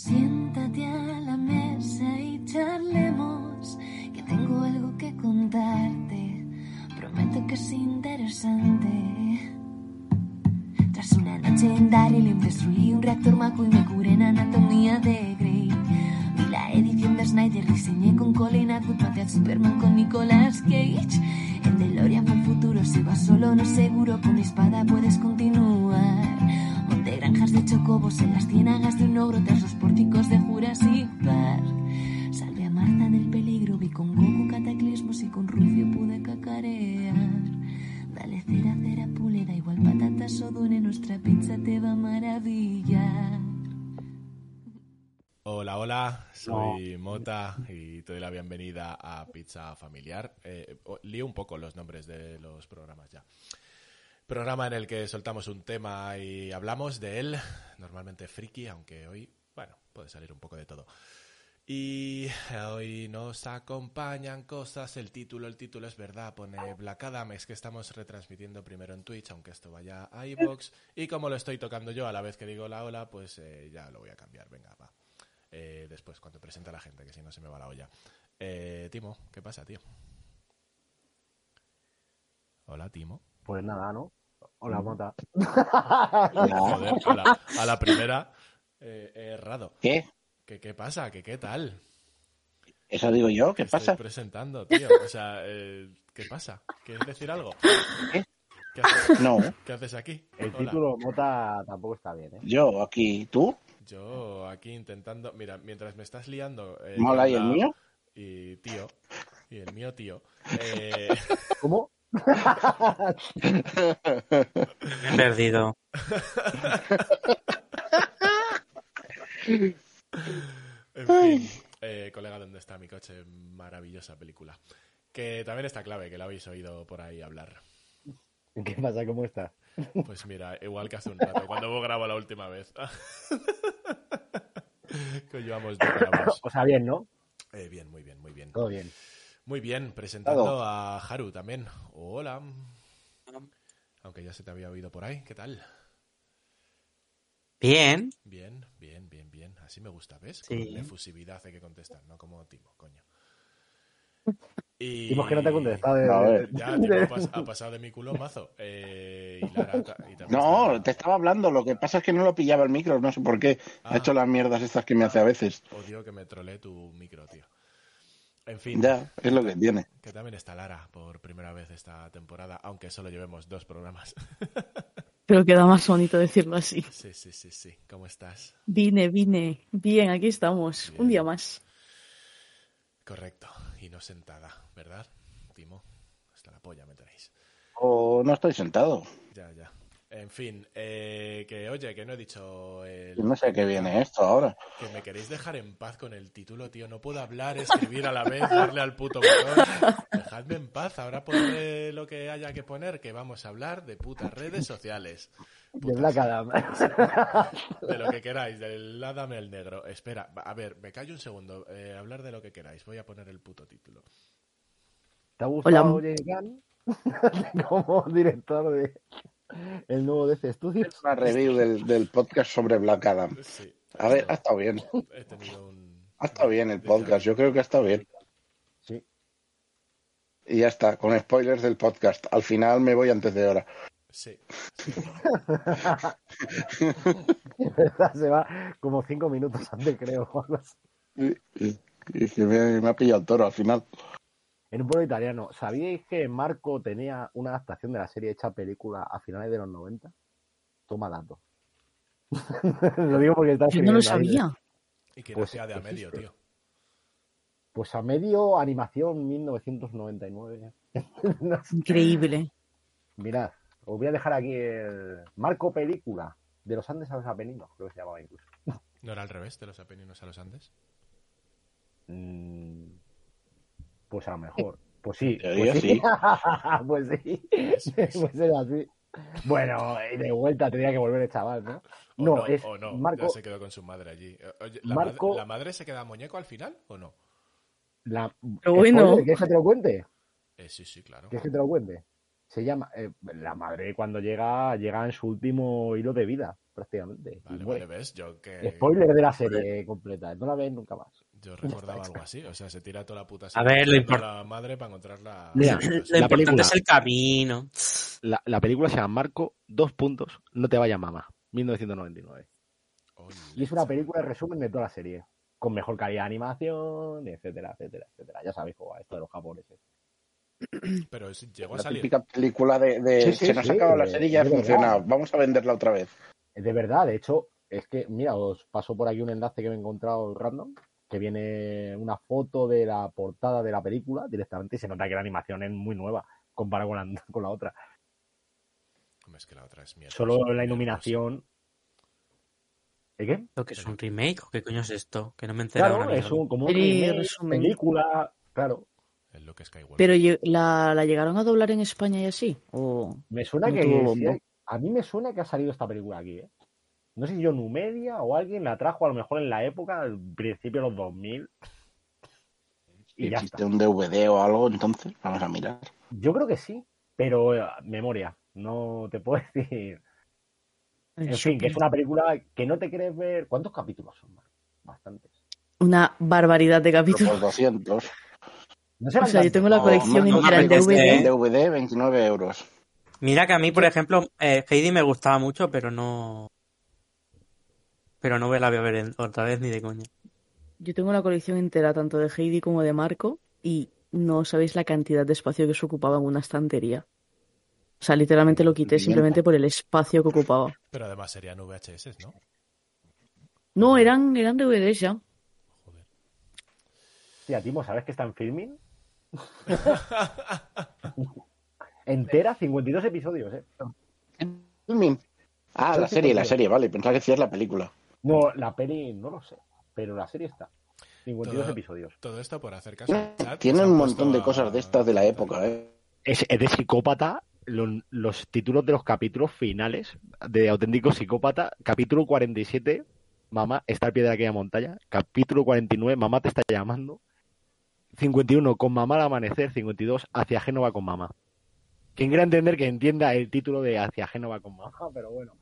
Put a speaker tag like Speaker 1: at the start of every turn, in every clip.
Speaker 1: Siéntate a la mesa y charlemos, que tengo algo que contarte. Prometo que es interesante. Tras una noche en Daryl destruí un reactor maco y me curé en anatomía de Grey. Vi la edición de Snyder, diseñé con Colin Atwood, al Superman con Nicolas Cage. El DeLorean fue el futuro, si vas solo no seguro, con mi espada puedes continuar. Monté granjas de chocobos en las ciénagas de un ogro tras los
Speaker 2: Mota y te doy la bienvenida a Pizza Familiar. Eh, un poco los nombres de los programas ya. Programa en el que soltamos un tema y hablamos de él, normalmente friki, aunque hoy, bueno, puede salir un poco de todo. Y hoy nos acompañan cosas, el título, el título es verdad, pone Black Adam, es que estamos retransmitiendo primero en Twitch, aunque esto vaya a iVoox, y como lo estoy tocando yo a la vez que digo la hola, pues eh, ya lo voy a cambiar, venga, va. Eh, después, cuando presente a la gente, que si no se me va la olla. Eh, Timo, ¿qué pasa, tío? Hola, Timo.
Speaker 3: Pues nada, ¿no? Hola, Mota.
Speaker 2: Joder, a la, a la primera eh, he errado.
Speaker 4: ¿Qué?
Speaker 2: ¿Qué, ¿Qué pasa? ¿Qué, ¿Qué tal?
Speaker 4: Eso digo yo, ¿qué
Speaker 2: Estoy
Speaker 4: pasa?
Speaker 2: presentando, tío. O sea, eh, ¿qué pasa? ¿Quieres decir algo?
Speaker 4: ¿Qué?
Speaker 2: ¿Qué haces,
Speaker 4: No,
Speaker 2: qué haces aquí?
Speaker 3: El
Speaker 2: Hola.
Speaker 3: título Mota tampoco está bien, ¿eh?
Speaker 4: yo aquí, ¿tú?
Speaker 2: Yo aquí intentando... Mira, mientras me estás liando... eh,
Speaker 4: ¿Mola y el mío?
Speaker 2: Y tío. Y el mío, tío. Eh,
Speaker 3: ¿Cómo?
Speaker 5: Perdido.
Speaker 2: En fin, eh, colega, ¿dónde está mi coche? Maravillosa película. Que también está clave, que la habéis oído por ahí hablar.
Speaker 3: ¿Qué pasa? ¿Cómo estás?
Speaker 2: Pues mira, igual que hace un rato, cuando vos grabó la última vez. que llevamos dos grabos.
Speaker 3: O sea, bien, ¿no?
Speaker 2: Eh, bien, muy bien, muy bien.
Speaker 3: Todo bien.
Speaker 2: Muy bien, presentando a Haru también. Hola. Aunque ya se te había oído por ahí, ¿qué tal?
Speaker 5: Bien.
Speaker 2: Bien, bien, bien, bien. Así me gusta, ¿ves?
Speaker 5: Sí.
Speaker 2: Con efusividad hay que contestar, no como Timo, coño. Y...
Speaker 3: Dimos que no te he contestado. de-
Speaker 4: A ver.
Speaker 2: Ya, ha, pas- ha pasado de mi culo mazo. Eh, y Lara ta- y también
Speaker 4: No,
Speaker 2: está-
Speaker 4: te estaba hablando, lo que pasa es que no lo pillaba el micro, no sé por qué.
Speaker 2: Ah.
Speaker 4: Ha hecho las mierdas estas que me hace a veces.
Speaker 2: Odio que me trolee tu micro, tío. En fin,
Speaker 4: Ya, es lo que tiene.
Speaker 2: que también está Lara por primera vez esta temporada, aunque solo llevemos dos programas.
Speaker 6: Pero queda más bonito decirlo así.
Speaker 2: sí, sí, sí, sí. ¿Cómo estás?
Speaker 6: Vine, vine. Bien, aquí estamos.
Speaker 2: Bien.
Speaker 6: Un día más.
Speaker 2: Correcto. Sentada, ¿verdad, Timo? Hasta la polla me traéis.
Speaker 4: O no estoy sentado.
Speaker 2: Ya, ya. En fin, eh, que oye, que no he dicho el...
Speaker 4: No sé qué viene esto ahora.
Speaker 2: Que me queréis dejar en paz con el título, tío. No puedo hablar, escribir a la vez, darle al puto botón. Dejadme en paz. Ahora pondré lo que haya que poner, que vamos a hablar de putas redes sociales.
Speaker 3: De Black Adam.
Speaker 2: De lo que queráis, del Adam el negro. Espera, a ver, me callo un segundo. Eh, hablar de lo que queráis. Voy a poner el puto título.
Speaker 3: ¿Te ha gustado
Speaker 6: Hola.
Speaker 3: James Gunn como director de el nuevo DC Studios?
Speaker 4: Una review del, del podcast sobre Black Adam.
Speaker 2: Sí.
Speaker 4: A ver, ha estado bien.
Speaker 2: He tenido un...
Speaker 4: Ha estado bien el podcast, yo creo que ha estado bien.
Speaker 3: Sí.
Speaker 4: Y ya está, con spoilers del podcast. Al final me voy antes de hora.
Speaker 2: Sí.
Speaker 3: Se va como cinco minutos antes, creo.
Speaker 4: Y, y que me, me ha pillado el toro al final.
Speaker 3: En un pueblo italiano, ¿sabíais que Marco tenía una adaptación de la serie hecha película a finales de los 90? Toma datos. lo digo porque está
Speaker 6: Yo no lo
Speaker 3: ahí.
Speaker 6: sabía.
Speaker 2: Y que
Speaker 3: Pues
Speaker 2: de a medio, tío.
Speaker 3: Pues a medio animación 1999. No sé.
Speaker 6: Increíble.
Speaker 3: Mirad, os voy a dejar aquí el Marco Película de los Andes a los Apeninos, creo que se llamaba incluso.
Speaker 2: ¿No era al revés de los Apeninos a los Andes?
Speaker 3: Mm, Pues a lo mejor. Pues sí. Pues
Speaker 4: diría
Speaker 3: sí. pues sí. Pues era así. Bueno, y de vuelta tendría que volver el chaval, ¿no?
Speaker 2: O
Speaker 3: No,
Speaker 2: no,
Speaker 3: es
Speaker 2: o no,
Speaker 3: Marco,
Speaker 2: ya se quedó con su madre allí. Eh, Oye, ¿la,
Speaker 3: Marco-
Speaker 2: madre, ¿la madre se queda muñeco al final o no?
Speaker 3: la...
Speaker 6: Bueno.
Speaker 3: ¿Quieres que te lo cuente?
Speaker 2: Eh, sí, sí, claro.
Speaker 3: ¿Quieres que te lo cuente? Se llama... eh, la madre cuando llega, llega en su último hilo de vida. prácticamente.
Speaker 2: Vale, vale, ves, yo que
Speaker 3: Spoiler de la serie completa, no la ves nunca más.
Speaker 2: yo recordaba algo así, o sea, se tira toda la puta
Speaker 5: A
Speaker 2: serie
Speaker 5: ver, lo import-
Speaker 2: a la madre para encontrarla.
Speaker 3: Mira,
Speaker 5: Lo
Speaker 3: La
Speaker 5: importante
Speaker 3: película.
Speaker 5: es el camino.
Speaker 3: La, la película se llama Marco, dos puntos, no te vayas mamá, 1999.
Speaker 2: Ole,
Speaker 3: Y es una película de resumen de toda la serie, con mejor calidad de animación, etcétera, etcétera, etcétera. Ya sabéis cómo va esto de los japoneses.
Speaker 2: Pero es- llegó a
Speaker 4: La
Speaker 2: salir.
Speaker 4: típica película de, de
Speaker 3: Sí, sí,
Speaker 4: se nos
Speaker 3: sí,
Speaker 4: ha acabado la
Speaker 3: de-
Speaker 4: serie y ya ha
Speaker 3: de
Speaker 4: funcionado. Vamos a venderla otra vez.
Speaker 3: De verdad, de hecho, es que, mira, os paso por aquí un enlace que me he encontrado random, que viene una foto de la portada de la película directamente y se nota que la animación es muy nueva comparado con la, con la otra.
Speaker 2: Es que la otra es mierda.
Speaker 3: Solo la iluminación. ¿Eh, qué?
Speaker 5: ¿Lo que es un remake o qué coño es esto? Que no me he enterado.
Speaker 3: Claro, es un, como un remake, película, claro.
Speaker 2: Skywalker.
Speaker 6: Pero la, la llegaron a doblar en España y así. O
Speaker 3: Me suena
Speaker 6: No
Speaker 3: que sí hay- a mí me suena que ha salido esta película aquí, ¿eh? No sé si yo Numedia o alguien la trajo a lo mejor en la época, al principio de los 2000. Y ya
Speaker 4: ¿Existe
Speaker 3: está.
Speaker 4: un DVD o algo entonces? Vamos a mirar.
Speaker 3: Yo creo que sí, pero eh, memoria, no te puedo decir. En fin, que es una película que no te quieres ver. ¿Cuántos capítulos son? Bastantes.
Speaker 6: una barbaridad de capítulos.
Speaker 4: por 200.
Speaker 3: No
Speaker 6: O
Speaker 3: serán
Speaker 6: sea, yo tengo la colección
Speaker 4: no, no,
Speaker 6: entera en
Speaker 5: este-
Speaker 4: El
Speaker 6: DVD.
Speaker 4: DVD, 29 euros.
Speaker 5: Mira que a mí, por ejemplo, eh, Heidi me gustaba mucho, pero no. Pero no la voy a ver en- otra vez ni de coña.
Speaker 6: Yo tengo la colección entera tanto de Heidi como de Marco y no sabéis la cantidad de espacio que se ocupaba en una estantería. O sea, literalmente lo quité simplemente por el espacio que ocupaba.
Speaker 2: Pero además serían VHS, ¿no?
Speaker 6: No, eran, eran DVDs ya.
Speaker 2: Joder.
Speaker 3: Tía, Timo, ¿sabes que está en filming? Entera, 52 episodios, ¿eh?
Speaker 4: Filming. Ah, la serie, la
Speaker 3: 52.
Speaker 4: serie, vale. Pensaba que decías la película.
Speaker 3: No, la peli no lo sé, pero la serie está. 52
Speaker 2: Todo-
Speaker 3: episodios.
Speaker 2: Todo esto por hacer caso chat.
Speaker 4: Tiene
Speaker 2: se han
Speaker 4: un montón de
Speaker 2: a-
Speaker 4: cosas de estas de la época, ¿eh?
Speaker 3: Es, es de psicópata. lo- los títulos de los capítulos finales de auténtico psicópata. Capítulo 47, mamá está al pie de aquella montaña. Capítulo 49, mamá te está llamando. 51, con mamá al amanecer. 52, hacia Génova con mamá. Quien quiera entender que entienda el título de hacia Génova con mamá, pero bueno.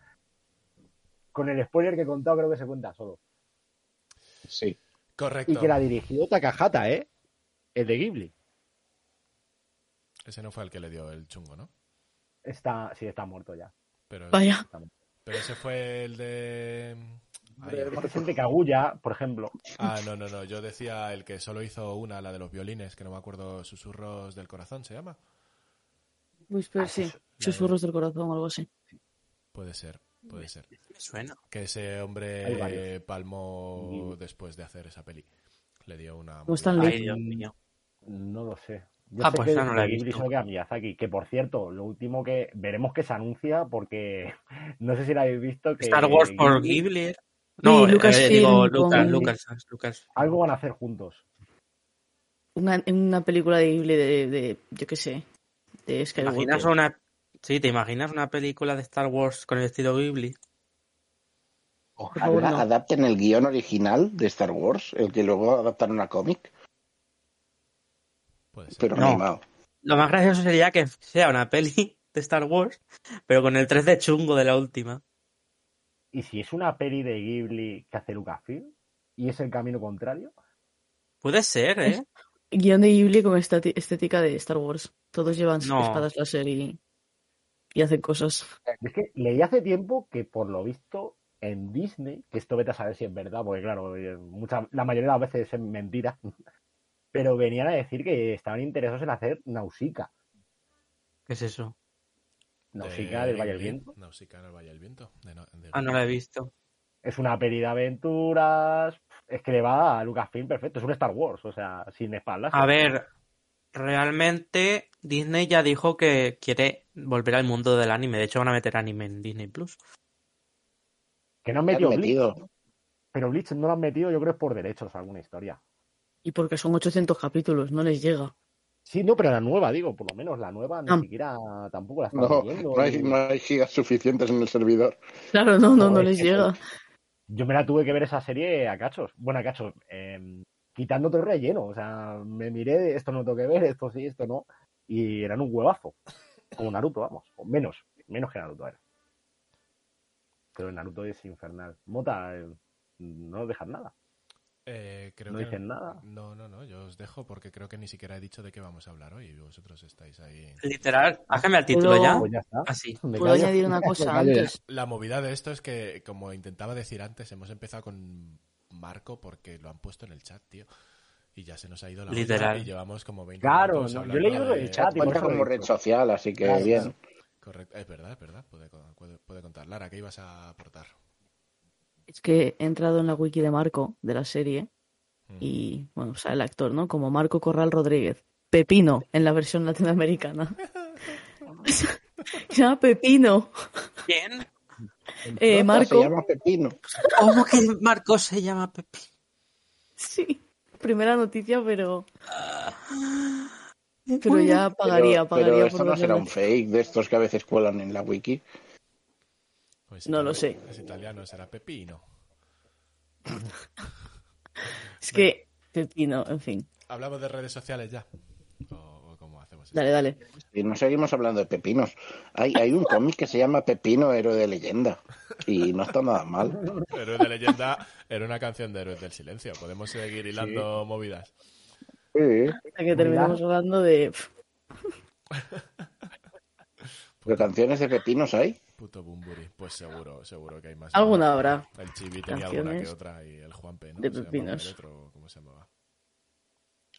Speaker 3: Con el spoiler que he contado creo que se cuenta solo.
Speaker 4: Sí.
Speaker 2: Correcto.
Speaker 3: Y que la dirigió Takahata, ¿eh? El de Ghibli.
Speaker 2: Ese no fue el que le dio el chungo, ¿no?
Speaker 3: Está, sí, está muerto ya.
Speaker 2: Pero,
Speaker 6: Vaya.
Speaker 2: Pero ese fue el de. Ay,
Speaker 3: Es el de Kaguya, por ejemplo.
Speaker 2: Ah, no, no, no. Yo decía el que solo hizo una, la de los violines, que no me acuerdo, Susurros del Corazón se llama.
Speaker 6: Pues, pues
Speaker 3: Ah,
Speaker 6: sí,
Speaker 3: eso-
Speaker 6: susurros del corazón o algo así.
Speaker 2: Puede ser, puede ser.
Speaker 5: Me suena.
Speaker 2: Que ese hombre palmó después de hacer esa peli. Le dio una.
Speaker 5: Ay. Dios mío.
Speaker 3: No lo sé. Yo
Speaker 5: Ah,
Speaker 3: sé
Speaker 5: pues
Speaker 3: que
Speaker 5: no la he visto.
Speaker 3: Miyazaki, que por cierto, lo último que veremos que se anuncia, porque no sé si la habéis visto, que
Speaker 5: Star Wars por
Speaker 3: Ghibli-
Speaker 5: No, eh,
Speaker 6: Lucasfilm
Speaker 5: digo
Speaker 6: con
Speaker 5: Lucas. Lucas, Lucas.
Speaker 3: algo van a hacer juntos.
Speaker 6: Una, una película de Ghibli de, de yo qué sé, de
Speaker 5: ¿Te
Speaker 6: Skywalker.
Speaker 5: imaginas una... Sí, ¿te imaginas una película de Star Wars con el estilo Ghibli?
Speaker 3: Ojalá
Speaker 6: no.
Speaker 4: adapten el guion original de Star Wars, el que luego adaptaron a cómic,
Speaker 2: Puede ser.
Speaker 4: pero
Speaker 5: No.
Speaker 4: animado.
Speaker 5: Lo más gracioso sería que sea una peli de Star Wars, pero con el 3D chungo de la última.
Speaker 3: Y si es una peli de Ghibli que hace Lucasfilm y es el camino contrario,
Speaker 5: Puede ser, ¿eh?
Speaker 6: Guión de Ghibli con estética de Star Wars. Todos llevan
Speaker 5: No.
Speaker 6: espadas láser y, y hacen cosas.
Speaker 3: es que leí hace tiempo que por lo visto en Disney, que esto vete a saber si es verdad, porque claro, eh, mucha, la mayoría de las veces es mentira, pero venían a decir que estaban interesados en hacer Nausicaa.
Speaker 5: ¿Qué es eso?
Speaker 3: Nausicaa
Speaker 2: De
Speaker 3: del Valle del. Viento.
Speaker 2: Nausicaa en el Valle del Viento. de no- de
Speaker 5: Ah, no la he visto.
Speaker 3: Es una peli de aventuras. Es que le va a Lucasfilm perfecto. Es un Star Wars, o sea, sin espaldas.
Speaker 5: A ver, realmente Disney ya dijo que quiere volver al mundo del anime. De hecho, van a meter anime en Disney Plus.
Speaker 3: Que no han
Speaker 4: ¿Qué
Speaker 3: metido,
Speaker 4: han
Speaker 3: Bleach, pero Bleach no lo han metido, yo creo es por derechos alguna historia.
Speaker 6: Y porque son 800 capítulos, no les llega.
Speaker 3: Sí, no, pero la nueva, digo, por lo menos la nueva ni
Speaker 6: Ah.
Speaker 3: siquiera tampoco la están
Speaker 4: No,
Speaker 3: leyendo.
Speaker 4: no hay, no hay gigas suficientes en el servidor.
Speaker 6: Claro, no, no, no les llega.
Speaker 3: Yo me la tuve que ver esa serie a cachos. Bueno, a cachos. eh, quitando todo el relleno. O sea, me miré, esto no tengo que ver, esto sí, esto no. Y eran un huevazo. Como Naruto, vamos. O menos. Menos que Naruto era. pero en Naruto es infernal. Mota, eh, no nos dejas nada.
Speaker 2: Eh, creo
Speaker 3: No
Speaker 2: que-
Speaker 3: dicen nada.
Speaker 2: No, no, no, yo os dejo porque creo que ni siquiera he dicho de qué vamos a hablar hoy y vosotros estáis ahí.
Speaker 5: Literal, hágame el título
Speaker 6: Puedo-
Speaker 5: ya.
Speaker 3: Pues ya está.
Speaker 5: Así.
Speaker 3: Me
Speaker 6: Puedo
Speaker 3: callo.
Speaker 6: añadir una cosa antes.
Speaker 2: La movida de esto es que, como intentaba decir antes, hemos empezado con Marco porque lo han puesto en el chat, tío. Y ya se nos ha ido la
Speaker 5: Literal.
Speaker 2: y llevamos como 20
Speaker 3: Claro,
Speaker 2: minutos
Speaker 3: no, yo he leído
Speaker 2: de-
Speaker 3: el chat
Speaker 4: Cuenta
Speaker 3: he
Speaker 4: como red social, así que
Speaker 3: Claro,
Speaker 4: bien.
Speaker 2: Correcto, es verdad, es verdad, puede, puede, puede contar. Lara, ¿qué ibas a aportar?
Speaker 6: Es que he entrado en la wiki de Marco, de la serie,
Speaker 2: Mm.
Speaker 6: y, bueno, sale el actor, ¿no? Como Marco Corral Rodríguez. Pepino, en la versión latinoamericana. Se llama Pepino.
Speaker 5: ¿Quién?
Speaker 6: Eh,
Speaker 4: Se
Speaker 6: Marco,
Speaker 4: llama Pepino.
Speaker 5: ¿Cómo que Marcos se llama Pepe?
Speaker 6: sí. Primera noticia, pero... Pero ya pagaría,
Speaker 4: pero,
Speaker 6: pagaría
Speaker 4: pero
Speaker 6: por
Speaker 4: esto no será un fake de estos que a veces cuelan en la wiki.
Speaker 2: Pues
Speaker 6: No lo sé.
Speaker 2: Es italiano, será Pepino.
Speaker 6: Es que Pepino, en fin.
Speaker 2: ¿Hablamos de redes sociales ya? ¿O, o cómo hacemos?
Speaker 6: Dale, dale.
Speaker 4: Y no seguimos hablando de pepinos. Hay, hay un cómic que se llama Pepino, héroe de leyenda. Y no está nada mal.
Speaker 2: Héroes de leyenda era una canción de Héroes del Silencio. Podemos seguir hilando movidas.
Speaker 4: Sí,
Speaker 6: Hasta que terminemos hablando de...
Speaker 4: ¿Qué canciones de pepinos hay?
Speaker 2: Puto Bumburi. Pues seguro, seguro que hay más.
Speaker 6: Alguna habrá.
Speaker 2: El Chibi tenía alguna que otra y el Juanpe, ¿no?
Speaker 6: de
Speaker 2: Se
Speaker 6: pepinos.
Speaker 2: El otro, ¿cómo se llamaba?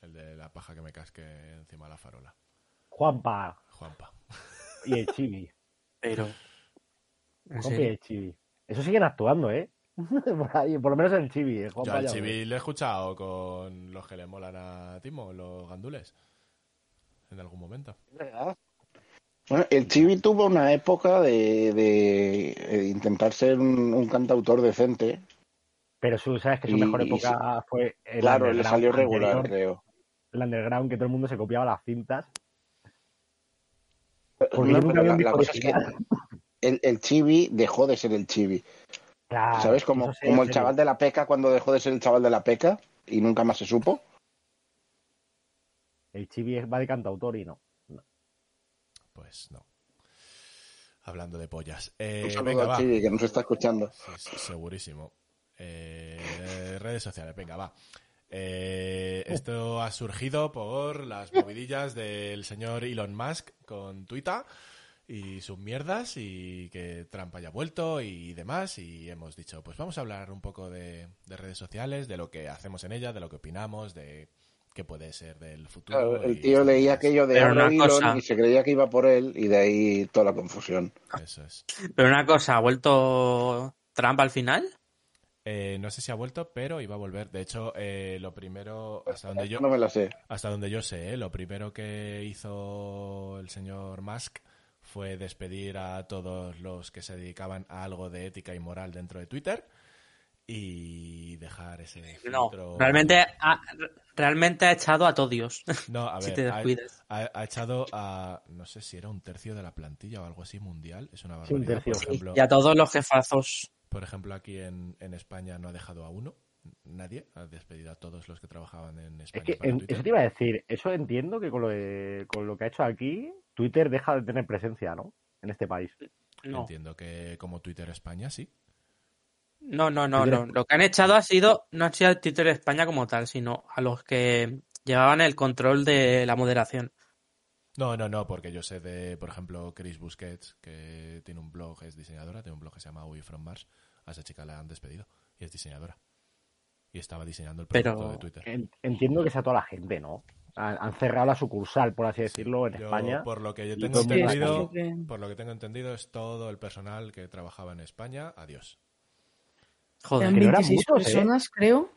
Speaker 2: El de la paja que me casque encima de la farola.
Speaker 3: Juanpa
Speaker 2: Juanpa.
Speaker 3: y el Chibi.
Speaker 5: Pero.
Speaker 3: Juanpa el Chibi. Eso siguen actuando, ¿eh? por, ahí, por lo menos el Chibi. El
Speaker 2: Yo
Speaker 3: Juanpa
Speaker 2: al
Speaker 3: ya-
Speaker 2: Chibi le he escuchado con los que le molan a Timo, los gandules. En algún momento.
Speaker 4: Bueno, el Chibi tuvo una época de, de, eh, intentar ser un, un cantautor decente.
Speaker 3: Pero su, sabes que su
Speaker 4: Y-
Speaker 3: mejor
Speaker 4: y
Speaker 3: época fue el
Speaker 4: Claro, le salió regular,
Speaker 3: anterior,
Speaker 4: creo.
Speaker 3: el underground, que todo el mundo se copiaba las cintas.
Speaker 4: No,
Speaker 3: Porque nunca
Speaker 4: pero
Speaker 3: había
Speaker 4: la,
Speaker 3: un
Speaker 4: la
Speaker 3: disco
Speaker 4: cosa es que el, el Chibi dejó de ser el Chibi.
Speaker 3: Claro,
Speaker 4: ¿Sabes? Como,
Speaker 3: sí,
Speaker 4: como el chaval de la peca cuando dejó de ser el chaval de la peca y nunca más se supo.
Speaker 3: El Chibi va de cantautor y no.
Speaker 2: Pues no. Hablando de pollas. Eh,
Speaker 4: Un saludo
Speaker 2: venga.
Speaker 4: Chibi que nos está escuchando.
Speaker 2: Sí, sí, segurísimo. Eh, redes sociales, venga, va. Eh, esto ha surgido por las movidillas del señor Elon Musk con Twitter y sus mierdas y que Trump haya vuelto y demás y hemos dicho pues vamos a hablar un poco de, de redes sociales, de lo que hacemos en ellas, de lo que opinamos, de qué puede ser del futuro.
Speaker 4: Claro, el tío leía aquello de Elon
Speaker 5: cosa-
Speaker 4: y se creía que iba por él y de ahí toda la confusión.
Speaker 2: Eso es.
Speaker 5: Pero una cosa, ¿ha vuelto Trump al final?
Speaker 2: Eh, no sé si ha vuelto, pero iba a volver. De hecho, eh, lo primero, hasta donde yo,
Speaker 4: No me la sé.
Speaker 2: hasta donde yo sé, ¿eh? lo primero que hizo el señor Musk fue despedir a todos los que se dedicaban a algo de ética y moral dentro de Twitter y dejar ese
Speaker 5: No,
Speaker 2: filtro-
Speaker 5: realmente ha, realmente ha echado a todos.
Speaker 2: No, a
Speaker 5: si
Speaker 2: ver,
Speaker 5: te
Speaker 2: ha,
Speaker 5: descuidas.
Speaker 2: ha- ha echado a, no sé si era un tercio de la plantilla o algo así mundial. Es una
Speaker 3: Sí, un
Speaker 2: barbaridad.
Speaker 3: tercio.
Speaker 2: Por ejemplo,
Speaker 5: Y a todos los jefazos.
Speaker 2: por ejemplo, aquí en, en España no ha dejado a uno. Nadie ha despedido a todos los que trabajaban en
Speaker 3: Es
Speaker 2: España.
Speaker 3: que
Speaker 2: para
Speaker 3: en-
Speaker 2: Twitter.
Speaker 3: eso te iba a decir. Eso entiendo que con lo, de- con lo que ha hecho aquí, Twitter deja de tener presencia, ¿no? En este país.
Speaker 5: No,
Speaker 2: Entiendo que como Twitter España sí.
Speaker 5: No, no, no, no. Lo que han echado ha sido, no ha sido el Twitter de España como tal, sino a los que llevaban el control de la moderación.
Speaker 2: No, no, no, porque yo sé de, por ejemplo, Chris Busquets, que tiene un blog, es diseñadora, tiene un blog que se llama We From Mars. A esa chica la han despedido y es diseñadora. Y estaba diseñando el
Speaker 5: Pero-
Speaker 2: producto de Twitter.
Speaker 3: En- entiendo que sea toda la gente, ¿no? Han, cerrado la sucursal, por así decirlo, en
Speaker 2: Yo,
Speaker 3: España.
Speaker 2: por lo que yo tengo entendido, por lo que tengo entendido es todo el personal que trabajaba en España, adiós.
Speaker 5: Joder.
Speaker 6: Eran
Speaker 3: que no eran
Speaker 6: 26
Speaker 3: muchos, ¿eh?
Speaker 6: personas, creo.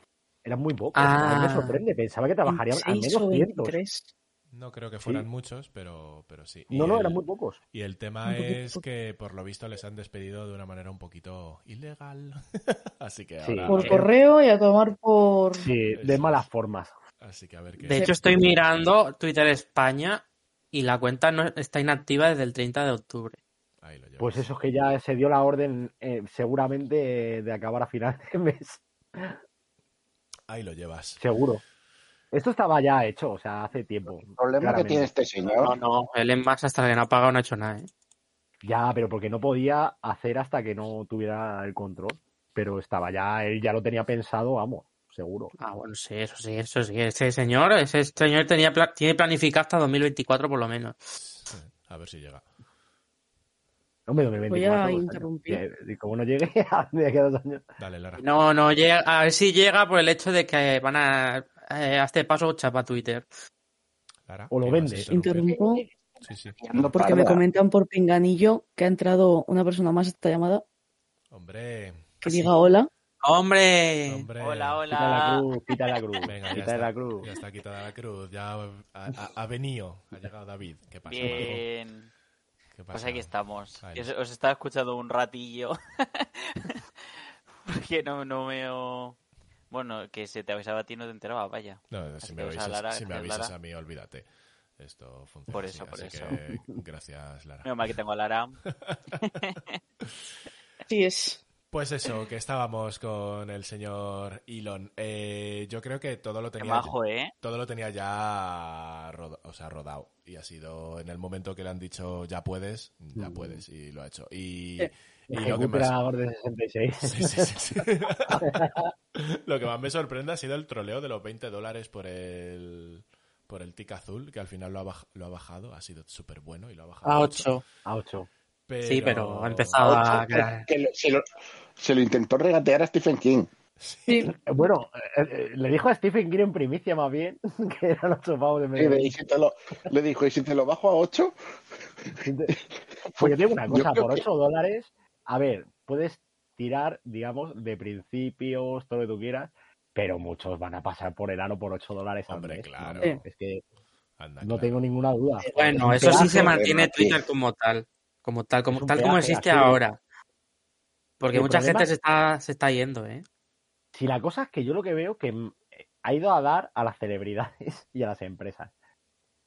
Speaker 3: Eran muy pocos.
Speaker 5: Ah.
Speaker 3: A mí me sorprende. Pensaba que trabajarían al
Speaker 6: 26
Speaker 3: menos
Speaker 6: o
Speaker 3: 100.
Speaker 6: 23.
Speaker 2: No creo que fueran muchos, pero, pero sí. Y
Speaker 3: No, no,
Speaker 2: el-
Speaker 3: eran muy pocos.
Speaker 2: Y el tema es que por lo visto les han despedido de una manera un poquito ilegal. así que
Speaker 3: Sí.
Speaker 2: ahora.
Speaker 6: Por correo y a tomar por...
Speaker 3: Sí, de malas formas.
Speaker 2: Así que a ver qué.
Speaker 5: De hecho, estoy mirando Twitter España y la cuenta no está inactiva desde el 30 de octubre.
Speaker 2: Ahí lo llevas.
Speaker 3: Pues eso es que ya se dio la orden eh, seguramente eh, de acabar a final de mes.
Speaker 2: Ahí lo llevas.
Speaker 3: Seguro. Esto estaba ya hecho, o sea, hace tiempo.
Speaker 4: El problema que tiene este
Speaker 5: No,
Speaker 4: señor
Speaker 5: no, él en más hasta que no ha pagado no ha hecho nada. ¿eh?
Speaker 3: Ya, pero porque no podía hacer hasta que no tuviera el control. Pero estaba ya, él ya lo tenía pensado, vamos, seguro.
Speaker 5: Ah, bueno, sí, eso sí, eso sí. Ese señor, ese señor tenía pla- tiene planificado hasta 2024 por lo menos.
Speaker 2: A ver si llega.
Speaker 3: Hombre, 2024.
Speaker 6: Voy a interrumpir.
Speaker 3: Que- como no llegue de a dos años.
Speaker 2: Dale, Lara.
Speaker 5: No, no llega, a ver si llega por el hecho de que van a, eh, a este paso chapa Twitter.
Speaker 2: Lara,
Speaker 3: O lo
Speaker 2: ¿qué vas a
Speaker 3: vende.
Speaker 6: Interrumpo
Speaker 2: Sí, sí.
Speaker 6: Porque me comentan por pinganillo que ha entrado una persona más a esta llamada
Speaker 2: Hombre,
Speaker 6: que diga hola.
Speaker 5: ¡Hombre!
Speaker 2: hombre.
Speaker 7: Hola,
Speaker 3: Quita la
Speaker 7: hola.
Speaker 3: cruz, quita la cruz.
Speaker 2: Venga, ya
Speaker 3: quita
Speaker 2: está,
Speaker 3: la cruz.
Speaker 2: ya está quitada la cruz. Ya ha, ha- ha venido. Ha llegado David. ¿Qué pasa?
Speaker 7: Bien.
Speaker 2: ¿Qué pasa?
Speaker 7: Pues aquí estamos.
Speaker 2: Ahí.
Speaker 7: Os, os estaba escuchando un ratillo. Porque no, no me... Bueno, que se te avisaba a ti no te enteraba, vaya.
Speaker 2: No,
Speaker 7: Así
Speaker 2: si me avisas,
Speaker 7: Lara,
Speaker 2: si me avisas
Speaker 7: Lara.
Speaker 2: a mí, olvídate. Esto funciona
Speaker 7: Por
Speaker 2: así,
Speaker 7: eso, por
Speaker 2: así
Speaker 7: eso.
Speaker 2: que gracias, Lara.
Speaker 7: Menos mal que tengo a Lara.
Speaker 6: Sí es.
Speaker 2: Pues eso, que estábamos con el señor Elon. Eh, yo creo que todo lo tenía,
Speaker 7: majo, ¿eh?
Speaker 2: todo lo tenía ya roda- o sea, rodado. Y ha sido en el momento que le han dicho ya puedes, ya
Speaker 3: Mm.
Speaker 2: puedes. Y lo ha hecho. Y,
Speaker 6: Sí.
Speaker 2: y lo que más...
Speaker 3: Ejecutor de 66.
Speaker 2: Sí, sí, sí, sí. Lo que más me sorprende ha sido el troleo de los 20 dólares por el por el tic azul, que al final lo ha, baj- lo ha bajado, ha sido súper bueno y lo ha bajado
Speaker 5: A
Speaker 2: a
Speaker 5: 8.
Speaker 3: A 8.
Speaker 5: Sí, pero ha empezado a...
Speaker 4: Ocho, que- lo- se, lo, se lo intentó regatear a Stephen King.
Speaker 6: Sí,
Speaker 3: Bueno, eh, eh, le dijo a Stephen King en primicia más bien que eran 8 pavos de medio.
Speaker 4: le, y si te lo, le dijo, ¿y si te lo bajo a 8?
Speaker 3: Pues yo te digo una cosa, por
Speaker 4: que-
Speaker 3: 8 dólares, a ver, puedes tirar, digamos, de principios, todo lo que tú quieras, pero muchos van a pasar por el aro por 8 dólares al
Speaker 2: Hombre,
Speaker 3: mes.
Speaker 2: claro.
Speaker 3: Es que
Speaker 2: Anda,
Speaker 3: no
Speaker 2: claro.
Speaker 3: tengo ninguna duda.
Speaker 5: Bueno, eso sí se mantiene Twitter como tal. Como tal, como, tal como existe
Speaker 3: así.
Speaker 5: ahora. Porque
Speaker 3: El
Speaker 5: mucha
Speaker 3: problema-
Speaker 5: gente se está, se está yendo, ¿eh?
Speaker 3: Si la cosa es que yo lo que veo que mm, ha ido a dar a las celebridades y a las empresas.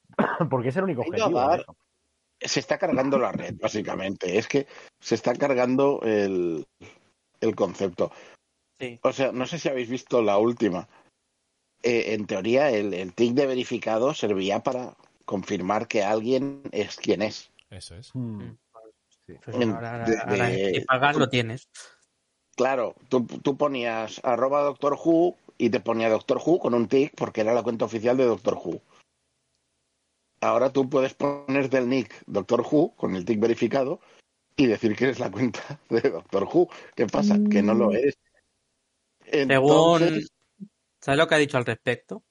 Speaker 3: Porque es el único objetivo.
Speaker 4: dar-. Se está cargando la red, básicamente. Es que se está cargando el, el concepto.
Speaker 5: Sí.
Speaker 4: O sea, no sé si habéis visto la última. Eh, en teoría, el, el tick de verificado servía para confirmar que alguien es quien es.
Speaker 2: Eso es.
Speaker 3: Mm.
Speaker 5: Pues ahora,
Speaker 4: de-
Speaker 5: ahora
Speaker 4: de-
Speaker 5: si pagas lo tienes.
Speaker 4: Claro, tú, tú ponías arroba Doctor Who y te ponía Doctor Who con un tick porque era la cuenta oficial de Doctor Who. Ahora tú puedes poner del nick Doctor Who con el tick verificado y decir que eres la cuenta de Doctor Who. ¿Qué pasa? Que no lo eres. Entonces,
Speaker 5: Según... ¿Sabes lo que ha dicho al respecto?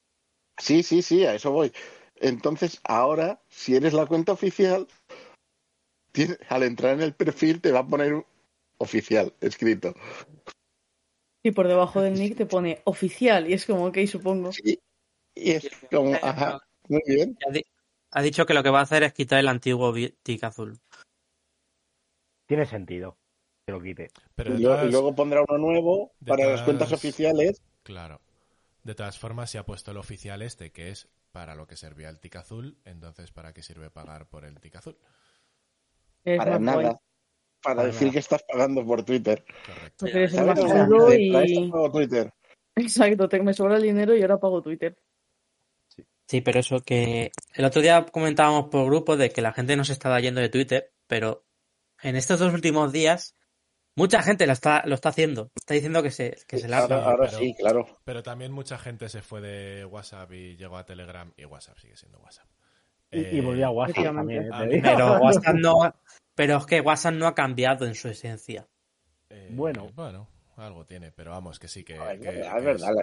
Speaker 4: Sí, sí, sí, a eso voy. Entonces, ahora, si eres la cuenta oficial, tiene- al entrar en el perfil te va a poner oficial escrito.
Speaker 6: y por debajo del nick te pone oficial y es como, ok, supongo.
Speaker 4: Y es como, ajá, muy bien.
Speaker 5: Ha, di- ha dicho que lo que va a hacer es quitar el antiguo tic azul.
Speaker 3: Tiene sentido que lo quite.
Speaker 2: Pero
Speaker 4: Y,
Speaker 2: todas-
Speaker 4: luego pondrá uno nuevo
Speaker 2: de
Speaker 4: para las cuentas oficiales.
Speaker 2: Claro. De todas formas, se ha puesto el oficial este, que es para lo que servía el tic azul. Entonces, ¿para qué sirve pagar por el tic azul?
Speaker 6: Es
Speaker 4: Para nada. Para
Speaker 3: Para
Speaker 4: decir
Speaker 3: nada.
Speaker 4: que estás pagando por Twitter.
Speaker 2: Correcto.
Speaker 6: Y...
Speaker 4: pago Twitter.
Speaker 6: Exacto, te, me sobra el dinero y ahora pago Twitter.
Speaker 5: Sí, pero eso que el otro día comentábamos por grupo de que la gente no se estaba yendo de Twitter, pero en estos dos últimos días mucha gente lo está, lo está haciendo. Está diciendo que se, que se larga.
Speaker 4: Ahora, ahora
Speaker 2: pero-
Speaker 4: sí, claro.
Speaker 2: Pero también mucha gente se fue de WhatsApp y llegó a Telegram y WhatsApp sigue siendo WhatsApp.
Speaker 3: Y, y
Speaker 2: Eh,
Speaker 3: volví a WhatsApp también. eh,
Speaker 2: A
Speaker 3: te
Speaker 2: mí-
Speaker 3: digo.
Speaker 5: Pero WhatsApp no, pero es que WhatsApp no ha cambiado en su esencia.
Speaker 2: eh,
Speaker 3: Bueno.
Speaker 2: Bueno, algo tiene, pero vamos, que sí, que,
Speaker 4: es
Speaker 2: que-
Speaker 4: verdad,
Speaker 2: que
Speaker 4: es verdad.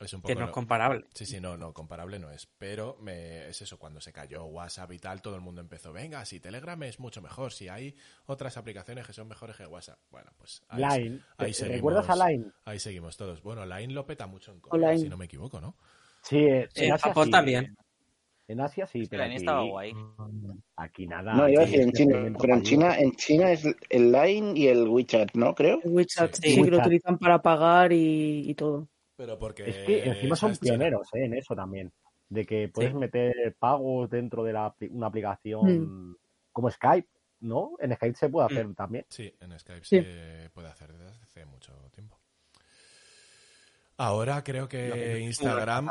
Speaker 2: es un
Speaker 5: Que
Speaker 2: poco
Speaker 5: no es comparable.
Speaker 2: Sí, sí, no, no, comparable no es. Pero me, es eso, cuando se cayó WhatsApp y tal, todo el mundo empezó, venga, si Telegram es mucho mejor, si hay otras aplicaciones que son mejores que WhatsApp. Bueno, pues ahí,
Speaker 3: Line.
Speaker 2: ahí
Speaker 3: ¿Te-
Speaker 2: seguimos.
Speaker 3: ¿Recuerdas a Line?
Speaker 2: ahí seguimos todos. Bueno, Line lo peta mucho en Corea, si no me equivoco, ¿no?
Speaker 3: Sí, eh,
Speaker 5: Sí,
Speaker 3: en Asia
Speaker 5: Japón también.
Speaker 3: En Asia sí, pero aquí,
Speaker 7: estaba guay.
Speaker 3: aquí nada.
Speaker 4: No, iba a
Speaker 3: aquí
Speaker 4: decir en
Speaker 3: es
Speaker 4: China, pero en. China, en China es el Line y el WeChat, ¿no? Creo.
Speaker 6: El WeChat
Speaker 5: Sí.
Speaker 6: sí, que lo utilizan para pagar y, y todo.
Speaker 2: Pero porque...
Speaker 3: Es que encima son pioneros eh, en eso también. De que puedes
Speaker 5: Sí.
Speaker 3: meter pagos dentro de la, una aplicación como Skype, ¿no? En Skype se puede hacer también.
Speaker 2: Sí, en Skype
Speaker 6: Sí.
Speaker 2: se puede hacer desde hace mucho tiempo. Ahora creo que Instagram...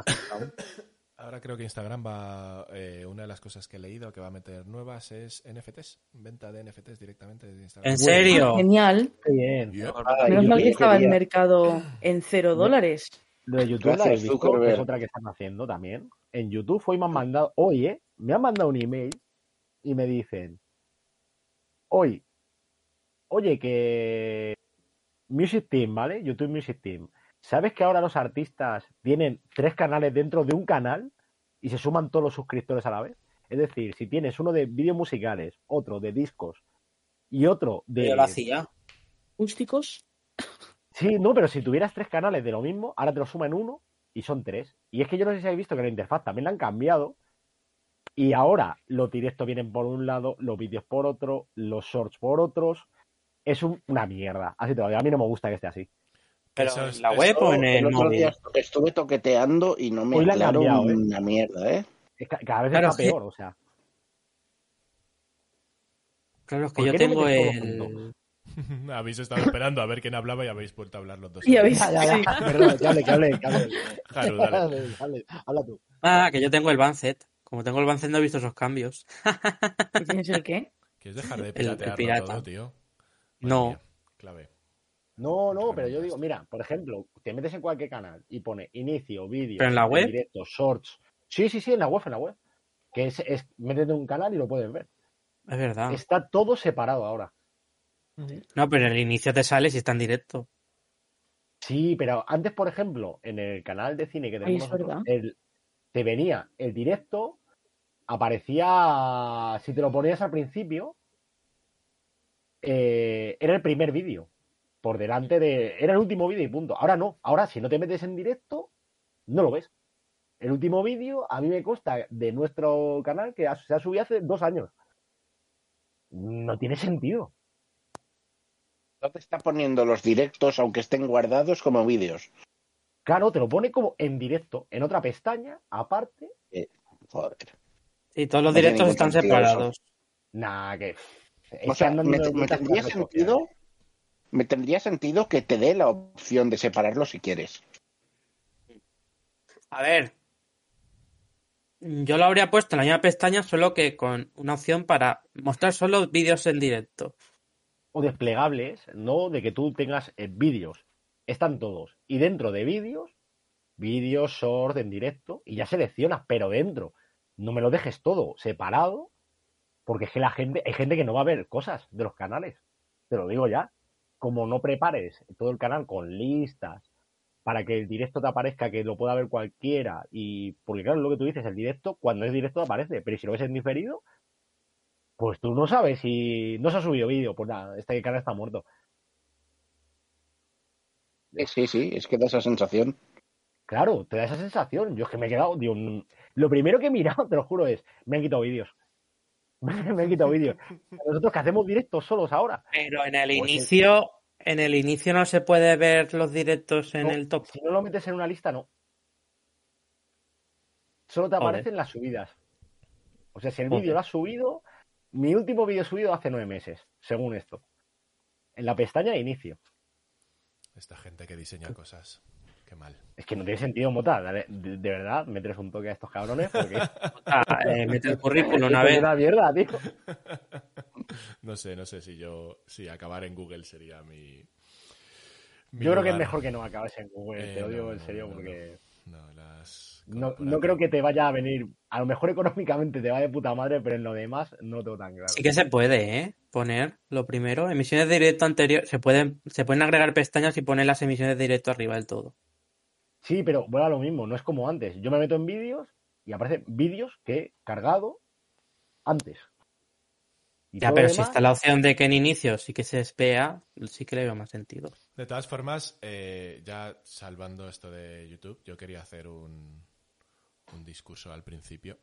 Speaker 2: Ahora creo que Instagram va. eh, una de las cosas que he leído que va a meter nuevas es NFTs. Venta de NFTs directamente desde Instagram.
Speaker 5: ¿En serio?
Speaker 6: Genial.
Speaker 3: Qué bien.
Speaker 4: Ay,
Speaker 6: Menos mal que
Speaker 4: quería-
Speaker 6: estaba el mercado en cero dólares.
Speaker 3: Lo de YouTube la habéis visto, es otra que están haciendo también. En YouTube hoy me han mandado, hoy, ¿eh? Me han mandado un email y me dicen, hoy, oye, que Music Team, ¿vale? YouTube Music Team. ¿Sabes que ahora los artistas tienen tres canales dentro de un canal y se suman todos los suscriptores a la vez? Es decir, si tienes uno de vídeos musicales, otro de discos y otro de...
Speaker 5: Yo lo hacía.
Speaker 6: Acústicos.
Speaker 3: Sí, no, pero si tuvieras tres canales de lo mismo, ahora te lo suman uno y son tres. Y es que yo no sé si habéis visto que la interfaz también la han cambiado. Y ahora los directos vienen por un lado, los vídeos por otro, los shorts por otros. Es un- una mierda. Así te lo digo. A mí no me gusta que esté así.
Speaker 5: Pero
Speaker 2: Eso
Speaker 5: en
Speaker 2: es-
Speaker 5: la
Speaker 2: eso-
Speaker 5: web o en el
Speaker 4: el otro
Speaker 5: móvil.
Speaker 4: día estuve toqueteando y no me
Speaker 3: Hoy
Speaker 4: aclaro
Speaker 3: cambiado, ¿eh?
Speaker 4: una mierda, ¿eh?
Speaker 3: Es ca- cada vez
Speaker 5: Claro,
Speaker 3: está
Speaker 5: sí.
Speaker 3: peor, o sea.
Speaker 5: Claro, es que
Speaker 3: ¿Por
Speaker 5: yo
Speaker 3: no
Speaker 5: tengo
Speaker 3: todo
Speaker 5: el...
Speaker 2: habéis estado esperando a ver quién hablaba y habéis vuelto a hablar los dos.
Speaker 6: Y habéis-
Speaker 3: Ya, ya, ya. Perdón, que hable, que hable, que hable.
Speaker 2: Haru, dale.
Speaker 3: Dale, dale, Habla tú.
Speaker 5: Ah, que yo tengo el Bancet. Como tengo el Bancet no he visto esos cambios.
Speaker 6: ¿Y ¿Tienes el qué?
Speaker 2: ¿Quieres dejar de
Speaker 5: el
Speaker 2: piratearlo
Speaker 5: pirata.
Speaker 2: todo, tío? Madre
Speaker 5: No.
Speaker 2: mía, Clave.
Speaker 3: No, no, pero yo digo, mira, por ejemplo, te metes en cualquier canal y pone inicio, vídeo,
Speaker 5: ¿Pero en la web?
Speaker 3: directo, shorts. Sí, sí, sí, en la web, en la web. Que es, es métete en un canal y lo puedes ver.
Speaker 5: Es verdad.
Speaker 3: Está todo separado ahora.
Speaker 5: No, pero en el inicio te sale si está en directo.
Speaker 3: Sí, pero antes, por ejemplo, en el canal de cine que tenemos nosotros, el- te venía el directo, aparecía, si te lo ponías al principio, eh, era el primer vídeo, por delante de... Era el último vídeo y punto. Ahora no, ahora si no te metes en directo, no lo ves. El último vídeo a mí me consta de nuestro canal que ha- se ha subido hace dos años. No tiene sentido.
Speaker 4: No te está poniendo los directos, aunque estén guardados, como vídeos.
Speaker 3: Claro, te lo pone como en directo, en otra pestaña, aparte.
Speaker 4: Joder.
Speaker 5: Y todos los
Speaker 4: No
Speaker 5: directos están
Speaker 4: sentido
Speaker 5: separados.
Speaker 3: Nah, que.
Speaker 4: O sea, me, me tendría sentido, me tendría sentido que te dé la opción de separarlo si quieres.
Speaker 5: A ver. Yo lo habría puesto en la misma pestaña, solo que con una opción para mostrar solo vídeos en directo.
Speaker 3: O desplegables, no de que tú tengas eh, vídeos. Están todos. Y dentro de vídeos, vídeos, short, en directo, y ya seleccionas, pero dentro. No me lo dejes todo separado, porque es que la gente, hay gente que no va a ver cosas de los canales. Te lo digo ya. Como no prepares todo el canal con listas para que el directo te aparezca, que lo pueda ver cualquiera, y porque claro, lo que tú dices, el directo, cuando es directo te aparece, pero si lo ves en diferido, pues tú no sabes si no se ha subido vídeo, pues nada, este canal está muerto.
Speaker 4: Sí, sí, sí, es que da esa sensación.
Speaker 3: Claro, te da esa sensación. Yo es que me he quedado, digo, mm, lo primero que he mirado, te lo juro, es, me han quitado vídeos. me han quitado vídeos. Nosotros que hacemos directos solos ahora.
Speaker 5: Pero en el
Speaker 3: Pues
Speaker 5: inicio, en el inicio no se puede ver los directos en
Speaker 3: No,
Speaker 5: el top.
Speaker 3: Si no lo metes en una lista, no. Solo te
Speaker 5: Joder.
Speaker 3: aparecen las subidas. O sea, si el vídeo lo has subido, mi último vídeo subido hace nueve meses, según esto. En la pestaña de inicio.
Speaker 2: Esta gente que diseña cosas. Qué mal.
Speaker 3: Es que no tiene sentido, Mota. De, de- de verdad, metes un toque a estos cabrones porque.
Speaker 5: Ah, eh, mete el currículum una vez.
Speaker 3: una mierda, tío.
Speaker 2: No sé, no sé si yo. Si acabar en Google sería mi. mi
Speaker 3: Yo creo que es mejor que no acabes en Google,
Speaker 2: Eh,
Speaker 3: te lo digo
Speaker 2: no,
Speaker 3: en serio,
Speaker 2: no, no.
Speaker 3: porque
Speaker 2: No, las.
Speaker 3: no, no creo que te vaya a venir. A lo mejor económicamente te va de puta madre, pero en lo demás no tengo tan claro.
Speaker 5: Sí que se puede, ¿eh? Poner lo primero. Emisiones de directo anterior. Se pueden, se pueden agregar pestañas y poner las emisiones de directo arriba del todo.
Speaker 3: Sí, pero vuelve a lo mismo, no es como antes. Yo me meto en vídeos y aparecen vídeos que he cargado antes. Y
Speaker 5: Ya, pero si está la opción de que en inicio sí que se vea, sí que le veo más sentido.
Speaker 2: De todas formas, eh, ya salvando esto de YouTube, yo quería hacer un, un discurso al principio.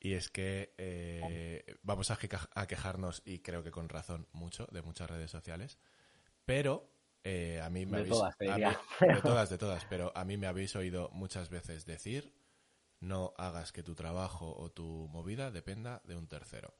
Speaker 2: Y es que eh, vamos a, queja- a quejarnos, y creo que con razón, mucho de muchas redes sociales. Pero eh, a mí me
Speaker 3: De
Speaker 2: habéis.
Speaker 3: todas, te
Speaker 2: a
Speaker 3: diría.
Speaker 2: mí- de todas, de todas. Pero a mí me habéis oído muchas veces decir: no hagas que tu trabajo o tu movida dependa de un tercero.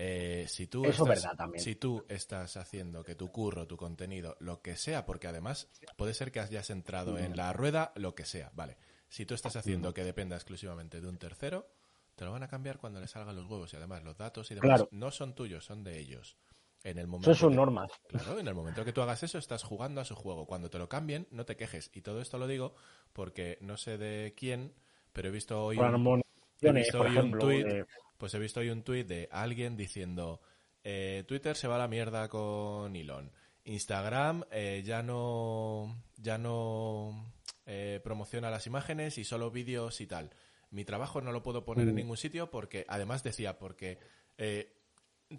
Speaker 2: Eh, si tú
Speaker 3: Eso es
Speaker 2: estás,
Speaker 3: verdad también.
Speaker 2: si tú estás haciendo que tu curro, tu contenido, lo que sea, porque además puede ser que hayas entrado en la rueda, lo que sea, vale. Si tú estás haciendo que dependa exclusivamente de un tercero, te lo van a cambiar cuando le salgan los huevos y además los datos y demás
Speaker 3: Claro.
Speaker 2: no son tuyos, son de ellos. En el momento
Speaker 3: Son sus
Speaker 2: que-
Speaker 3: normas.
Speaker 2: Claro, en el momento que tú hagas eso, estás jugando a su juego. Cuando te lo cambien, no te quejes. Y todo esto lo digo porque no sé de quién, pero he visto hoy un, he visto hoy un tuit,
Speaker 3: de-
Speaker 2: pues he visto hoy un tuit de alguien diciendo eh, Twitter se va a la mierda con Elon. Instagram eh, ya no ya no eh, promociona las imágenes y solo vídeos y tal. Mi trabajo no lo puedo poner en
Speaker 3: Mm.
Speaker 2: ningún sitio porque, además decía, porque eh,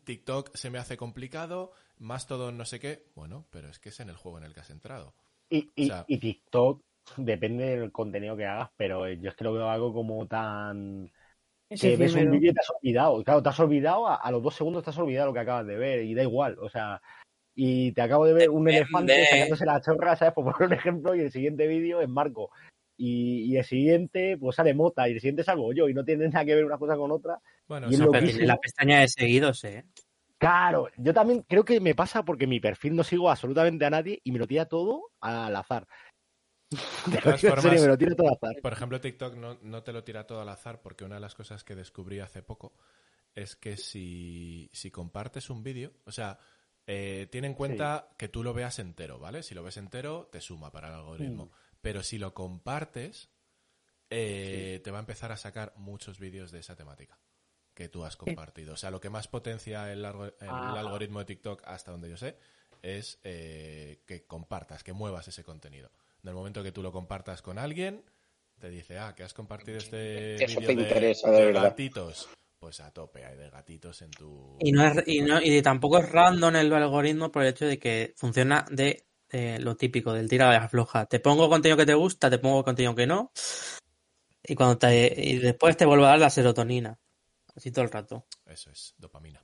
Speaker 2: TikTok se me hace complicado, más todo no sé qué. Bueno, pero es que es en el juego en el que has entrado.
Speaker 3: Y, y-
Speaker 2: O sea-
Speaker 3: y TikTok depende del contenido que hagas, pero yo es que lo veo algo como tan...
Speaker 6: Es
Speaker 3: que ves un vídeo y te has olvidado. Claro, te has olvidado, a, a los dos segundos te has olvidado lo que acabas de ver y da igual. O sea, y te acabo de ver un elefante sacándose la chorra, ¿sabes? Por poner un ejemplo, y el siguiente vídeo es Marco. Y, y el siguiente, pues sale Mota, y el siguiente salgo yo, y no tiene nada que ver una cosa con otra.
Speaker 2: Bueno,
Speaker 3: Y
Speaker 5: tiene la pestaña de seguidos, ¿eh?
Speaker 3: Claro, yo también creo que me pasa porque mi perfil no sigo absolutamente a nadie y me lo tira todo al azar. Lo
Speaker 2: todas
Speaker 3: serio,
Speaker 2: formas-
Speaker 3: me lo tira todo al azar.
Speaker 2: Por ejemplo, TikTok no, no te lo tira todo al azar porque una de las cosas que descubrí hace poco es que si, si compartes un vídeo, o sea, eh, tiene en cuenta que tú lo veas entero, ¿vale? Si lo ves entero, te suma para el algoritmo.
Speaker 3: Mm.
Speaker 2: Pero si lo compartes, eh, te va a empezar a sacar muchos vídeos de esa temática que tú has compartido. O sea, lo que más potencia el,
Speaker 3: Ah.
Speaker 2: algoritmo de TikTok, hasta donde yo sé, es eh, que compartas, que muevas ese contenido. En el momento que tú lo compartas con alguien, te dice, ah, que has compartido este
Speaker 4: Eso te
Speaker 2: vídeo de,
Speaker 4: interesa, de
Speaker 2: de
Speaker 4: verdad.
Speaker 2: gatitos. Pues a tope hay de gatitos en tu...
Speaker 5: Y no es, y no, y tampoco es random el algoritmo por el hecho de que funciona de, de lo típico, del tira de afloja. Te pongo contenido que te gusta, te pongo contenido que no. Y cuando te, y después te vuelvo a dar la serotonina. Así todo el rato.
Speaker 2: Eso es, dopamina.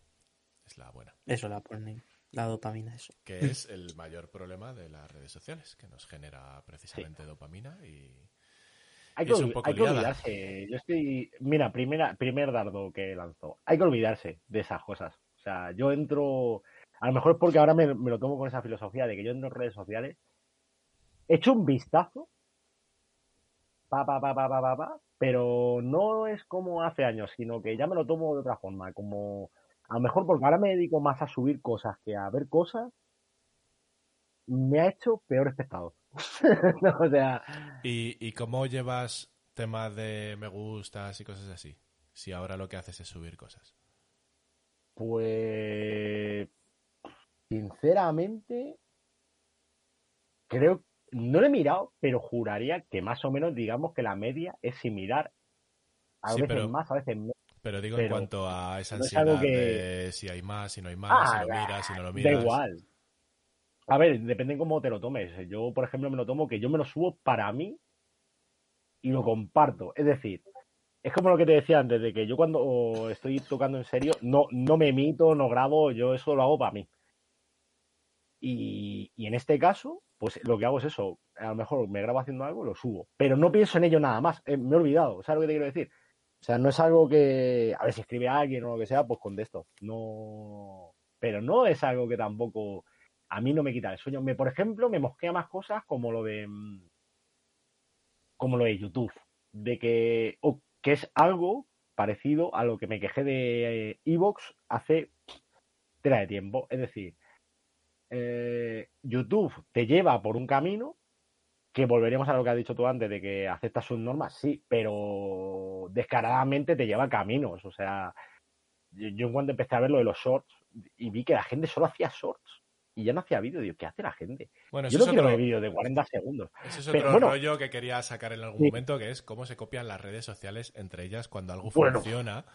Speaker 2: Es la buena.
Speaker 5: Eso la pone, la dopamina, eso.
Speaker 2: Que es el mayor problema de las redes sociales, que nos genera precisamente dopamina y...
Speaker 3: Hay
Speaker 2: Y
Speaker 3: que,
Speaker 2: es un poco
Speaker 3: hay que olvidarse. Yo estoy. Mira, primera, primer dardo que lanzó. Hay que olvidarse de esas cosas. O sea, yo entro. A lo mejor es porque ahora me, me lo tomo con esa filosofía de que yo en redes sociales. He hecho un vistazo. Pa, pa, pa, pa, pa, pa, pa, pero no es como hace años, sino que ya me lo tomo de otra forma. Como. A lo mejor porque ahora me dedico más a subir cosas que a ver cosas. Me ha hecho peor espectador. No, o sea.
Speaker 2: ¿Y, ¿Y cómo llevas temas de me gustas y cosas así? Si ahora lo que haces es subir cosas.
Speaker 3: Pues sinceramente creo no lo he mirado, pero juraría que más o menos digamos que la media es similar. A
Speaker 2: Sí,
Speaker 3: veces
Speaker 2: pero-
Speaker 3: más, a veces menos.
Speaker 2: Pero digo en cuanto a esa
Speaker 3: no es
Speaker 2: ansiedad
Speaker 3: algo que-
Speaker 2: de si hay más, si no hay más,
Speaker 3: Ah,
Speaker 2: si lo miras, si no lo
Speaker 3: Da
Speaker 2: miras.
Speaker 3: igual. A ver, depende cómo te lo tomes. Yo, por ejemplo, me lo tomo que yo me lo subo para mí y lo comparto. Es decir, es como lo que te decía antes, de que yo cuando estoy tocando en serio, no, no me emito, no grabo, yo eso lo hago para mí. Y, en este caso, pues lo que hago es eso. A lo mejor me grabo haciendo algo, lo subo. Pero no pienso en ello nada más. Eh, me he olvidado. ¿Sabes lo que te quiero decir? O sea, no es algo que. A ver, si escribe alguien o lo que sea, pues contesto. No. Pero no es algo que tampoco. A mí no me quita el sueño. Me, por ejemplo, me mosquea más cosas como lo de. mm, Como lo de YouTube. De que. O que es algo parecido a lo que me quejé de Evox hace. Tela de tiempo. Es decir. Eh, YouTube te lleva por un camino que volveríamos a lo que has dicho tú antes, de que aceptas sus normas, sí, pero descaradamente te lleva caminos. O sea, yo, cuanto empecé a ver lo de los shorts y vi que la gente solo hacía shorts y ya no hacía vídeo, digo, ¿qué hace la gente?
Speaker 2: Bueno,
Speaker 3: Yo no quiero ver vídeos de 40 segundos.
Speaker 2: eso es
Speaker 3: pero
Speaker 2: otro
Speaker 3: bueno.
Speaker 2: rollo que quería sacar en algún
Speaker 3: Sí.
Speaker 2: momento, que es cómo se copian las redes sociales entre ellas cuando algo
Speaker 3: Bueno.
Speaker 2: funciona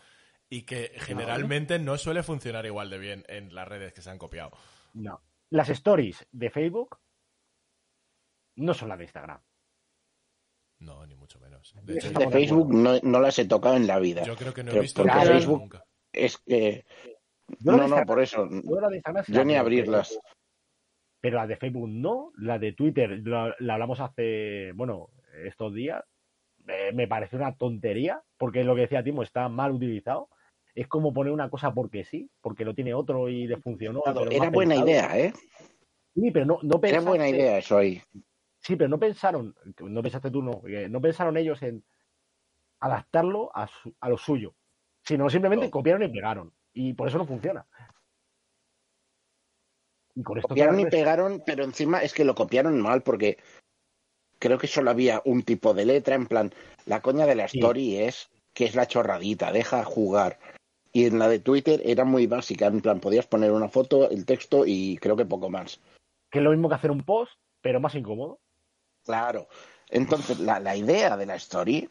Speaker 2: y que generalmente no suele funcionar igual de bien en las redes que se han copiado.
Speaker 3: No. Las stories de Facebook no son las de Instagram.
Speaker 2: No, ni mucho menos. De hecho,
Speaker 4: De Facebook no, no las he tocado en la vida.
Speaker 2: yo creo que no he visto
Speaker 4: porque
Speaker 2: ninguna
Speaker 3: Facebook-
Speaker 2: nunca.
Speaker 4: Es que.
Speaker 3: Yo
Speaker 4: No,
Speaker 3: de
Speaker 4: no, por eso.
Speaker 3: yo de
Speaker 4: Yo
Speaker 3: las
Speaker 4: ni abrirlas.
Speaker 3: Pero, pero las de Facebook no, las de Twitter la, la hablamos hace, bueno, estos días. eh, me parece una tontería, porque lo que decía Timo está mal utilizado. Es como poner una cosa porque sí, porque lo tiene otro y le funcionó. pero
Speaker 4: Era buena
Speaker 3: pensado.
Speaker 4: idea, ¿eh?
Speaker 3: Sí, pero no, no
Speaker 4: Era buena idea eso ahí.
Speaker 3: Sí, pero no pensaron, no pensaste tú, no, eh, no pensaron ellos en adaptarlo a, su- a lo suyo, sino simplemente
Speaker 4: No.
Speaker 3: copiaron y pegaron. Y por eso no funciona. Y con esto
Speaker 4: Copiaron y pegaron, pero encima es que lo copiaron mal porque creo que solo había un tipo de letra, en plan, la coña de la
Speaker 3: Sí.
Speaker 4: story es que es la chorradita, deja jugar. Y en la de Twitter era muy básica, en plan, podías poner una foto, el texto y creo que poco más.
Speaker 3: que es lo mismo que hacer un post, pero más incómodo.
Speaker 4: Claro. Entonces, la, la idea de la story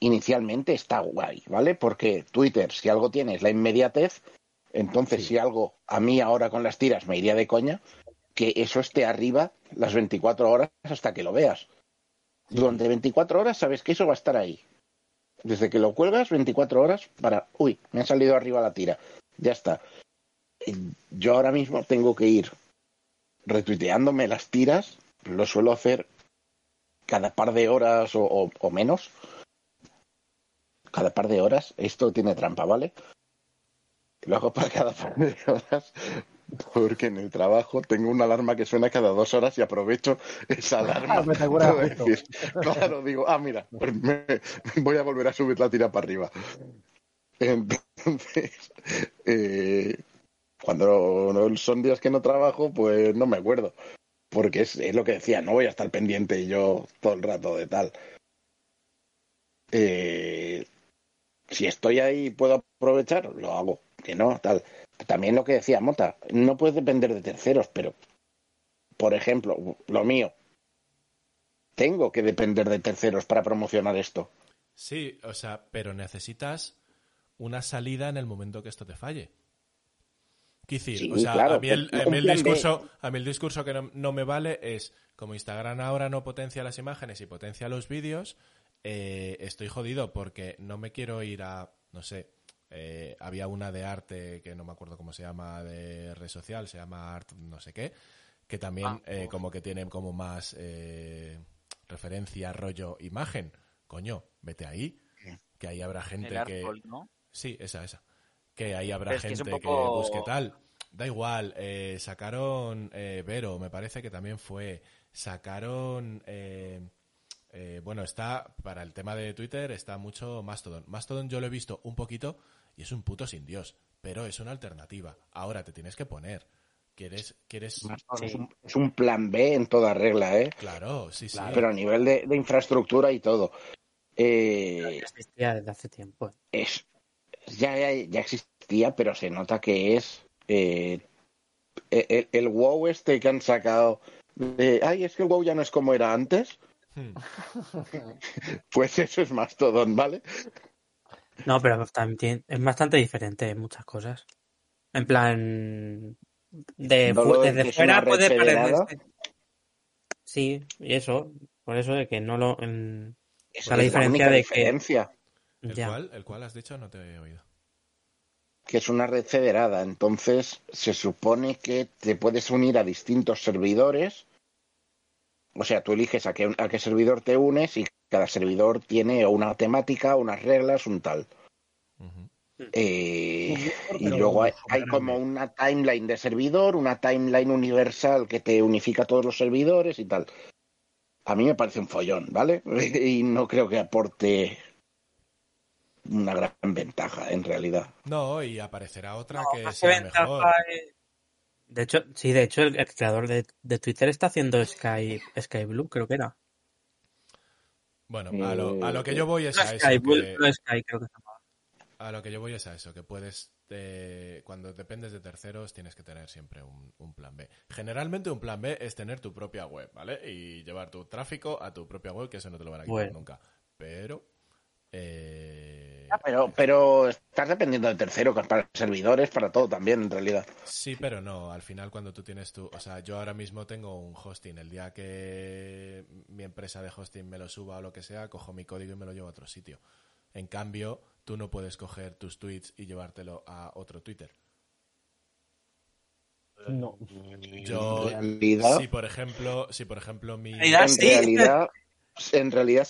Speaker 4: inicialmente está guay, ¿vale? Porque Twitter, si algo tiene, es la inmediatez. Entonces, si algo a mí ahora con las tiras me iría de coña, que eso esté arriba las 24 horas hasta que lo veas. Durante 24 horas sabes que eso va a estar ahí. Desde que lo cuelgas, 24 horas para, uy, me ha salido arriba la tira. Ya está. Yo ahora mismo tengo que ir retuiteándome las tiras. Lo suelo hacer cada par de horas o- o menos. Cada par de horas. Esto tiene trampa, ¿vale? Lo hago para cada par de horas porque en el trabajo tengo una alarma que suena cada dos horas y aprovecho esa alarma.
Speaker 3: Ah, acuerdas
Speaker 4: para
Speaker 3: justo.
Speaker 4: decir, claro, digo, ah, mira, pues me- voy a volver a subir la tira para arriba. Entonces, eh, cuando son días que no trabajo, pues no me acuerdo. Porque es, es lo que decía, no voy a estar pendiente yo todo el rato de tal. Eh, si estoy ahí y puedo aprovechar, lo hago. Que no, tal. También lo que decía Mota, no puedes depender de terceros, pero, por ejemplo, lo mío, tengo que depender de terceros para promocionar esto.
Speaker 2: Sí, o sea, pero necesitas una salida en el momento que esto te falle. Decir,
Speaker 4: Sí,
Speaker 2: o sea,
Speaker 4: claro,
Speaker 2: a, mí el, a mí discurso, a mí el discurso que no, no me vale es, como Instagram ahora no potencia las imágenes y potencia los vídeos, eh, estoy jodido porque no me quiero ir a, no sé, eh, había una de arte que no me acuerdo cómo se llama de red social, se llama art no sé qué, que también
Speaker 7: Ah,
Speaker 2: eh, como que tiene como más eh, referencia, rollo, imagen. Coño, vete ahí, que ahí habrá gente
Speaker 7: El
Speaker 2: que...
Speaker 7: Artful, ¿no?
Speaker 2: Sí, esa, esa. Que ahí habrá
Speaker 7: Pero es que es
Speaker 2: gente que
Speaker 7: poco-
Speaker 2: busque tal. Da igual, eh, sacaron eh, Vero, me parece que también fue. Sacaron. eh, eh, bueno, está. Para el tema de Twitter está mucho Mastodon. Mastodon yo lo he visto un poquito y es un puto sin Dios. Pero es una alternativa. Ahora te tienes que poner. ¿Quieres.? quieres...
Speaker 4: Es, un, es un plan B en toda regla, ¿eh?
Speaker 2: Claro, sí, sí.
Speaker 4: Pero a nivel de, de infraestructura y todo. Eh,
Speaker 5: Existía desde hace tiempo.
Speaker 4: es ya, ya, ya existía, pero se nota que es eh, el, el WoW este que han sacado de, ay, es que el WoW ya no es como era antes,
Speaker 2: Hmm.
Speaker 4: pues eso es Mastodon, ¿vale?
Speaker 5: No, pero también es bastante diferente en muchas cosas. En plan, de desde
Speaker 4: que es
Speaker 5: fuera puede parecerse. Sí, y eso, por eso de que no lo. en- sea, la
Speaker 4: es la
Speaker 5: diferencia
Speaker 4: única
Speaker 5: de que-
Speaker 4: diferencia,
Speaker 2: ¿El,
Speaker 5: Ya.
Speaker 2: cual, ¿El cual has dicho? No te he oído.
Speaker 4: que es una red federada, entonces se supone que te puedes unir a distintos servidores, o sea, tú eliges a qué, a qué servidor te unes y cada servidor tiene una temática, unas reglas, un tal. Eh, y luego hay, como una timeline de servidor, una timeline universal que te unifica todos los servidores y tal. A mí me parece un follón, ¿vale? Y no creo que aporte una gran ventaja, en realidad.
Speaker 2: No, y aparecerá otra
Speaker 5: No,
Speaker 2: que sea
Speaker 5: ventaja
Speaker 2: mejor.
Speaker 5: es- De hecho, sí, de hecho, el, el creador de, de Twitter está haciendo Sky, Sky Blue, creo que era.
Speaker 2: Bueno, a lo, a lo que yo voy es
Speaker 5: No
Speaker 2: a eso.
Speaker 5: Sky, Blue,
Speaker 2: que-
Speaker 5: no Sky, creo que.
Speaker 2: A lo que yo voy es a eso, que puedes, eh, cuando dependes de terceros, tienes que tener siempre un, un plan B. Generalmente un plan B es tener tu propia web, ¿vale? Y llevar tu tráfico a tu propia web, que eso no te lo van a quitar
Speaker 5: Bueno.
Speaker 2: nunca. Pero... eh,
Speaker 4: Pero, pero estás dependiendo de tercero, para servidores, para todo también, en realidad.
Speaker 2: Sí, pero no. Al final, cuando tú tienes tu. O sea, yo ahora mismo tengo un hosting. El día que mi empresa de hosting me lo suba o lo que sea, cojo mi código y me lo llevo a otro sitio. En cambio, tú no puedes coger tus tweets y llevártelo a otro Twitter.
Speaker 3: No.
Speaker 2: Yo,
Speaker 4: realidad,
Speaker 2: si por ejemplo, si por ejemplo mi.
Speaker 5: En realidad,
Speaker 4: en
Speaker 5: sí.
Speaker 4: realidad, en realidad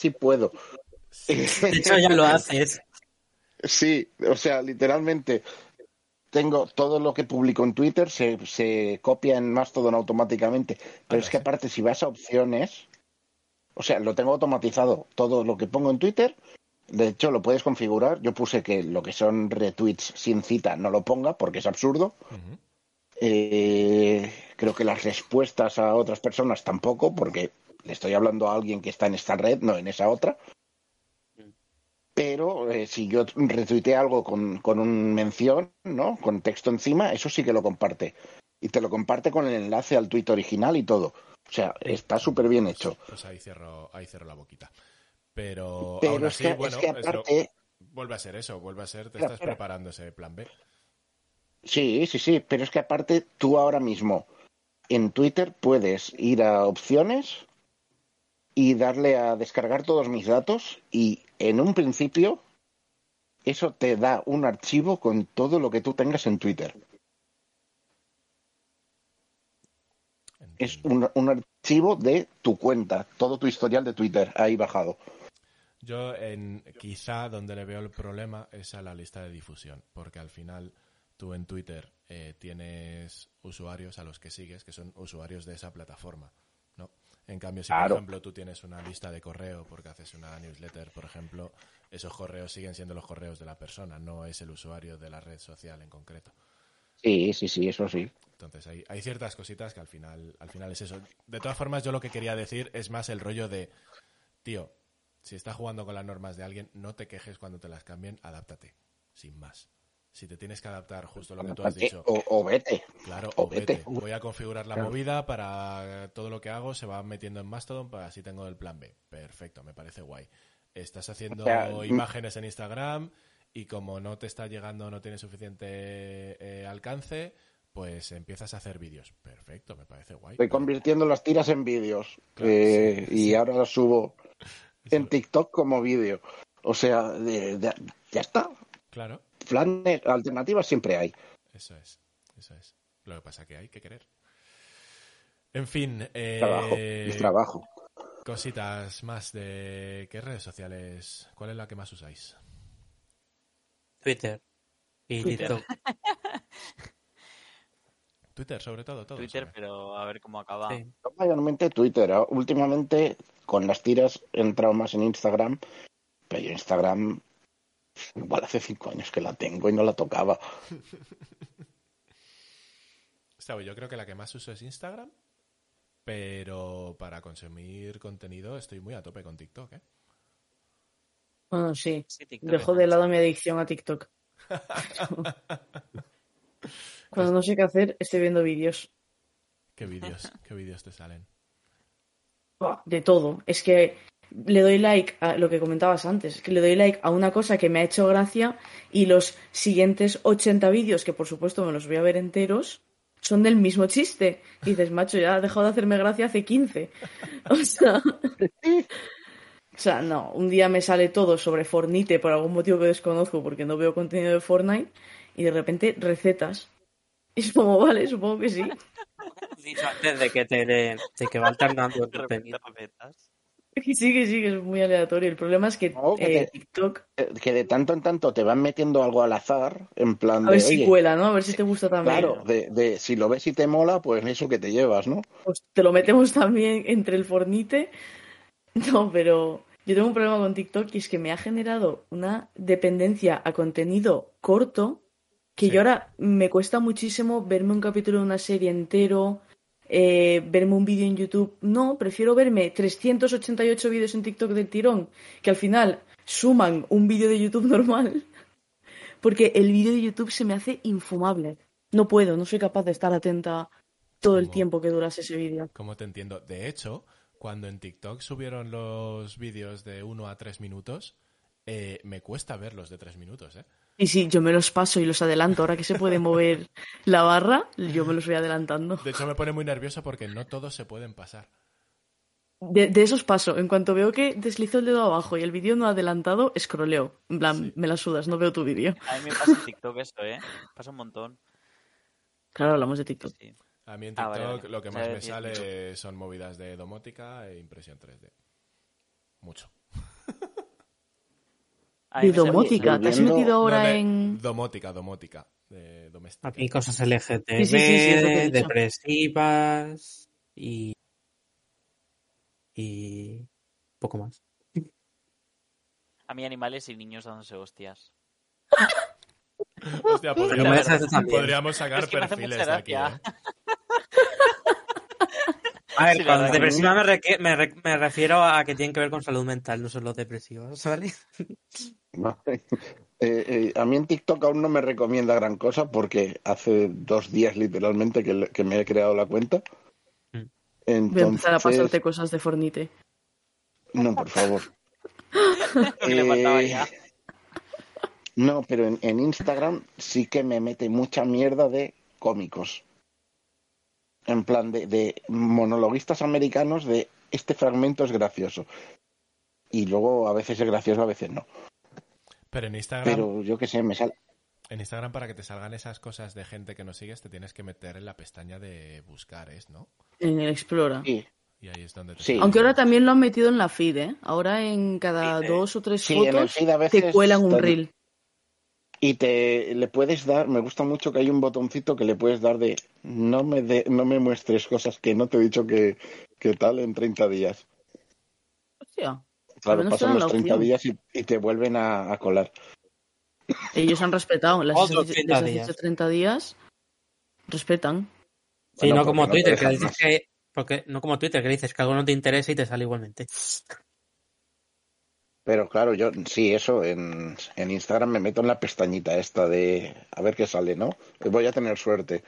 Speaker 4: sí.
Speaker 5: De hecho, ya lo haces.
Speaker 4: Sí, o sea, literalmente tengo todo lo que publico en Twitter se, se copia en Mastodon automáticamente. Pero es que aparte, si vas a opciones, O sea, lo tengo automatizado. Todo lo que pongo en Twitter, de hecho, lo puedes configurar. Yo puse que lo que son retweets sin cita no lo ponga porque es absurdo. Eh, creo que las respuestas a otras personas tampoco, porque le estoy hablando a alguien que está en esta red, no en esa otra. Pero eh, si yo retuiteé algo con, con un mención, ¿no? Con texto encima, eso sí que lo comparte. Y te lo comparte con el enlace al tweet original y todo. O sea, está súper bien hecho.
Speaker 2: Pues ahí cierro, ahí cierro la boquita. Pero,
Speaker 4: Pero
Speaker 2: aún
Speaker 4: es que,
Speaker 2: bueno,
Speaker 4: es que
Speaker 2: es lo-
Speaker 4: aparte,
Speaker 2: vuelve a ser eso, vuelve a ser, te estás preparando ese plan B.
Speaker 4: Sí, sí, sí, pero es que aparte tú ahora mismo en Twitter puedes ir a opciones y darle a descargar todos mis datos y en un principio eso te da un archivo con todo lo que tú tengas en Twitter. Es un, un archivo de tu cuenta, todo tu historial de Twitter ahí bajado.
Speaker 2: Yo en quizá donde le veo el problema es a la lista de difusión, porque al final tú en Twitter eh, tienes usuarios a los que sigues que son usuarios de esa plataforma. En cambio, si
Speaker 4: Claro.
Speaker 2: por ejemplo tú tienes una lista de correo porque haces una newsletter, por ejemplo, esos correos siguen siendo los correos de la persona, no es el usuario de la red social en concreto.
Speaker 4: Sí, sí, sí, eso sí.
Speaker 2: Entonces hay, hay ciertas cositas que al final, al final es eso. De todas formas, yo lo que quería decir es más el rollo de, tío, si estás jugando con las normas de alguien, no te quejes cuando te las cambien, adáptate, sin más. Si te tienes que adaptar justo lo que tú has dicho,
Speaker 4: O, o vete.
Speaker 2: claro,
Speaker 4: o
Speaker 2: o vete.
Speaker 4: vete.
Speaker 2: Voy a configurar la
Speaker 3: Claro.
Speaker 2: movida para todo lo que hago se va metiendo en Mastodon, para así tengo el plan B. Perfecto, me parece guay. Estás haciendo
Speaker 4: O sea,
Speaker 2: imágenes en Instagram y como no te está llegando, no tienes suficiente eh, alcance, pues empiezas a hacer vídeos. Perfecto, me parece guay.
Speaker 4: Estoy convirtiendo las tiras en vídeos.
Speaker 2: Claro,
Speaker 4: eh,
Speaker 2: sí,
Speaker 4: y
Speaker 2: sí.
Speaker 4: ahora las subo en TikTok como vídeo. O sea, de- de- ya está.
Speaker 2: Claro,
Speaker 4: Planes, alternativas siempre hay.
Speaker 2: eso es, eso es. Lo que pasa que hay que querer. En fin, eh,
Speaker 4: Trabajo, es trabajo.
Speaker 2: cositas más de qué redes sociales, ¿cuál es la que más usáis?
Speaker 5: Twitter y
Speaker 7: Twitter.
Speaker 5: TikTok.
Speaker 2: Twitter, sobre todo, todo.
Speaker 7: Twitter,
Speaker 2: sobre.
Speaker 7: pero a ver cómo acaba.
Speaker 5: Sí.
Speaker 4: Yo Mayormente Twitter. Últimamente con las tiras he entrado más en Instagram. Pero yo Instagram igual hace cinco años que la tengo y no la tocaba.
Speaker 2: Está, yo creo que la que más uso es Instagram, pero para consumir contenido estoy muy a tope con TikTok, ¿eh?
Speaker 6: Bueno, sí. Dejo de lado mi adicción a TikTok. Cuando no sé qué hacer, estoy viendo vídeos.
Speaker 2: ¿Qué vídeos, qué vídeos te salen?
Speaker 6: De todo. Es que le doy like a lo que comentabas antes, es que le doy like a una cosa que me ha hecho gracia y los siguientes 80 vídeos, que por supuesto me los voy a ver enteros, son del mismo chiste. Y dices, macho, ya ha dejado de hacerme gracia hace 15. O sea, o sea, no, un día me sale todo sobre Fortnite por algún motivo que desconozco porque no veo contenido de Fortnite y de repente recetas. Y es como, vale, supongo que sí.
Speaker 5: Dicho antes de que te de, de que va alternando
Speaker 6: Sí, que sí, que es muy aleatorio. El problema es que
Speaker 4: No, que
Speaker 6: eh,
Speaker 4: te-
Speaker 6: TikTok,
Speaker 4: Eh, Que de tanto en tanto te van metiendo algo al azar, en plan
Speaker 6: a
Speaker 4: de,
Speaker 6: ver si
Speaker 4: oye,
Speaker 6: cuela, ¿no? A ver si te gusta también.
Speaker 4: claro, de, de si lo ves y te mola, pues eso que te llevas, ¿no?
Speaker 6: Pues te lo metemos también entre el Fornite. No, pero yo tengo un problema con TikTok y es que me ha generado una dependencia a contenido corto que
Speaker 2: Sí.
Speaker 6: yo ahora me cuesta muchísimo verme un capítulo de una serie entero, eh, verme un vídeo en YouTube. No, prefiero verme 388 vídeos en TikTok del tirón, que al final suman un vídeo de YouTube normal, porque el vídeo de YouTube se me hace infumable. No puedo, no soy capaz de estar atenta todo el tiempo que duras ese vídeo.
Speaker 2: ¿Cómo te entiendo? De hecho, cuando en TikTok subieron los vídeos de 1 a 3 minutos, eh, me cuesta verlos de 3 minutos, ¿eh?
Speaker 6: Y sí, yo me los paso y los adelanto. Ahora que se puede mover la barra, yo me los voy adelantando.
Speaker 2: De hecho, me pone muy nervioso porque no todos se pueden pasar.
Speaker 6: De, de esos paso. En cuanto veo que deslizo el dedo abajo y el vídeo no ha adelantado, escroleo. En plan,
Speaker 2: Sí.
Speaker 6: me la sudas, no veo tu vídeo.
Speaker 7: A mí me pasa en TikTok eso, ¿eh? Pasa un montón.
Speaker 6: Claro, hablamos de TikTok.
Speaker 7: Sí.
Speaker 2: A mí en
Speaker 7: Ah,
Speaker 2: TikTok
Speaker 7: vale, vale.
Speaker 2: lo que más me sale son movidas de domótica e impresión 3D. Mucho.
Speaker 7: Sale-
Speaker 6: domótica, ¿te has metido ahora
Speaker 2: No, de-
Speaker 6: en...?
Speaker 2: Domótica, domótica. De doméstica.
Speaker 5: Aquí cosas LGTB,
Speaker 6: Sí, sí, sí,
Speaker 5: depresivas y. Y. poco más.
Speaker 7: A mí animales y niños dándose hostias.
Speaker 2: Hostia, podríamos, podríamos sacar
Speaker 7: Es que
Speaker 2: perfiles de aquí. ¿eh?
Speaker 5: A ver,
Speaker 7: Sí, la
Speaker 5: con depresiva me, reque- me re- me refiero a que tienen que ver con salud mental, no solo depresivos, ¿vale?
Speaker 4: Vale. Eh, eh, a mí en TikTok aún no me recomienda gran cosa porque hace dos días literalmente que, me he creado la cuenta.
Speaker 5: Mm.
Speaker 4: Entonces,
Speaker 6: Voy a empezar a pasarte cosas de Fornite.
Speaker 4: No, por favor. Eh. No, pero en, en Instagram sí que me mete mucha mierda de cómicos. En plan de, de monologuistas americanos de este fragmento es gracioso. Y luego a veces es gracioso, a veces no.
Speaker 2: Pero en Instagram,
Speaker 4: Pero yo qué sé, me sale.
Speaker 2: en Instagram para que te salgan esas cosas de gente que no sigues, te tienes que meter en la pestaña de buscar, ¿es? ¿No?
Speaker 6: En el Explora.
Speaker 4: Sí,
Speaker 2: Y ahí es donde te
Speaker 4: Sí.
Speaker 6: Aunque ahora también lo han metido en la feed, ¿eh? Ahora en cada dos o tres
Speaker 4: sí, en el
Speaker 6: fotos
Speaker 4: feed a veces
Speaker 6: te cuelan un reel.
Speaker 4: Y te le puedes dar, me gusta mucho que hay un botoncito que le puedes dar de no me de, no me muestres cosas que no te he dicho que, que tal en 30 días.
Speaker 6: Hostia,
Speaker 4: Claro, pasan los
Speaker 6: la
Speaker 4: 30
Speaker 6: opción.
Speaker 4: días y, y te vuelven a, a colar.
Speaker 6: ellos han respetado. Las
Speaker 5: Otros
Speaker 6: has-
Speaker 5: 30
Speaker 6: les has
Speaker 5: días.
Speaker 6: dicho 30 días, respetan.
Speaker 5: Sí,
Speaker 4: Bueno,
Speaker 5: no como
Speaker 4: no
Speaker 5: Twitter, que dices que. Porque, no como Twitter, que dices que algo no te interesa y te sale igualmente.
Speaker 4: Pero claro, yo sí, eso, en, en Instagram me meto en la pestañita esta de a ver qué sale, ¿no? Voy a tener suerte.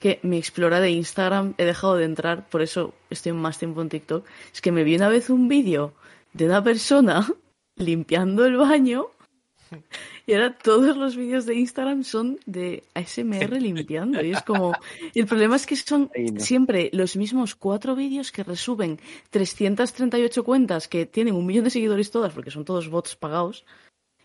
Speaker 6: Que mi explora de Instagram he dejado de entrar, por eso estoy más tiempo en TikTok. Es que me vi una vez un vídeo de una persona limpiando el baño y ahora todos los vídeos de Instagram son de ASMR limpiando. Y es como. y el problema es que son siempre los mismos cuatro vídeos que resuben 338 cuentas que tienen un millón de seguidores todas, porque son todos bots pagados.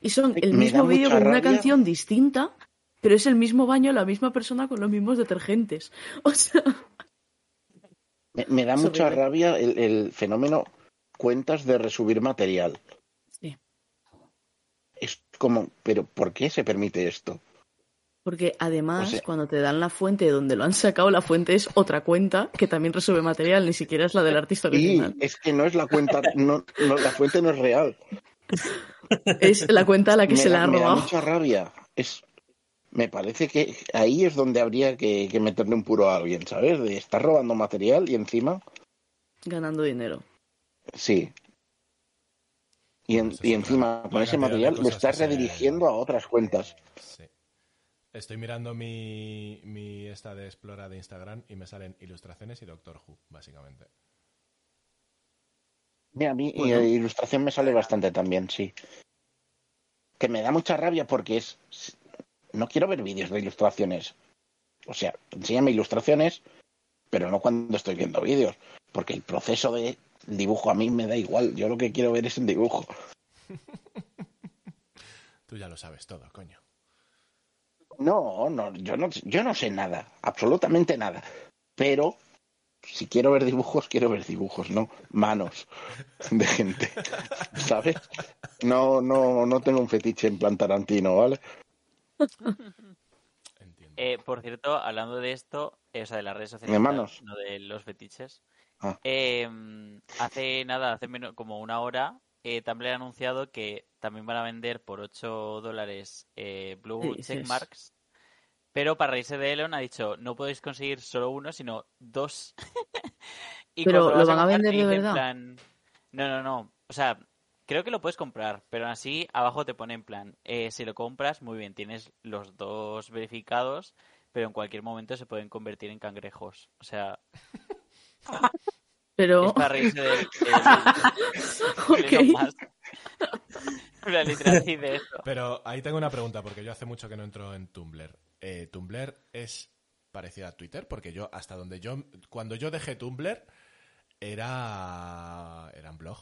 Speaker 6: Y son el mismo vídeo con una canción distinta, pero es el mismo baño, la misma persona con los mismos detergentes. O sea.
Speaker 4: Me, me da mucha rabia el, el fenómeno cuentas de resubir material. Como, pero ¿por qué se permite esto?
Speaker 6: Porque además,
Speaker 4: O sea-
Speaker 6: cuando te dan la fuente de donde lo han sacado, la fuente es otra cuenta que también resube material, ni siquiera es la del artista
Speaker 4: Y
Speaker 6: original.
Speaker 4: es que no es la cuenta, no, no, la fuente no es real.
Speaker 6: Es la cuenta a la que
Speaker 4: me
Speaker 6: se
Speaker 4: da,
Speaker 6: la ha
Speaker 4: me da
Speaker 6: robado.
Speaker 4: mucha rabia. Es, me parece que ahí es donde habría que, que meterle un puro a alguien, ¿sabes? De estar robando material y encima,
Speaker 6: Ganando dinero.
Speaker 4: sí. Y, en-
Speaker 2: Pues
Speaker 4: y encima, con ese material lo estás
Speaker 2: se-
Speaker 4: redirigiendo a otras cuentas.
Speaker 2: Sí. Estoy mirando mi, mi esta de Explora de Instagram y me salen ilustraciones y Doctor Who, básicamente.
Speaker 4: Mira, a mí
Speaker 6: Bueno.
Speaker 4: ilustración me sale bastante también, sí. Que me da mucha rabia porque es... No quiero ver vídeos de ilustraciones. O sea, enséñame ilustraciones, pero no cuando estoy viendo vídeos. Porque el proceso de dibujo a mí me da igual. Yo lo que quiero ver es el dibujo.
Speaker 2: Tú ya lo sabes todo, coño.
Speaker 4: No, no, yo no, yo no sé nada. Absolutamente nada. Pero si quiero ver dibujos, quiero ver dibujos, no manos de gente. ¿Sabes? No, no, no tengo un fetiche en plan Tarantino, ¿vale?
Speaker 2: Entiendo.
Speaker 7: Eh, por cierto, hablando de esto, eh, o sea, de las redes sociales,
Speaker 4: De manos.
Speaker 7: no de los fetiches,
Speaker 4: Ah.
Speaker 7: eh, hace nada, hace menos, como una hora, eh, Tumblr ha anunciado que también van a vender por 8 dólares eh, Blue. Checkmarks, pero para reírse de Elon ha dicho, no podéis conseguir solo uno, sino dos. Y
Speaker 6: Pero, ¿lo van a vender de verdad?
Speaker 7: plan, no, no, no. O sea, creo que lo puedes comprar, pero así abajo te pone en plan, eh, si lo compras, muy bien, tienes los dos verificados, pero en cualquier momento se pueden convertir en cangrejos. O sea,
Speaker 6: Pero.
Speaker 7: es para reírse de. La.
Speaker 2: Pero ahí tengo una pregunta, porque yo hace mucho que no entro en Tumblr. Eh, ¿Tumblr es parecida a Twitter? Porque yo, hasta donde yo, cuando yo dejé Tumblr, era, era un blog.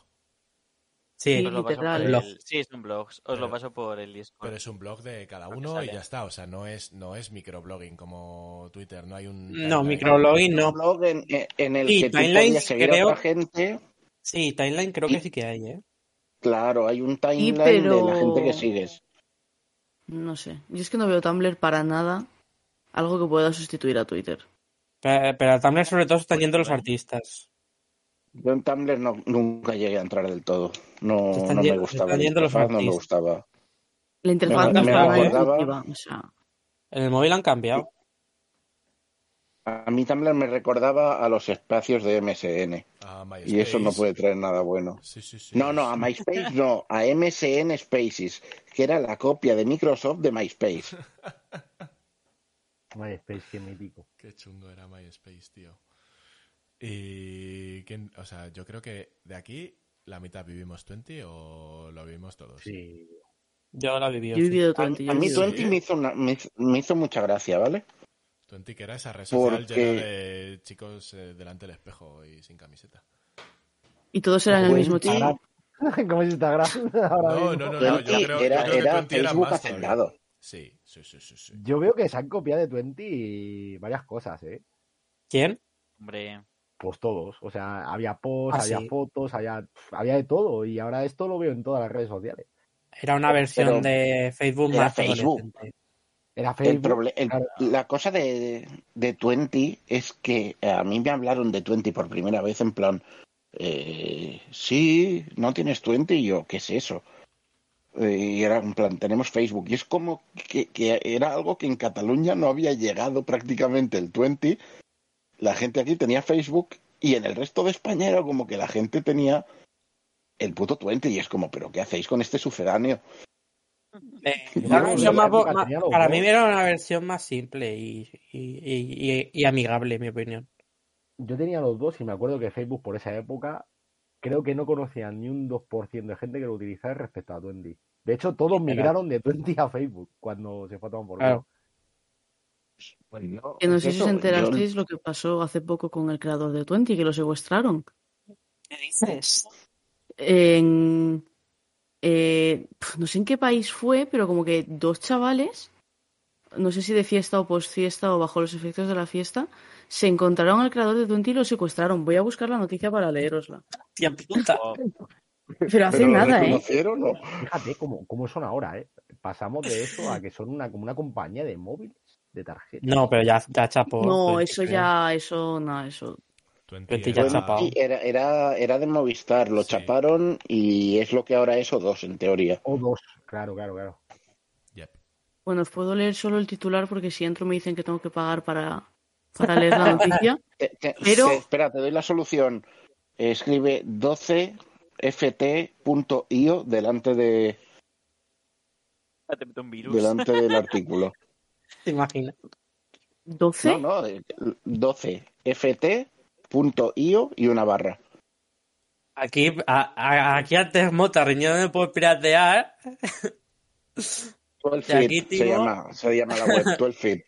Speaker 5: Sí,
Speaker 6: Sí,
Speaker 7: Os lo paso por
Speaker 6: literal.
Speaker 7: el-
Speaker 5: Blog.
Speaker 7: Sí, es un blog. Os
Speaker 2: Pero-
Speaker 7: lo paso por el Discord.
Speaker 2: Pero es un blog de cada uno y ya está. O sea, no es, no es microblogging como Twitter. No hay un.
Speaker 5: No,
Speaker 2: timeline.
Speaker 5: microblogging
Speaker 4: Un
Speaker 5: no.
Speaker 4: blog en, en el
Speaker 5: Sí,
Speaker 4: que tú
Speaker 5: timelines
Speaker 4: podías seguir
Speaker 5: creo-
Speaker 4: a otra gente.
Speaker 5: Sí, timeline creo que sí que hay, ¿eh?
Speaker 4: Claro, hay un timeline
Speaker 6: pero-
Speaker 4: de la gente que sigues.
Speaker 6: No sé. Yo es que no veo Tumblr para nada algo que pueda sustituir a Twitter.
Speaker 5: Pero, pero a Tumblr sobre todo están yendo los artistas.
Speaker 4: Yo en Tumblr no, nunca llegué a entrar del todo. No,
Speaker 5: Se están
Speaker 4: no me gustaba.
Speaker 5: están
Speaker 4: la
Speaker 5: yendo los
Speaker 4: interfaz, no me gustaba.
Speaker 6: La interfaz
Speaker 4: Me-
Speaker 6: no intuitiva, o sea,
Speaker 5: En el móvil han cambiado.
Speaker 4: A mí Tumblr me recordaba a los espacios de MSN.
Speaker 2: A
Speaker 4: Y eso no puede traer nada bueno.
Speaker 2: Sí, sí, sí.
Speaker 4: No, no, a MySpace no, a MSN Spaces, que era la copia de Microsoft de MySpace.
Speaker 3: MySpace, qué mítico.
Speaker 2: Qué chungo era MySpace, tío. Y. ¿quién- O sea, yo creo que de aquí la mitad vivimos 20 o lo vivimos todos.
Speaker 3: Sí.
Speaker 5: Yo la viví.
Speaker 6: yo he vivido
Speaker 4: A,
Speaker 6: 20. yo
Speaker 4: a
Speaker 6: he
Speaker 4: mí
Speaker 6: vivido-
Speaker 4: 20 me hizo, una- me, hizo- me hizo mucha gracia, ¿vale?
Speaker 2: 20 que era esa red social
Speaker 4: Porque-
Speaker 2: llena de chicos eh, delante del espejo y sin camiseta.
Speaker 6: Y todos eran el mismo chico.
Speaker 3: Como es Instagram. ahora
Speaker 2: No,
Speaker 3: mismo.
Speaker 2: no, no, no.
Speaker 4: 20
Speaker 2: Yo creo, yo
Speaker 4: era,
Speaker 2: creo que
Speaker 4: era
Speaker 2: 20 era
Speaker 4: Facebook
Speaker 2: más todavía.
Speaker 4: hacendado.
Speaker 2: Sí, sí, sí, sí. sí.
Speaker 3: Yo veo que se han copiado de Twenty varias cosas, ¿eh?
Speaker 5: ¿Quién?
Speaker 7: Hombre,
Speaker 3: Pues todos. O sea, había posts,
Speaker 5: Ah,
Speaker 3: había
Speaker 5: sí.
Speaker 3: fotos, había, había de todo. Y ahora esto lo veo en todas las redes sociales.
Speaker 5: Era una versión
Speaker 4: Pero
Speaker 5: de Facebook
Speaker 4: era
Speaker 5: más
Speaker 4: Facebook.
Speaker 3: Era
Speaker 4: El
Speaker 3: Facebook.
Speaker 4: el-
Speaker 3: claro.
Speaker 4: La cosa de, de Twenty es que a mí me hablaron de Twenty por primera vez en plan, eh, sí, no tienes Twenty y yo, ¿qué es eso? Eh, y era en plan, tenemos Facebook. Y es como que, que era algo que en Cataluña no había llegado prácticamente el Twenty. La gente aquí tenía Facebook y en el resto de España era como que la gente tenía el puto Twenty y es como, pero ¿qué hacéis con este sucedáneo?
Speaker 5: Eh, para mí era una versión más simple y, y, y- y- y amigable, en mi opinión.
Speaker 3: Yo tenía los dos y me acuerdo que Facebook por esa época creo que no conocía ni un 2% de gente que lo utilizara respecto a Twenty. De hecho, todos migraron de Twenty a Facebook cuando se fue a tomar por
Speaker 5: Claro.
Speaker 4: Pues yo-
Speaker 6: Que no sé si os
Speaker 4: yo-
Speaker 6: enterasteis lo que pasó hace poco con el creador de Twenty, que lo secuestraron.
Speaker 5: ¿Qué dices?
Speaker 6: En, eh, no sé en qué país fue, pero como que dos chavales, no sé si de fiesta o post fiesta o bajo los efectos de la fiesta, se encontraron al creador de Twenty y lo secuestraron. Voy a buscar la noticia para leerosla.
Speaker 5: Tía puta.
Speaker 6: Pero hace
Speaker 4: ¿Pero
Speaker 6: nada, ¿eh?
Speaker 3: Fíjate cómo, cómo son ahora, ¿eh? Pasamos de eso a que son una, como una compañía de móviles, de tarjetas.
Speaker 5: No, pero ya, ya chapó.
Speaker 6: No,
Speaker 5: Pues,
Speaker 6: eso
Speaker 5: creo.
Speaker 6: ya, eso, no, eso.
Speaker 2: 20
Speaker 5: Vete ya.
Speaker 4: Sí, era, era, era de Movistar, lo
Speaker 2: Sí.
Speaker 4: chaparon y es lo que ahora es O2 en teoría.
Speaker 3: O dos, claro, claro, claro.
Speaker 2: Yep.
Speaker 6: Bueno, os puedo leer solo el titular porque si entro me dicen que tengo que pagar para, para leer la noticia.
Speaker 4: Te- te-
Speaker 6: Pero-
Speaker 4: te- espera, te doy la solución. Escribe 12ft.io delante de
Speaker 7: te meto un virus.
Speaker 4: delante del artículo.
Speaker 5: ¿Te imaginas?
Speaker 6: ¿12?
Speaker 4: No, no, de- 12ft.io y una barra.
Speaker 5: Aquí, a- a- aquí antes Mota riñéndome por piratear.
Speaker 4: 12
Speaker 5: aquí,
Speaker 4: se llama, se llama la web 12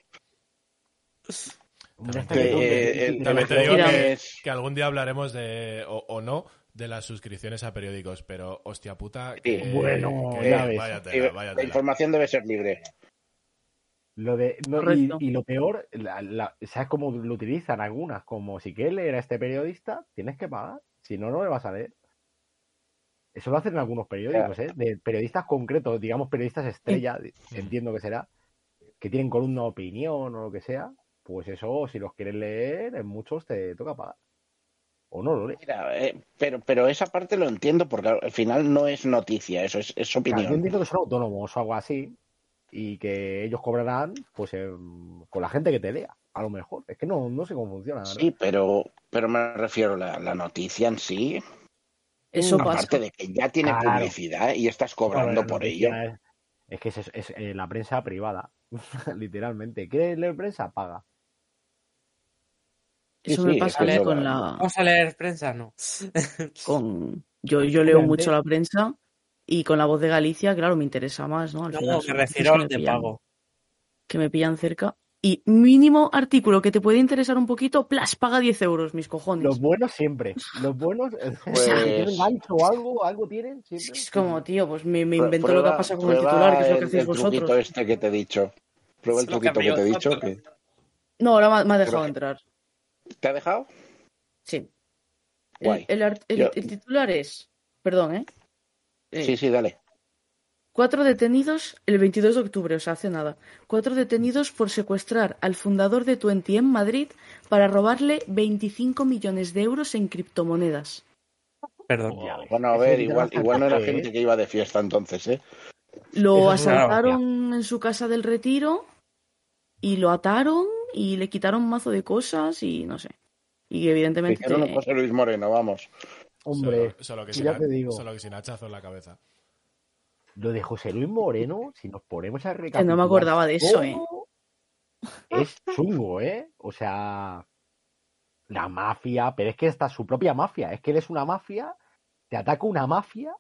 Speaker 3: Hombre,
Speaker 2: También
Speaker 3: este
Speaker 2: te-
Speaker 3: que-
Speaker 4: eh, el-
Speaker 2: También te digo que, algún día hablaremos de, o, o no, de las suscripciones a periódicos, pero hostia puta. Que,
Speaker 3: Bueno,
Speaker 2: que-
Speaker 3: ya ves.
Speaker 2: vaya
Speaker 4: eh,
Speaker 2: tela, vaya
Speaker 4: la información debe ser libre.
Speaker 3: Lo de, no, y, lo peor, la- la- ¿sabes cómo lo utilizan algunas? Como si quieres leer a este periodista, tienes que pagar. Si no, no le vas a leer. Eso lo hacen algunos periódicos, ¿eh? De periodistas concretos, digamos periodistas estrella, entiendo que será, que tienen columna de opinión o lo que sea. Pues eso, si los quieres leer, en muchos te toca pagar. O no lo lees.
Speaker 4: Mira, eh, pero, pero esa parte lo entiendo porque al final no es noticia, eso es, es
Speaker 3: Claro, yo
Speaker 4: opinión.
Speaker 3: entiendo que son autónomos o algo así y que ellos cobrarán pues em, con la gente que te lea, a lo mejor. Es que no, no sé cómo funciona. verdad.
Speaker 4: Sí, pero, pero me refiero a la, la noticia en sí,
Speaker 6: Eso pasa.
Speaker 4: aparte de que ya tiene
Speaker 3: Claro.
Speaker 4: publicidad y estás cobrando por ello.
Speaker 3: Es, es que es, es, eh, la prensa privada, literalmente. ¿Quieres leer prensa? Paga.
Speaker 6: Eso
Speaker 4: sí,
Speaker 6: me
Speaker 4: es
Speaker 6: pasa con
Speaker 4: va-
Speaker 6: la
Speaker 5: ¿Vamos a leer prensa? No.
Speaker 6: con yo yo leo mucho la prensa y con la voz de Galicia, claro, me interesa más, ¿no? Al final
Speaker 5: No,
Speaker 6: son
Speaker 5: me refiero
Speaker 6: que
Speaker 5: al
Speaker 6: me
Speaker 5: de
Speaker 6: pillan-
Speaker 5: pago.
Speaker 6: que me pillan cerca. Y mínimo artículo que te puede interesar un poquito, plas, paga 10 euros, mis cojones.
Speaker 3: Los buenos siempre. Los buenos,
Speaker 4: Pues-
Speaker 3: tienen gancho o algo, algo tienen siempre.
Speaker 6: Es como, tío, pues me, me invento lo que
Speaker 4: prueba-
Speaker 6: pasa con el titular, que es lo que hacéis
Speaker 4: el truquito
Speaker 6: vosotros.
Speaker 4: este que te he dicho. Prueba el
Speaker 5: que
Speaker 4: truquito que te he dicho. Que...
Speaker 6: No, ahora me, me ha dejado
Speaker 4: Pero-
Speaker 6: entrar.
Speaker 4: ¿Te ha dejado?
Speaker 6: Sí. El,
Speaker 4: Guay.
Speaker 6: el art- el-
Speaker 4: Yo-
Speaker 6: el titular es. Perdón, ¿eh? Eh,
Speaker 4: Sí, sí, dale.
Speaker 6: Cuatro detenidos el 22 de octubre, o sea, hace nada. Cuatro detenidos por secuestrar al fundador de Twenty en Madrid para robarle 25 millones de euros en criptomonedas.
Speaker 5: Perdón.
Speaker 4: Bueno, a ver, igual, igual no era gente
Speaker 3: ¿eh?
Speaker 4: que iba de fiesta entonces, ¿eh?
Speaker 6: Lo asaltaron en su casa del retiro y lo ataron y le quitaron un mazo de cosas y no sé. Y
Speaker 4: Que
Speaker 6: evidentemente
Speaker 4: hicieron un José Luis Moreno, vamos.
Speaker 3: Hombre,
Speaker 2: Solo, solo que
Speaker 3: ya
Speaker 2: sin,
Speaker 3: te digo.
Speaker 2: solo que sin hachazo en la cabeza.
Speaker 3: lo de José Luis Moreno, si nos ponemos a
Speaker 6: Que
Speaker 3: recapitular...
Speaker 6: no me acordaba de eso, ¿eh?
Speaker 3: Es chungo, ¿eh? O sea, la mafia, pero es que está su propia mafia. Es que él es una mafia, te ataca una mafia,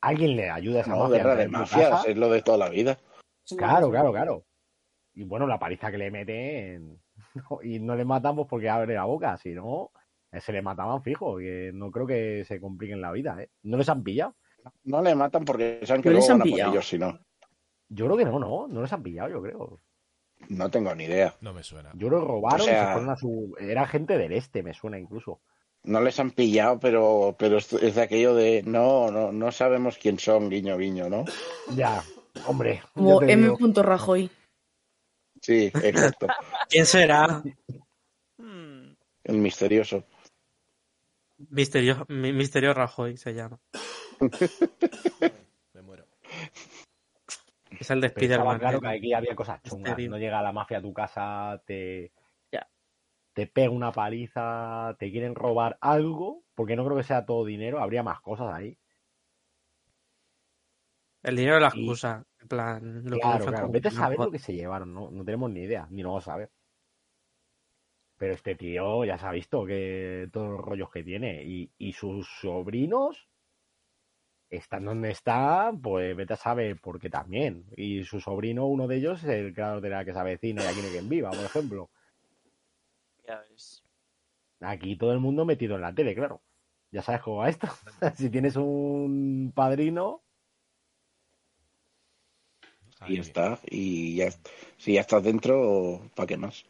Speaker 3: alguien le ayuda a esa
Speaker 4: No,
Speaker 3: mafia.
Speaker 4: de mafias,
Speaker 3: casa.
Speaker 4: es lo de toda la vida.
Speaker 3: Claro, claro, claro. Y bueno, la paliza que le meten y no le matamos porque abre la boca, si no, eh, se le mataban fijo, que no creo que se compliquen la vida, ¿eh? ¿No les han pillado?
Speaker 4: No le matan porque saben que
Speaker 6: No les han
Speaker 4: van a por
Speaker 6: pillado.
Speaker 4: ellos, si no.
Speaker 3: Yo creo que no, no, no les han pillado, yo creo.
Speaker 4: No tengo ni idea.
Speaker 2: No me suena.
Speaker 3: Yo que robaron
Speaker 4: O
Speaker 3: y se fueron a su... Era gente del este, me suena incluso.
Speaker 4: No les han pillado, pero, pero es, de aquello de no, no, no sabemos quién son, guiño, guiño, ¿no?
Speaker 3: Ya, hombre.
Speaker 6: Como M.
Speaker 3: digo.
Speaker 6: Rajoy.
Speaker 4: Sí, exacto.
Speaker 5: ¿Quién será?
Speaker 4: El misterioso.
Speaker 5: Misterio, Mi- Misterio Rajoy se llama.
Speaker 2: Me muero.
Speaker 5: Es el de Spider-Man.
Speaker 3: claro
Speaker 5: ¿eh?
Speaker 3: que aquí había cosas chungas.
Speaker 5: Misterio.
Speaker 3: No llega la mafia a tu casa, te, te pega una paliza, te quieren robar algo, porque no creo que sea todo dinero, habría más cosas ahí.
Speaker 5: El dinero es la
Speaker 3: Y-
Speaker 5: excusa. En plan, lo que
Speaker 3: Claro,
Speaker 5: fue
Speaker 3: claro. Vete a saber lo que se llevaron, ¿no? No tenemos ni idea, ni lo vamos a saber. Pero este tío ya se ha visto que todos los rollos que tiene. Y, y sus sobrinos están donde están, pues vete a saber por qué también. Y su sobrino, uno de ellos, es el creador de la que se avecina y aquí no hay quien viva, por ejemplo.
Speaker 7: Ya ves.
Speaker 3: Aquí todo el mundo metido en la tele, claro. Ya sabes cómo va esto. si tienes un padrino,
Speaker 4: Y ya está. Y ya, si ya estás dentro, ¿para qué más?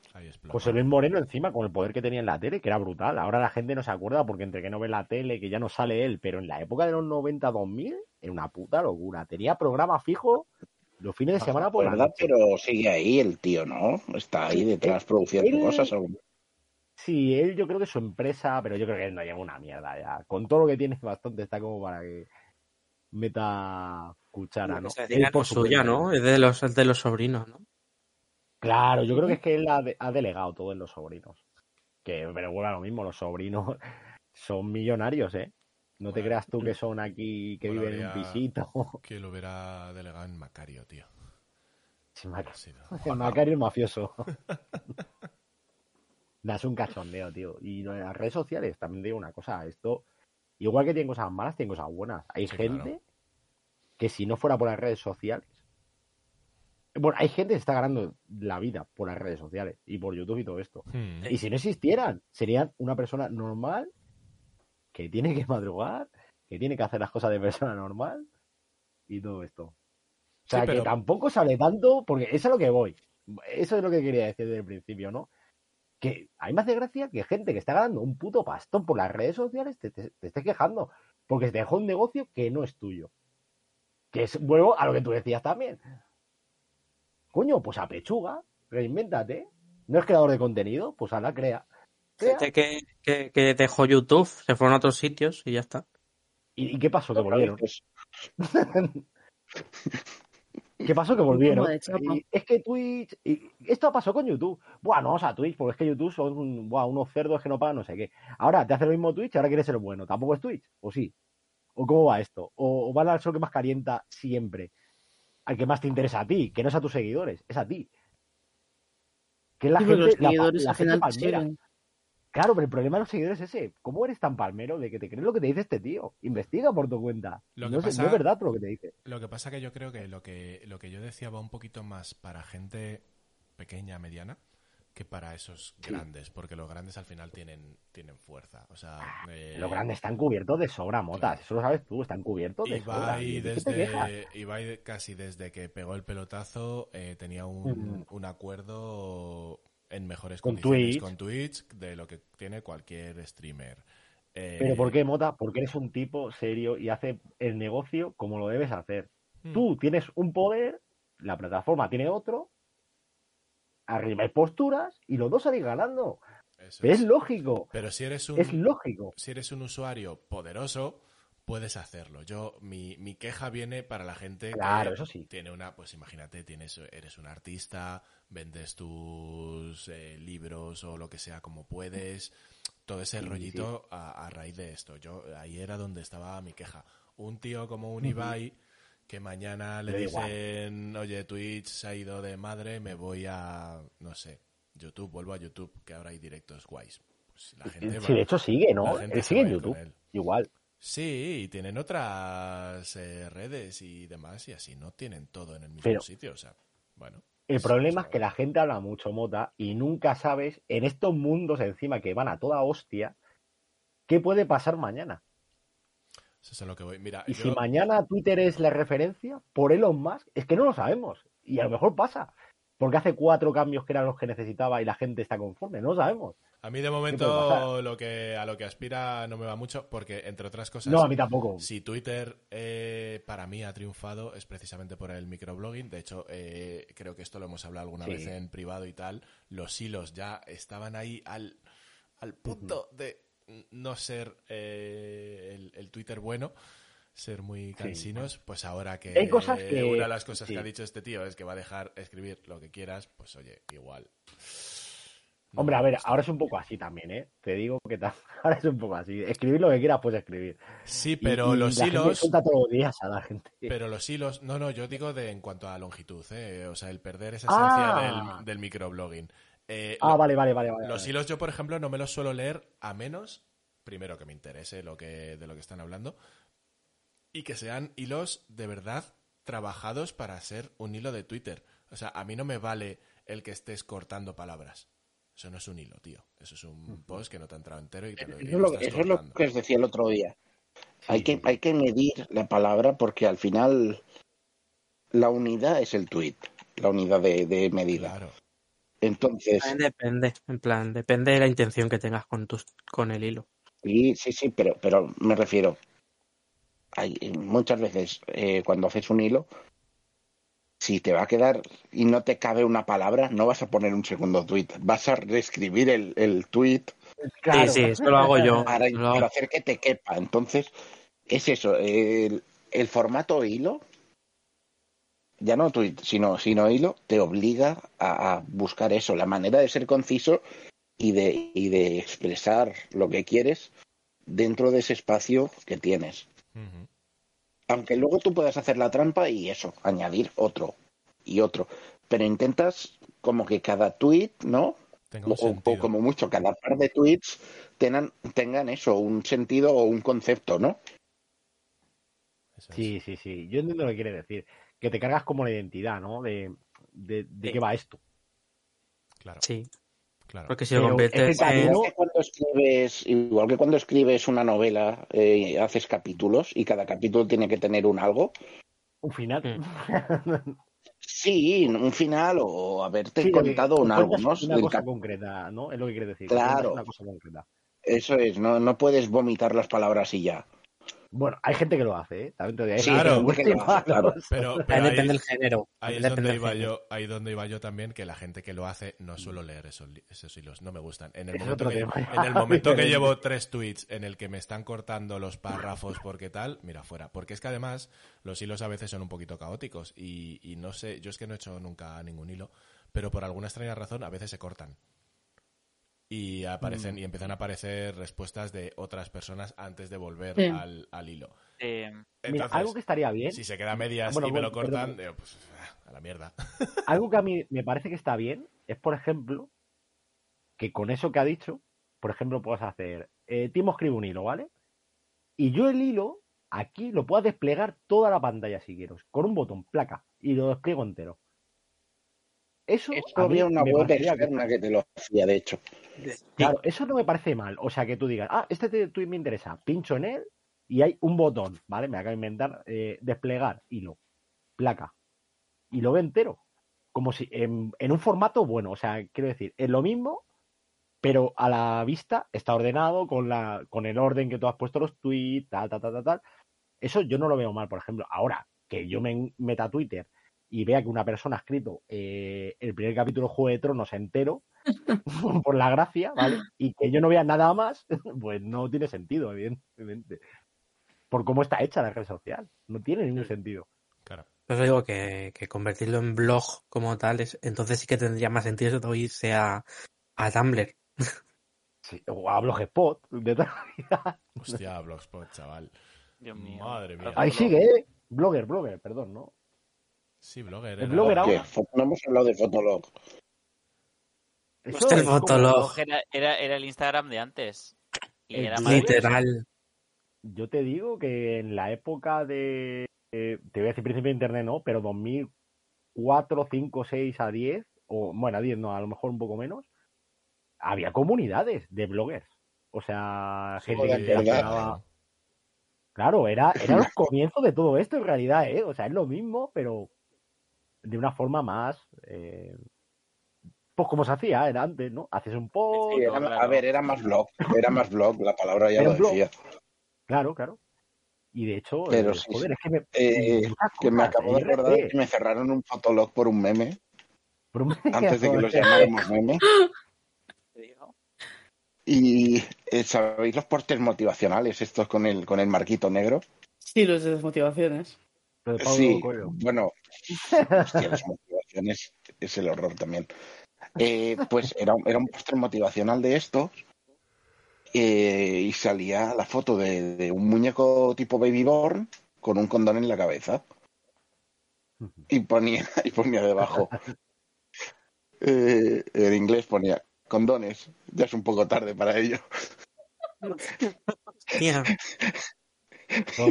Speaker 3: José Luis Moreno encima con el poder que tenía en la tele, que era brutal. Ahora la gente no se acuerda porque entre que no ve la tele, que ya no sale él, pero en la época de los 90-2000 era una puta locura. Tenía programa fijo los fines de semana por la
Speaker 4: ¿Verdad?
Speaker 3: noche.
Speaker 4: Pero sigue ahí el tío, ¿no? Está ahí detrás produciendo
Speaker 3: él-
Speaker 4: cosas. o-
Speaker 3: Sí, él yo creo que su empresa, pero yo creo que él no lleva una mierda ya. Con todo lo que tiene bastante está como para que meta cuchara, ¿no? Él por
Speaker 5: es
Speaker 3: su
Speaker 5: suya. ¿no? Es de los, es de los sobrinos, ¿no?
Speaker 3: Claro, yo creo que es que él ha, de- ha delegado todo en los sobrinos. Que, pero bueno, lo mismo, los sobrinos son millonarios, ¿eh? No te creas tú que son aquí, que
Speaker 2: Bueno,
Speaker 3: viven en un pisito.
Speaker 2: Que lo hubiera delegado en Macario, tío.
Speaker 3: Sí, Mac- El Macario el mafioso. Es un cachondeo, tío. Y las redes sociales, también digo una cosa, esto, igual que tienen cosas malas, tienen cosas buenas. Hay
Speaker 2: Sí,
Speaker 3: gente
Speaker 2: claro.
Speaker 3: que si no fuera por las redes sociales, bueno, hay gente que está ganando la vida por las redes sociales y por YouTube y todo esto.
Speaker 2: Hmm.
Speaker 3: Y si no existieran, serían una persona normal que tiene que madrugar, que tiene que hacer las cosas de persona normal y todo esto. O sea,
Speaker 2: Sí, pero-
Speaker 3: que tampoco sale tanto, porque eso es lo que voy. Eso es lo que quería decir desde el principio, ¿no? Que a mí me hace gracia que gente que está ganando un puto pastón por las redes sociales te, te, te esté quejando, porque te dejó un negocio que no es tuyo. Que es, vuelvo a lo que tú decías también. Coño, pues a pechuga, reinvéntate. ¿No es creador de contenido? Pues a la crea.
Speaker 5: Que, que, que dejó YouTube, se fueron a otros sitios y ya está.
Speaker 3: ¿Y, y qué pasó? Que volvieron.
Speaker 4: Pues,
Speaker 3: ¿Qué pasó? Que volvieron. Y es que Twitch. Y esto pasó con YouTube. Buah, no vamos a Twitch, porque es que YouTube son buah, unos cerdos que no pagan no sé qué. Ahora te hace lo mismo Twitch, ahora quieres ser bueno. ¿Tampoco es Twitch? ¿O sí? ¿O cómo va esto? ¿O, o van al sol que más calienta siempre? Al que más te interesa a ti, que no es a tus seguidores, es a ti. Que es la
Speaker 6: Sí, porque
Speaker 3: gente,
Speaker 6: los
Speaker 3: la
Speaker 6: seguidores
Speaker 3: la
Speaker 6: al final.
Speaker 3: Claro, pero el problema de los seguidores es ese. ¿Cómo eres tan palmero de que te crees lo que te dice este tío? Investiga por tu cuenta.
Speaker 2: Lo
Speaker 3: no,
Speaker 2: que pasa-
Speaker 3: no es verdad lo que te dice.
Speaker 2: Lo que pasa que yo creo que lo que lo que yo decía va un poquito más para gente pequeña, mediana, que para esos grandes, porque los grandes al final tienen tienen fuerza. O sea, eh,
Speaker 3: Los grandes están cubiertos de sobra, motas. Eso lo sabes tú, están cubiertos de sobra.
Speaker 2: Ibai,
Speaker 3: ¿De qué te quejas?
Speaker 2: desde, Ibai casi desde que pegó el pelotazo eh, tenía un,
Speaker 3: Ujú.
Speaker 2: un acuerdo en mejores
Speaker 3: Con
Speaker 2: condiciones
Speaker 3: Twitch.
Speaker 2: con Twitch de lo que tiene cualquier streamer. Eh,
Speaker 3: ¿Pero por qué, Mota? Porque eres un tipo serio y hace el negocio como lo debes hacer.
Speaker 2: Mm.
Speaker 3: Tú tienes un poder, la plataforma tiene otro, arriba hay posturas y los dos salís ganando. Es
Speaker 2: es.
Speaker 3: lógico,
Speaker 2: Pero si eres un,
Speaker 3: es lógico.
Speaker 2: si eres un usuario poderoso, puedes hacerlo. Yo, mi, mi queja viene para la gente
Speaker 3: Claro,
Speaker 2: que
Speaker 3: eso sí.
Speaker 2: tiene una, pues imagínate, tienes, eres un artista, vendes tus eh, libros o lo que sea como puedes, todo ese
Speaker 3: Sí,
Speaker 2: rollito A, a raíz de esto. Yo, ahí era donde estaba mi queja. Un tío como un. Ibai que mañana le dicen, oye, Twitch se ha ido de madre, me voy a, no sé, YouTube, vuelvo a YouTube, que ahora hay directos guays. Pues la gente
Speaker 3: Sí,
Speaker 2: va-
Speaker 3: de hecho sigue, ¿no?
Speaker 2: la gente
Speaker 3: Él sigue en YouTube. Igual.
Speaker 2: Sí, y tienen otras eh, redes y demás, y así no tienen todo en el mismo
Speaker 3: Pero-
Speaker 2: sitio. O sea, bueno.
Speaker 3: El problema es que la gente habla mucho mota y nunca sabes, en estos mundos encima que van a toda hostia, qué puede pasar mañana.
Speaker 2: Eso es a lo que voy. Mira,
Speaker 3: Y
Speaker 2: yo-
Speaker 3: si mañana Twitter es la referencia por Elon Musk, es que no lo sabemos. Y a lo mejor pasa. Porque hace cuatro cambios que eran los que necesitaba y la gente está conforme. No lo sabemos.
Speaker 2: A mí de momento lo que a lo que aspira no me va mucho, porque entre otras cosas,
Speaker 3: No, a mí tampoco.
Speaker 2: si Twitter eh, para mí ha triunfado es precisamente por el microblogging. De hecho, eh, creo que esto lo hemos hablado alguna
Speaker 3: Sí.
Speaker 2: vez en privado y tal. Los hilos ya estaban ahí al, al punto de no ser eh, el, el Twitter bueno, ser muy cansinos. Pues ahora que,
Speaker 3: Hay cosas que-
Speaker 2: una de las cosas
Speaker 3: sí.
Speaker 2: que ha dicho este tío es que va a dejar escribir lo que quieras, pues oye, igual.
Speaker 3: Hombre, a ver, ahora es un poco así también, ¿eh? Te digo que tal. Ahora es un poco así. Escribir lo que quieras, puedes escribir.
Speaker 2: Sí, pero
Speaker 3: y
Speaker 2: los
Speaker 3: la gente
Speaker 2: hilos.
Speaker 3: todos los días a la gente.
Speaker 2: Pero los hilos, no, no, yo digo de en cuanto a longitud, ¿eh? o sea, el perder esa
Speaker 3: Ah.
Speaker 2: esencia del, del microblogging. Eh,
Speaker 3: Ah,
Speaker 2: lo-
Speaker 3: vale, vale, vale. vale,
Speaker 2: los
Speaker 3: vale.
Speaker 2: hilos yo, por ejemplo, no me los suelo leer a menos, primero que me interese lo que, de lo que están hablando, y que sean hilos de verdad trabajados para ser un hilo de Twitter. O sea, a mí no me vale el que estés cortando palabras. Eso no es un hilo, tío. Eso es un post que no te ha entrado entero y te lo,
Speaker 4: Eso
Speaker 2: lo estás
Speaker 4: eso es lo que os decía el otro día. hay,
Speaker 3: Sí,
Speaker 4: que, hay que medir la palabra porque al final la unidad es el tweet, la unidad de, de medida.
Speaker 2: Claro.
Speaker 4: Entonces,
Speaker 5: depende, en plan, depende de la intención que tengas con tus, con el hilo.
Speaker 4: sí, sí, sí, pero, pero me refiero. Hay, muchas veces eh, cuando haces un hilo, si te va a quedar y no te cabe una palabra, no vas a poner un segundo tweet. Vas a reescribir el, el tweet
Speaker 3: Claro.
Speaker 5: Sí, sí, eso lo hago yo.
Speaker 4: para,
Speaker 5: lo hago.
Speaker 4: para hacer que te quepa. Entonces, es eso, el, el formato hilo, ya no tweet, sino, sino hilo, te obliga a, a buscar eso, la manera de ser conciso y de, y de expresar lo que quieres dentro de ese espacio que tienes.
Speaker 2: Ujú.
Speaker 4: Aunque luego tú puedas hacer la trampa y eso, añadir otro y otro. Pero intentas como que cada tweet, ¿no? O, como mucho cada par de tweets tengan, tengan eso, un sentido o un concepto, ¿no?
Speaker 2: Eso es.
Speaker 3: Sí, sí, sí. Yo entiendo lo que quiere decir. Que te cargas como la identidad, ¿no? De, de, de
Speaker 5: Sí.
Speaker 3: qué va esto.
Speaker 2: Claro,
Speaker 5: Sí,
Speaker 2: claro.
Speaker 5: porque si lo conviertes
Speaker 3: es que cada
Speaker 5: en...
Speaker 3: uno-
Speaker 4: Igual que cuando escribes, igual que cuando escribes una novela, eh, haces capítulos y cada capítulo tiene que tener un algo.
Speaker 3: Un final.
Speaker 5: Mm.
Speaker 4: Sí, un final o haberte
Speaker 3: Sí, de que
Speaker 4: contado un algo, ¿no?
Speaker 3: Una cosa
Speaker 4: cap-
Speaker 3: concreta, ¿no? Es lo que quiere decir.
Speaker 4: Claro.
Speaker 3: cuentas Una cosa concreta.
Speaker 4: Eso es, no, no puedes vomitar las palabras y ya.
Speaker 3: Bueno, hay gente que lo hace, ¿eh? También te digo, hay
Speaker 4: Sí,
Speaker 3: gente
Speaker 2: claro.
Speaker 3: que
Speaker 4: lo hace.
Speaker 2: Pero, ahí-
Speaker 5: depende del género.
Speaker 2: Ahí es donde iba
Speaker 5: género.
Speaker 2: yo, ahí donde iba yo también, que la gente que lo hace no suelo leer esos, hilos, no me gustan. En el
Speaker 3: Es
Speaker 2: momento, que, en el momento que llevo tres tweets en el que me están cortando los párrafos porque tal, mira, fuera. Porque es que además los hilos a veces son un poquito caóticos y, y no sé, yo es que no he hecho nunca ningún hilo, pero por alguna extraña razón a veces se cortan. Y aparecen, y empiezan a aparecer respuestas de otras personas antes de volver
Speaker 6: Sí.
Speaker 2: al, al hilo.
Speaker 7: Eh,
Speaker 3: Mira, algo que estaría bien,
Speaker 2: si se queda a medias
Speaker 3: Bueno,
Speaker 2: y me
Speaker 3: bueno,
Speaker 2: lo cortan,
Speaker 3: perdón.
Speaker 2: digo, pues a la mierda.
Speaker 3: algo que a mí me parece que está bien es, por ejemplo, que con eso que ha dicho, por ejemplo, puedas hacer, eh, Timo escribe un hilo, ¿vale? Y yo el hilo, aquí lo puedo desplegar toda la pantalla si quiero, con un botón, placa, y lo despliego entero. Eso,
Speaker 4: Esto había una web externa que te lo hacía, de hecho.
Speaker 3: Claro, eso no me parece mal. O sea, que tú digas, ah, este te- tweet me interesa, pincho en él y hay un botón, ¿vale? Me acabo de inventar, eh, desplegar, hilo, placa. Y lo ve entero. Como si en, en un formato bueno, o sea, quiero decir, es lo mismo, pero a la vista está ordenado con, la, con el orden que tú has puesto los tweets, tal, tal, tal, tal, tal. Eso yo no lo veo mal, por ejemplo. Ahora, que yo me meta Twitter y vea que una persona ha escrito eh, el primer capítulo de Juego de Tronos entero, por la gracia, ¿vale? Y que yo no vea nada más, pues no tiene sentido, evidentemente. Por cómo está hecha la red social. No tiene ningún sentido.
Speaker 2: Claro.
Speaker 5: Por eso digo que, que convertirlo en blog como tal, es, entonces sí que tendría más sentido eso irse a, a Tumblr.
Speaker 3: Sí, o a Blogspot, de toda la vida.
Speaker 2: Hostia, Blogspot, chaval.
Speaker 7: Dios mío.
Speaker 2: Madre mía.
Speaker 3: Ahí sigue, ¿eh? Blogger, blogger, perdón, ¿no?
Speaker 2: Sí, blogger.
Speaker 3: El.
Speaker 4: Fo- No hemos hablado de Fotolog.
Speaker 5: Hostia, el Fotolog.
Speaker 7: Era, era, era el Instagram de antes. Y era.
Speaker 5: Literal.
Speaker 3: Yo te digo que en la época de. eh, te voy a decir principio de internet, no, pero 2004, 5, 6 a 10, o bueno, a 10 no, a lo mejor un poco menos, había comunidades de bloggers. O sea,
Speaker 2: Sí,
Speaker 3: gente que interaccionaba. Claro, era, era los comienzos de todo esto en realidad, ¿eh? O sea, es lo mismo, pero de una forma más. eh, pues como se hacía, era antes, ¿no? Haces un post.
Speaker 4: Sí, era-
Speaker 7: claro.
Speaker 4: a ver, era más blog. Era más blog, la palabra ya
Speaker 3: Era
Speaker 4: lo
Speaker 3: blog.
Speaker 4: decía.
Speaker 3: Claro, claro. Y de hecho,
Speaker 4: Pero
Speaker 3: eh,
Speaker 4: sí,
Speaker 3: joder,
Speaker 4: sí.
Speaker 3: es que me.
Speaker 4: Eh, Que me acabo de
Speaker 3: IRC,
Speaker 4: acordar que me cerraron un fotolog por un meme,
Speaker 3: por un-
Speaker 4: antes de que los llamáramos meme.
Speaker 7: Te digo.
Speaker 4: Y eh, ¿sabéis los pósters motivacionales estos con el, con el marquito negro?
Speaker 6: Sí, los de desmotivaciones.
Speaker 3: Lo de Pablo
Speaker 4: Sí,
Speaker 3: Coelho.
Speaker 4: bueno, hostia, las motivaciones es el horror también. Eh, pues era, un- era un póster motivacional de estos eh, y salía la foto de, de un muñeco tipo Baby Born con un condón en la cabeza y ponía, y ponía debajo, eh, en inglés ponía condones, ya es un poco tarde para ello.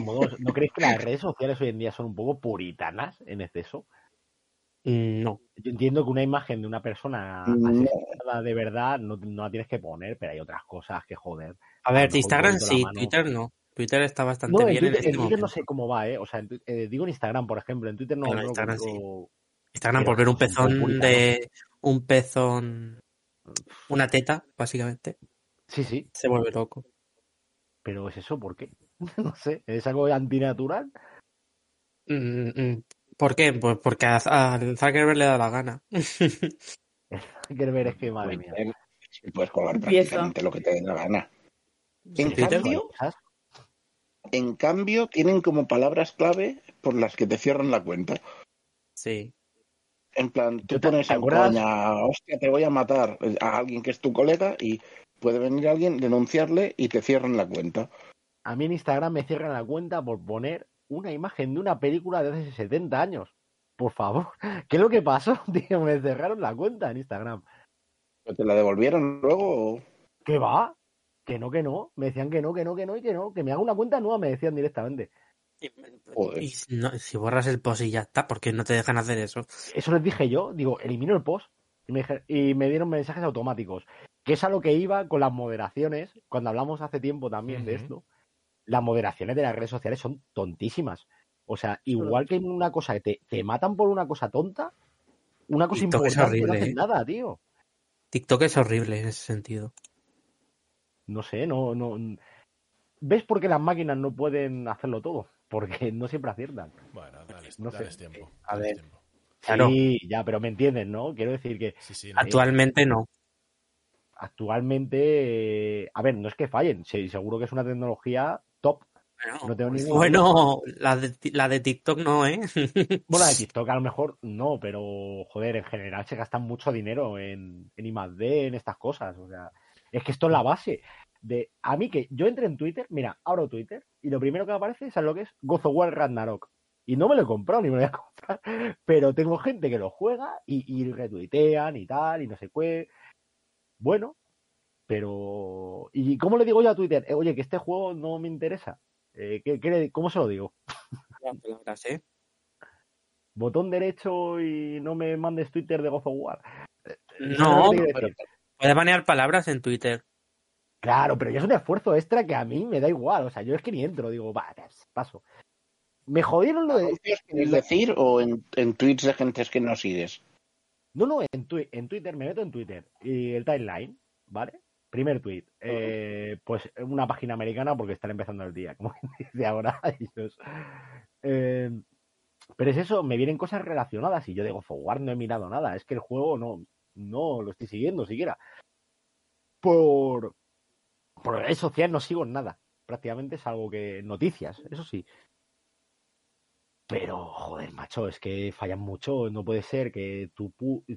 Speaker 3: Modos, ¿no creéis que las redes sociales hoy en día son un poco puritanas en exceso?
Speaker 5: mm, no.
Speaker 3: Yo entiendo que una imagen de una persona
Speaker 4: No.
Speaker 3: asesinada de verdad no, no la tienes que poner, pero hay otras cosas que joder.
Speaker 5: A ver, Instagram sí,
Speaker 3: mano.
Speaker 5: Twitter no. Twitter está bastante
Speaker 3: No, en
Speaker 5: bien en
Speaker 3: Twitter,
Speaker 5: este
Speaker 3: en Twitter
Speaker 5: momento.
Speaker 3: no sé cómo va, ¿eh? O sea, en eh, digo en Instagram, por ejemplo. En Twitter no,
Speaker 5: Bueno,
Speaker 3: no lo
Speaker 5: Instagram sí. Instagram por ver un pezón de... Un pezón... Una teta, básicamente.
Speaker 3: Sí, sí,
Speaker 5: Se vuelve loco.
Speaker 3: pero es eso, ¿por qué? no sé, ¿es algo antinatural?
Speaker 5: Mm, mm. ¿Por qué? Pues porque a, Zuckerberg le da la gana.
Speaker 3: Quiero ver, es que, madre mía.
Speaker 4: Puedes colgar prácticamente lo que te dé la gana. En cambio. En cambio, tienen como palabras clave por las que te cierran la cuenta.
Speaker 5: Sí.
Speaker 4: En plan, tú
Speaker 3: ¿Te-
Speaker 4: pones en coña, hostia, te voy a matar a alguien que es tu colega y puede venir alguien, denunciarle y te cierran la cuenta.
Speaker 3: A mí en Instagram me cierran la cuenta por poner una imagen de una película de hace 70 años. Por favor, ¿qué es lo que pasó? Tío, me cerraron la cuenta en Instagram.
Speaker 4: ¿Pero ¿Te la devolvieron luego? o-
Speaker 3: ¿Qué va? Que no, que no. Me decían que no, que no, que no y que no. Que me haga una cuenta nueva, me decían directamente.
Speaker 4: Joder.
Speaker 5: Y si, no- si borras el post y ya está, ¿por qué no te dejan hacer eso?
Speaker 3: Eso les dije yo, digo, elimino el post. Y me, dije- y me dieron mensajes automáticos. Que es a lo que iba con las moderaciones, cuando hablamos hace tiempo también de esto. Las moderaciones de las redes sociales son tontísimas. O sea, igual que en una cosa que te, te matan por una cosa tonta, una cosa
Speaker 5: TikTok es
Speaker 3: importante no
Speaker 5: horrible,
Speaker 3: hacen
Speaker 5: ¿eh?
Speaker 3: nada, tío.
Speaker 5: TikTok es horrible en ese sentido.
Speaker 3: No sé, no, no. ¿Ves por qué las máquinas no pueden hacerlo todo? Porque no siempre aciertan.
Speaker 2: Bueno, dale,
Speaker 3: No sé.
Speaker 2: dales tiempo.
Speaker 5: A
Speaker 2: dales
Speaker 5: ver.
Speaker 2: tiempo.
Speaker 5: Claro.
Speaker 3: Sí, ya, pero me entienden, ¿no? Quiero decir que
Speaker 2: Sí, sí, no,
Speaker 5: Actualmente no.
Speaker 3: actualmente, eh, a ver, no es que fallen, sí, seguro que es una tecnología top. No tengo ninguna
Speaker 5: Bueno, la de, la de TikTok no, ¿eh?
Speaker 3: Bueno, la de TikTok a lo mejor no, pero joder, en general se gastan mucho dinero en, en I+D, en estas cosas. O sea, es que esto es la base. De, a mí que yo entré en Twitter, mira, abro Twitter y lo primero que me aparece es lo que es God of War Ragnarok. Y no me lo he comprado ni me lo voy a comprar, pero tengo gente que lo juega y, y retuitean y tal, y no sé qué. Bueno, pero. ¿Y cómo le digo yo a Twitter? Eh, Oye, que este juego no me interesa. Eh, ¿qué- qué le- ¿Cómo se lo digo?
Speaker 5: Palabras, ¿eh?
Speaker 3: botón derecho y no me mandes Twitter de God of War.
Speaker 5: No,
Speaker 3: ¿Sabes lo que te quiero decir?
Speaker 5: puedes banear palabras en Twitter.
Speaker 3: Claro, pero ya es un esfuerzo extra que a mí me da igual. O sea, yo es que ni entro, digo, va, paso. Me jodieron lo de.
Speaker 4: ¿Anuncios quieres decir o en, en tweets de gente que no sigues?
Speaker 3: No, no, en, twi- en Twitter, me meto en Twitter y el timeline, ¿vale? Primer tweet, eh, pues una página americana porque están empezando el día, como dice ahora ellos. Eh, Pero es eso, me vienen cosas relacionadas y yo of War no he mirado nada. Es que el juego no, no lo estoy siguiendo siquiera. Por, por redes sociales no sigo nada. Prácticamente es algo que. Noticias, eso sí. Pero, joder, macho, es que fallan mucho. No puede ser que tú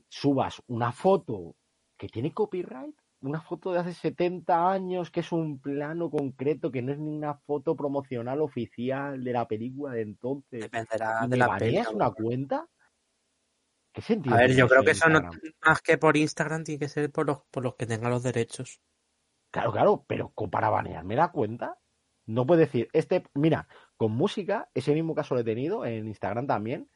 Speaker 3: subas una foto que tiene copyright, una foto de hace 70 años, que es un plano concreto, que no es ni una foto promocional oficial de la película de entonces.
Speaker 5: Dependerá
Speaker 3: ¿Y
Speaker 5: de la
Speaker 3: baneas
Speaker 5: peli.
Speaker 3: una cuenta? ¿Qué sentido
Speaker 5: A ver, yo creo que eso no,
Speaker 3: Instagram?
Speaker 5: más que por Instagram, tiene que ser por los, por los que tengan los derechos.
Speaker 3: Claro, claro, pero para banearme la cuenta, no puedes decir, este, mira, con música, ese mismo caso lo he tenido en Instagram también.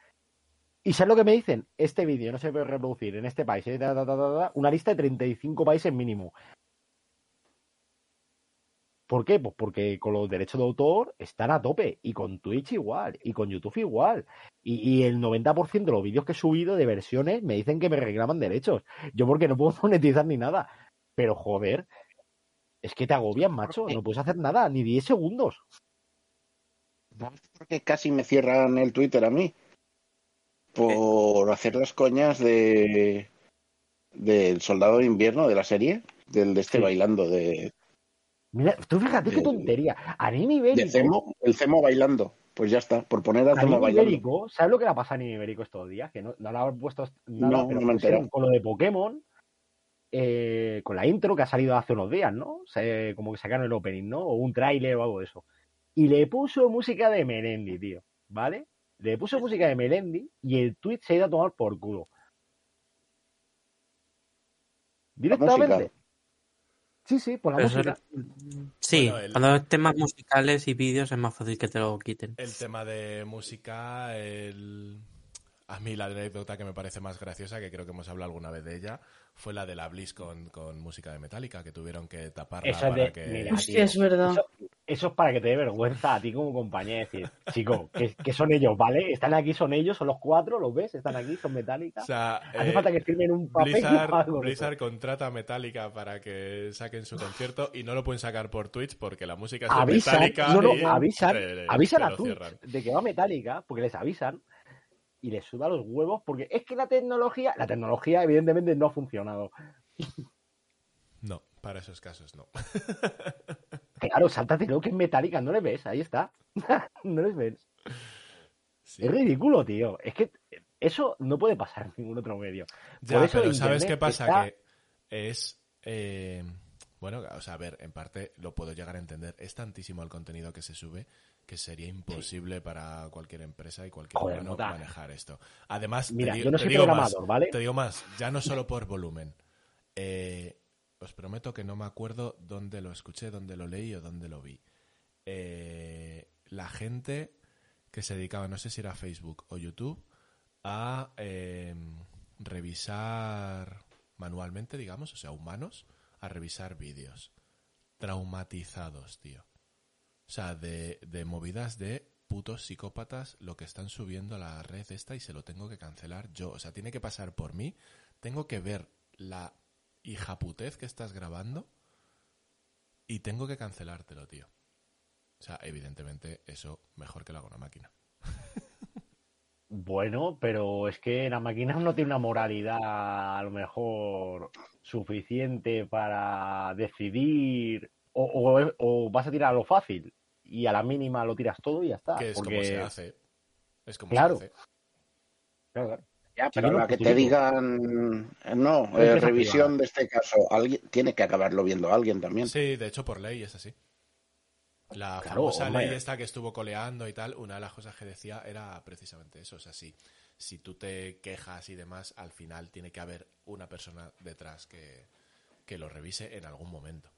Speaker 3: ¿Y sabes lo que me dicen? Este vídeo no se puede reproducir en este país, eh, ta, ta, ta, una lista de 35 países mínimo. ¿Por qué? Pues porque con los derechos de autor están a tope, y con Twitch igual, y con YouTube igual. Y, y el 90% de los vídeos que he subido de versiones me dicen que me reclaman derechos. Yo porque no puedo monetizar ni nada. Pero joder, es que te agobian, macho. No puedes hacer nada, ni 10 segundos.
Speaker 4: Porque casi me cierran el Twitter a mí. Por hacer las coñas de del soldado de invierno de la serie, del de este
Speaker 3: Sí.
Speaker 4: bailando de,
Speaker 3: Mira, tú fíjate qué
Speaker 4: De-
Speaker 3: tontería. Anime
Speaker 4: de
Speaker 3: ibérico.
Speaker 4: Cemo, el Cemo bailando. Pues ya está, por poner al Cemo bailando.
Speaker 3: ibérico, ¿sabes lo que le ha pasado a Anime ibérico estos días? Que no, no le han puesto nada,
Speaker 4: No,
Speaker 3: pero
Speaker 4: no
Speaker 3: con lo de Pokémon, eh, con la intro que ha salido hace unos días, ¿no? Se- como que sacaron el opening, ¿no? O un tráiler o algo de eso. Y le puso música de Melendi, tío, ¿vale? Le puso música de Melendi y el tweet se ha ido a tomar por culo. Directamente. Sí, sí, por la
Speaker 5: Pero eso
Speaker 3: música.
Speaker 5: Sí,
Speaker 2: Bueno, el-
Speaker 5: cuando es temas musicales y vídeos es más fácil que te lo quiten.
Speaker 2: El tema de música, el... a mí la anécdota que me parece más graciosa, que creo que hemos hablado alguna vez de ella, fue la de la Bliss con, con música de Metallica, que tuvieron que taparla para
Speaker 3: de-
Speaker 2: que...
Speaker 3: mira,
Speaker 6: Hostia, es verdad.
Speaker 3: Eso, eso es para que te dé vergüenza a ti como compañía decir, chico, que son ellos, ¿vale? Están aquí, son ellos, son los cuatro, ¿los ves? Están aquí, son metálicas.
Speaker 2: O sea,
Speaker 3: Hace
Speaker 2: eh,
Speaker 3: falta que firmen un papel.
Speaker 2: Blizzard,
Speaker 3: algo
Speaker 2: contrata a Metallica para que saquen su concierto y no lo pueden sacar por Twitch porque la música es
Speaker 3: Avisan,
Speaker 2: Metallica
Speaker 3: no, no,
Speaker 2: y,
Speaker 3: avisan,
Speaker 2: eh,
Speaker 3: avisan a Twitch
Speaker 2: cierran.
Speaker 3: de que va metálica, porque les avisan y les suda los huevos, porque es que la tecnología, la tecnología evidentemente no ha funcionado.
Speaker 2: No, para esos casos no.
Speaker 3: Claro, sáltatelo que es metálica, no les ves, ahí está. no les ves.
Speaker 2: Sí.
Speaker 3: Es ridículo, tío. Es que eso no puede pasar en ningún otro medio.
Speaker 2: Ya,
Speaker 3: Por eso
Speaker 2: pero ¿sabes qué pasa?
Speaker 3: está-
Speaker 2: Que es... eh, bueno, o sea, a ver, en parte lo puedo llegar a entender. Es tantísimo el contenido que se sube que sería imposible para cualquier empresa y cualquier
Speaker 3: Joder,
Speaker 2: humano manejar esto. Además,
Speaker 3: Mira,
Speaker 2: te,
Speaker 3: yo no
Speaker 2: te
Speaker 3: soy
Speaker 2: digo más,
Speaker 3: ¿vale?
Speaker 2: Te digo más, ya no solo por volumen. Eh, os prometo que no me acuerdo dónde lo escuché, dónde lo leí o dónde lo vi. Eh, la gente que se dedicaba, no sé si era Facebook o YouTube, a eh, revisar manualmente, digamos, o sea, humanos, a revisar vídeos. Traumatizados, tío. O sea, de, de movidas de putos psicópatas lo que están subiendo a la red esta y se lo tengo que cancelar yo. O sea, tiene que pasar por mí. Tengo que ver la hijaputez que estás grabando y tengo que cancelártelo, tío. O sea, evidentemente eso mejor que lo haga una máquina.
Speaker 3: Bueno, pero es que la máquina no tiene una moralidad a lo mejor suficiente para decidir o, o- o vas a tirar a lo fácil y a la mínima lo tiras todo y ya está.
Speaker 2: que es
Speaker 3: porque-
Speaker 2: como se hace. Es como
Speaker 3: Claro.
Speaker 2: se hace.
Speaker 3: Claro, claro.
Speaker 4: Ya,
Speaker 3: Sí,
Speaker 4: pero
Speaker 3: no,
Speaker 4: la que te digan, eh, no, eh, revisión
Speaker 3: privada.
Speaker 4: de este caso, alguien tiene que acabarlo viendo alguien también.
Speaker 2: Sí, de hecho por ley es así. La
Speaker 3: Claro,
Speaker 2: famosa
Speaker 3: hombre.
Speaker 2: ley esta que estuvo coleando y tal, una de las cosas que decía era precisamente eso. O sea, si, si tú te quejas y demás, al final tiene que haber una persona detrás que, que lo revise en algún momento.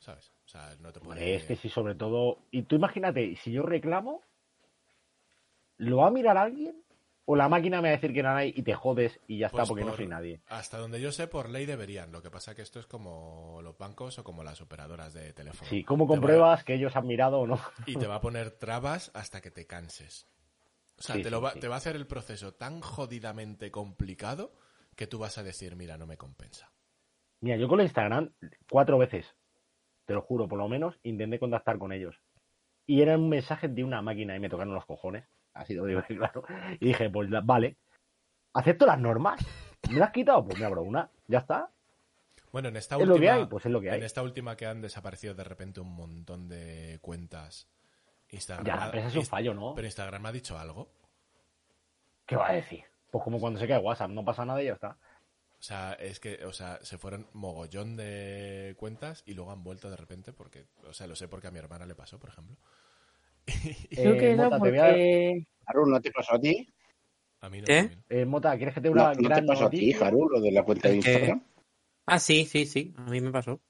Speaker 2: ¿Sabes? O sea, no te
Speaker 3: Hombre,
Speaker 2: puede...
Speaker 3: es que si sobre todo. Y tú imagínate, si yo reclamo, ¿lo va a mirar alguien? ¿O la máquina me va a decir que no hay y te jodes y ya está
Speaker 2: Pues
Speaker 3: porque no soy nadie?
Speaker 2: Hasta donde yo sé, por ley deberían. Lo que pasa que esto es como los bancos o como las operadoras de teléfono.
Speaker 3: Sí, ¿cómo compruebas que ellos han mirado o no?
Speaker 2: y te va a poner trabas hasta que te canses. O sea,
Speaker 3: Sí,
Speaker 2: te, lo va,
Speaker 3: sí.
Speaker 2: te va a hacer el proceso tan jodidamente complicado que tú vas a decir, mira, no me compensa.
Speaker 3: Mira, yo con el Instagram cuatro veces, te lo juro, por lo menos, intenté contactar con ellos. Y era un mensaje de una máquina y me tocaron los cojones. Así lo digo claro. Y dije, pues vale, acepto las normas. ¿Me las has quitado? Pues me abro una. Ya está.
Speaker 2: Bueno, en esta
Speaker 3: Es
Speaker 2: última.
Speaker 3: lo que hay, pues es lo que hay.
Speaker 2: En esta última que han desaparecido de repente un montón de cuentas. Instagram.
Speaker 3: Ya, pero es un fallo, ¿no?
Speaker 2: Pero Instagram ha dicho algo.
Speaker 3: ¿Qué va a decir? Pues como cuando se cae WhatsApp, no pasa nada y ya está.
Speaker 2: O sea, es que, o sea, se fueron mogollón de cuentas y luego han vuelto de repente porque, o sea, lo sé porque a mi hermana le pasó, por ejemplo.
Speaker 6: Creo
Speaker 3: Eh,
Speaker 6: que era
Speaker 3: Mota, te a-
Speaker 6: porque...
Speaker 4: Haru, ¿no te pasó a ti?
Speaker 2: A mí no.
Speaker 5: ¿Qué?
Speaker 2: también.
Speaker 3: Eh, Mota, ¿quieres que te dé
Speaker 4: No,
Speaker 3: una
Speaker 4: ¿no te
Speaker 3: gran
Speaker 4: pasó a ti,
Speaker 3: noticia?
Speaker 4: Haru, lo de la cuenta de
Speaker 5: que-
Speaker 4: Instagram?
Speaker 5: Ah, sí, sí, sí. A mí me pasó.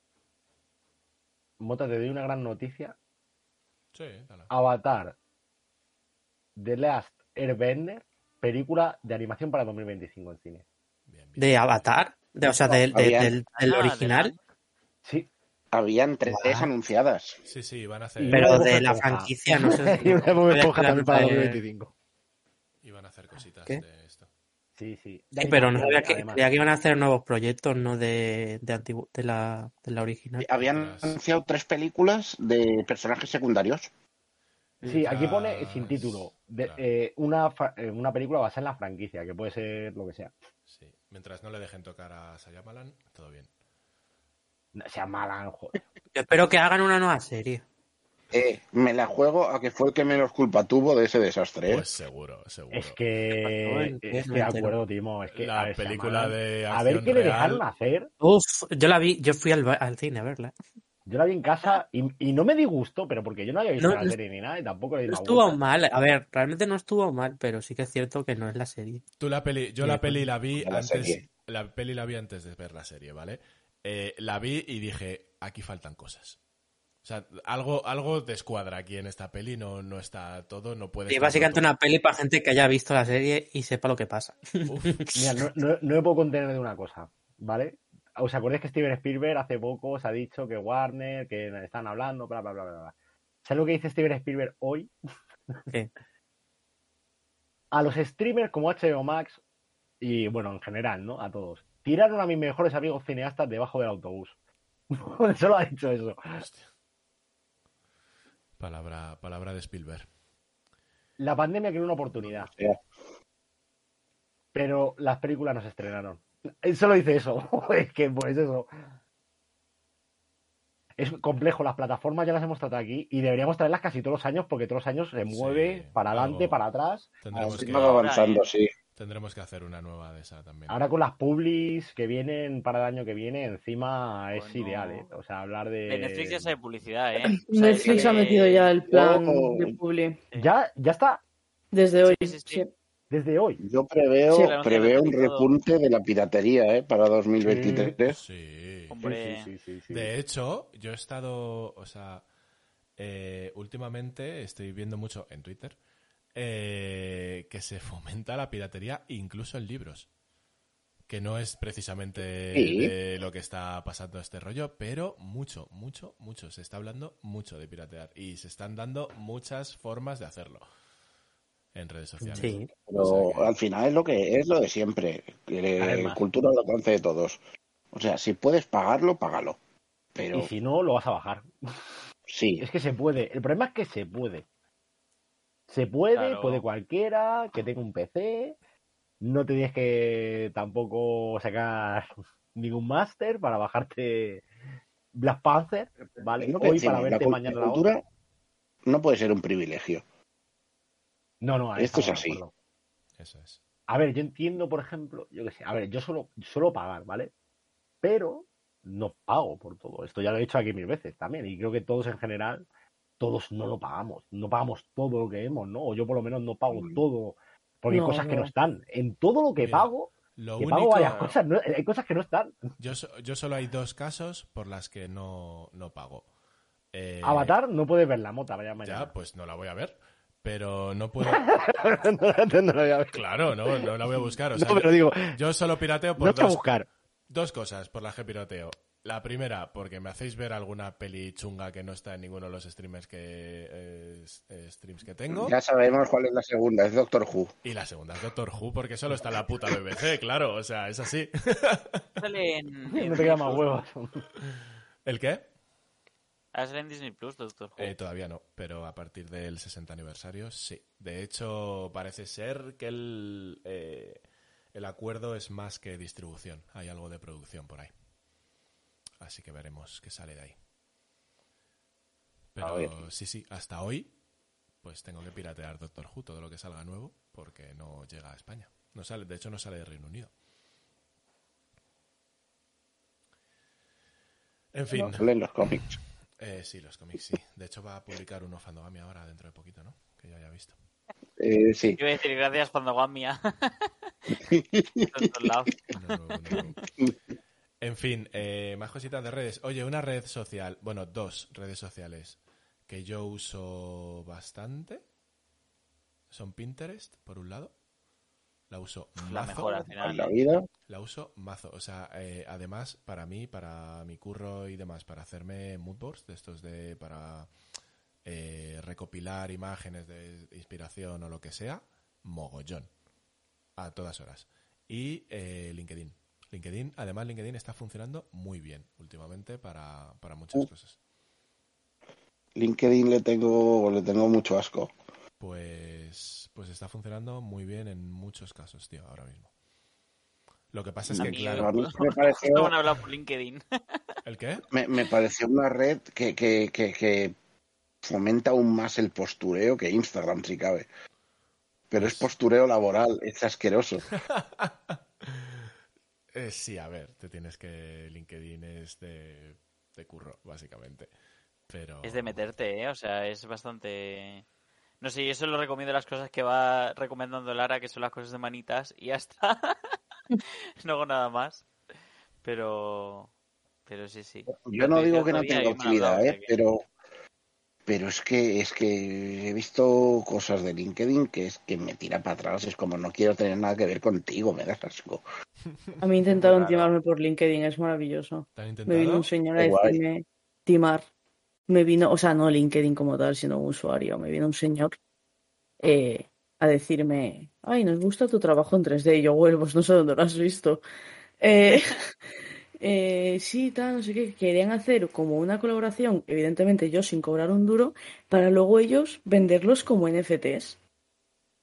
Speaker 3: Mota, te doy una gran noticia.
Speaker 2: Sí, dale.
Speaker 3: Avatar The Last Airbender, película de animación para 2025 en cine.
Speaker 2: Bien, bien.
Speaker 5: ¿De Avatar? De, o sea, del, de-
Speaker 4: Había-
Speaker 5: del, del
Speaker 7: Ah,
Speaker 5: original.
Speaker 7: de
Speaker 3: Sí.
Speaker 4: Habían tres
Speaker 3: Guau.
Speaker 4: anunciadas.
Speaker 2: Sí, sí, van a hacer,
Speaker 3: Y
Speaker 5: Pero de la
Speaker 3: Esponja.
Speaker 5: franquicia, no sé.
Speaker 3: y una Bob
Speaker 5: Había
Speaker 3: Esponja también para
Speaker 5: lanzar-
Speaker 3: 2025.
Speaker 2: iban a hacer cositas
Speaker 5: ¿Qué?
Speaker 2: de esto.
Speaker 3: Sí, sí.
Speaker 5: Sí, pero no sabía que, creía que iban a hacer nuevos proyectos, no de, de, antigu- de, la, de la original.
Speaker 4: Habían anunciado tres películas de personajes secundarios.
Speaker 3: Sí, aquí pone
Speaker 2: Mientras-
Speaker 3: sin título. de-
Speaker 2: Claro.
Speaker 3: eh, una, eh, una película basada en la franquicia, que puede ser lo que sea.
Speaker 2: Sí. Mientras no le dejen tocar a Sayamalan, todo bien.
Speaker 3: No sea mala, joder.
Speaker 5: Yo espero que hagan una nueva serie.
Speaker 4: Eh, me la juego a que fue el que menos culpa tuvo de ese desastre. ¿eh?
Speaker 2: Pues seguro, seguro.
Speaker 3: Es que.
Speaker 5: No,
Speaker 3: Estoy de acuerdo, Timo. Es que,
Speaker 2: La
Speaker 3: a ver,
Speaker 2: película de
Speaker 3: A ver qué le dejaron hacer.
Speaker 5: Uf, yo la vi, yo fui al, al cine a verla.
Speaker 3: Yo la vi en casa y, y no me disgustó, pero porque yo no había visto
Speaker 5: No,
Speaker 3: la serie ni nada y tampoco le di
Speaker 5: No estuvo mal, a ver, realmente no estuvo mal, pero sí que es cierto que no es la serie.
Speaker 2: Tú la peli, yo
Speaker 5: Sí,
Speaker 2: la peli la vi
Speaker 4: la
Speaker 2: antes,
Speaker 4: serie.
Speaker 2: la peli la vi antes de ver la serie, ¿vale? Eh, la vi y dije, aquí faltan cosas. O sea, algo, algo descuadra aquí en esta peli, no, no está todo, no puede
Speaker 5: Y
Speaker 2: estar
Speaker 5: básicamente una peli para gente que haya visto la serie y sepa lo que pasa.
Speaker 3: Mira, no, no, no me puedo contener de una cosa, ¿vale? ¿Os acordáis que Steven Spielberg hace poco os ha dicho que Warner, que están hablando, bla, bla, bla, bla, bla? ¿Sabes lo que dice Steven Spielberg hoy?
Speaker 5: ¿Qué?
Speaker 3: A los streamers como HBO Max y, bueno, en general, ¿no? A todos. Tiraron a mis mejores amigos cineastas debajo del autobús. Solo ha dicho eso.
Speaker 2: hostia. Palabra, palabra de Spielberg.
Speaker 3: La pandemia creó una oportunidad, pero las películas no se estrenaron. Él solo dice eso. es que, pues eso. Es complejo, las plataformas ya las hemos tratado aquí y deberíamos traerlas casi todos los años porque todos los años se mueve
Speaker 2: Sí,
Speaker 3: para adelante,
Speaker 2: algo-
Speaker 3: para atrás.
Speaker 2: Tendremos que,
Speaker 4: va avanzando, sí.
Speaker 2: Tendremos que hacer una nueva de esa también.
Speaker 3: Ahora con las publis que vienen para el año que viene, encima es ideal, ¿eh? O sea, hablar de...
Speaker 7: De Netflix ya sabe publicidad, ¿eh? O sea,
Speaker 6: Netflix ha metido ya el plan
Speaker 4: Oh.
Speaker 6: de Publi.
Speaker 3: Ya, ya está,
Speaker 6: Desde hoy.
Speaker 7: Sí, sí, sí.
Speaker 6: sí.
Speaker 3: desde hoy.
Speaker 4: Yo preveo, preveo un repunte de la piratería ¿eh? para 2023.
Speaker 2: Sí.
Speaker 7: Hombre,
Speaker 3: Sí, sí, sí, sí.
Speaker 2: De hecho, yo he estado, o sea, eh, últimamente estoy viendo mucho en Twitter eh, que se fomenta la piratería incluso en libros. Que no es precisamente
Speaker 4: Sí.
Speaker 2: de lo que está pasando este rollo, pero mucho, mucho, mucho. Se está hablando mucho de piratear y se están dando muchas formas de hacerlo en redes sociales.
Speaker 5: Sí.
Speaker 4: Pero
Speaker 2: O sea que-
Speaker 4: al final es lo que es lo de siempre. Que
Speaker 3: Además.
Speaker 4: cultura al alcance de todos. O sea, si puedes pagarlo, págalo. Pero
Speaker 3: Y si no, lo vas a bajar.
Speaker 4: sí,
Speaker 3: Es que se puede. El problema es que se puede. Se puede,
Speaker 7: Claro.
Speaker 3: puede cualquiera que tenga un PC. No te tienes que tampoco sacar ningún máster para bajarte Black Panther, ¿vale? Hoy
Speaker 4: decimos,
Speaker 3: para
Speaker 4: la
Speaker 3: verte mañana
Speaker 4: la
Speaker 3: la otra.
Speaker 4: no puede ser un privilegio.
Speaker 3: No, no,
Speaker 4: Esto es así.
Speaker 2: Eso es.
Speaker 3: A ver, yo entiendo, por ejemplo, yo qué sé, a ver, yo solo suelo pagar, ¿vale? Pero no pago por todo. Esto ya lo he dicho aquí mil veces también. Y creo que todos en general, todos no lo pagamos. No pagamos todo lo que vemos, ¿no? O yo por lo menos no pago
Speaker 4: Mm.
Speaker 3: todo. Porque
Speaker 6: No,
Speaker 3: hay cosas que no están. En todo lo que
Speaker 2: Mira,
Speaker 3: pago,
Speaker 2: Lo
Speaker 3: que
Speaker 2: único,
Speaker 3: pago varias cosas, no- hay cosas que no están.
Speaker 2: yo, yo solo hay dos casos por las que no, no pago. Eh,
Speaker 3: Avatar no puedes ver la mota, vaya mañana.
Speaker 2: Ya, pues no la voy a ver. Pero no puedo.
Speaker 3: no, no la voy a ver.
Speaker 2: Claro, no, no la voy a buscar. O sea,
Speaker 3: no, pero digo,
Speaker 2: yo solo pirateo por
Speaker 3: no
Speaker 2: dos,
Speaker 3: buscar.
Speaker 2: dos cosas por las que pirateo. La primera, porque me hacéis ver alguna peli chunga que no está en ninguno de los streamers que eh, eh, streams que tengo.
Speaker 4: Ya sabemos cuál es la segunda, es Doctor Who.
Speaker 2: Y la segunda es Doctor Who, porque solo está la puta BBC, claro. O sea, es así.
Speaker 7: sale en, en
Speaker 3: No te quedan más huevos.
Speaker 2: ¿El qué?
Speaker 7: ¿Ahora sale en Disney Plus, Doctor Who?
Speaker 2: Eh, todavía no, pero a partir del 60 aniversario sí. De hecho, parece ser que el, eh, el acuerdo es más que distribución. Hay algo de producción por ahí. Así que veremos qué sale de ahí. Pero sí, sí, hasta hoy, pues tengo que piratear Doctor Who, todo lo que salga nuevo, porque no llega a España. No sale, de hecho, no sale de Reino Unido. En fin.
Speaker 4: No, leen los cómics.
Speaker 2: Eh, sí, los cómics sí. De hecho, va a publicar uno Fandogami ahora dentro de poquito, ¿no? Que ya haya visto.
Speaker 4: Eh, sí.
Speaker 7: Iba a decir gracias Fandogamia. Por todos
Speaker 2: En fin, eh, más cositas de redes. Oye, una red social, bueno, dos redes sociales que yo uso bastante son Pinterest, por un lado. La uso
Speaker 7: La
Speaker 2: mazo.
Speaker 7: mejor al
Speaker 4: En
Speaker 7: final.
Speaker 4: la vida.
Speaker 2: La uso mazo. O sea, eh, además, para mí, para mi curro y demás, para hacerme moodboards de estos de. para eh, recopilar imágenes de inspiración o lo que sea, mogollón. A todas horas. Y eh, LinkedIn. LinkedIn, además, LinkedIn está funcionando muy bien últimamente para, para muchas
Speaker 4: Uh.
Speaker 2: cosas.
Speaker 4: LinkedIn le tengo, le tengo mucho asco.
Speaker 2: Pues, pues está funcionando muy bien en muchos casos, tío, ahora mismo. Lo que pasa es que, claro.
Speaker 4: A mí me pareció,
Speaker 7: van a hablar por LinkedIn.
Speaker 2: ¿El qué?
Speaker 4: me, me pareció una red que, que, que, que fomenta aún más el postureo que Instagram, si cabe. Pero es postureo laboral, es asqueroso.
Speaker 2: Eh, sí, a ver, te tienes que. LinkedIn es de, de curro, básicamente. Pero.
Speaker 7: Es de meterte, ¿eh? O sea, es bastante... No sé, yo eso lo recomiendo las cosas que va recomendando Lara, que son las cosas de manitas, y ya está. no hago nada más. Pero... Pero sí, sí.
Speaker 4: Yo no digo que no tenga utilidad, ¿eh?
Speaker 7: que-
Speaker 4: pero pero es que es que he visto cosas de LinkedIn que es que me tira para atrás, es como no quiero tener nada que ver contigo, me das asco.
Speaker 6: A mí intentaron
Speaker 7: Claro.
Speaker 6: timarme por LinkedIn, es maravilloso.
Speaker 2: ¿Te han
Speaker 6: Me vino un señor a decirme timar. Me vino, o sea, no LinkedIn como tal, sino un usuario. Me vino un señor eh, a decirme, ay, nos gusta tu trabajo en 3D. Y yo, bueno, pues no sé dónde lo has visto. Eh, eh, sí, tal, no sé qué. Querían hacer como una colaboración, evidentemente yo sin cobrar un duro, para luego ellos venderlos como NFTs.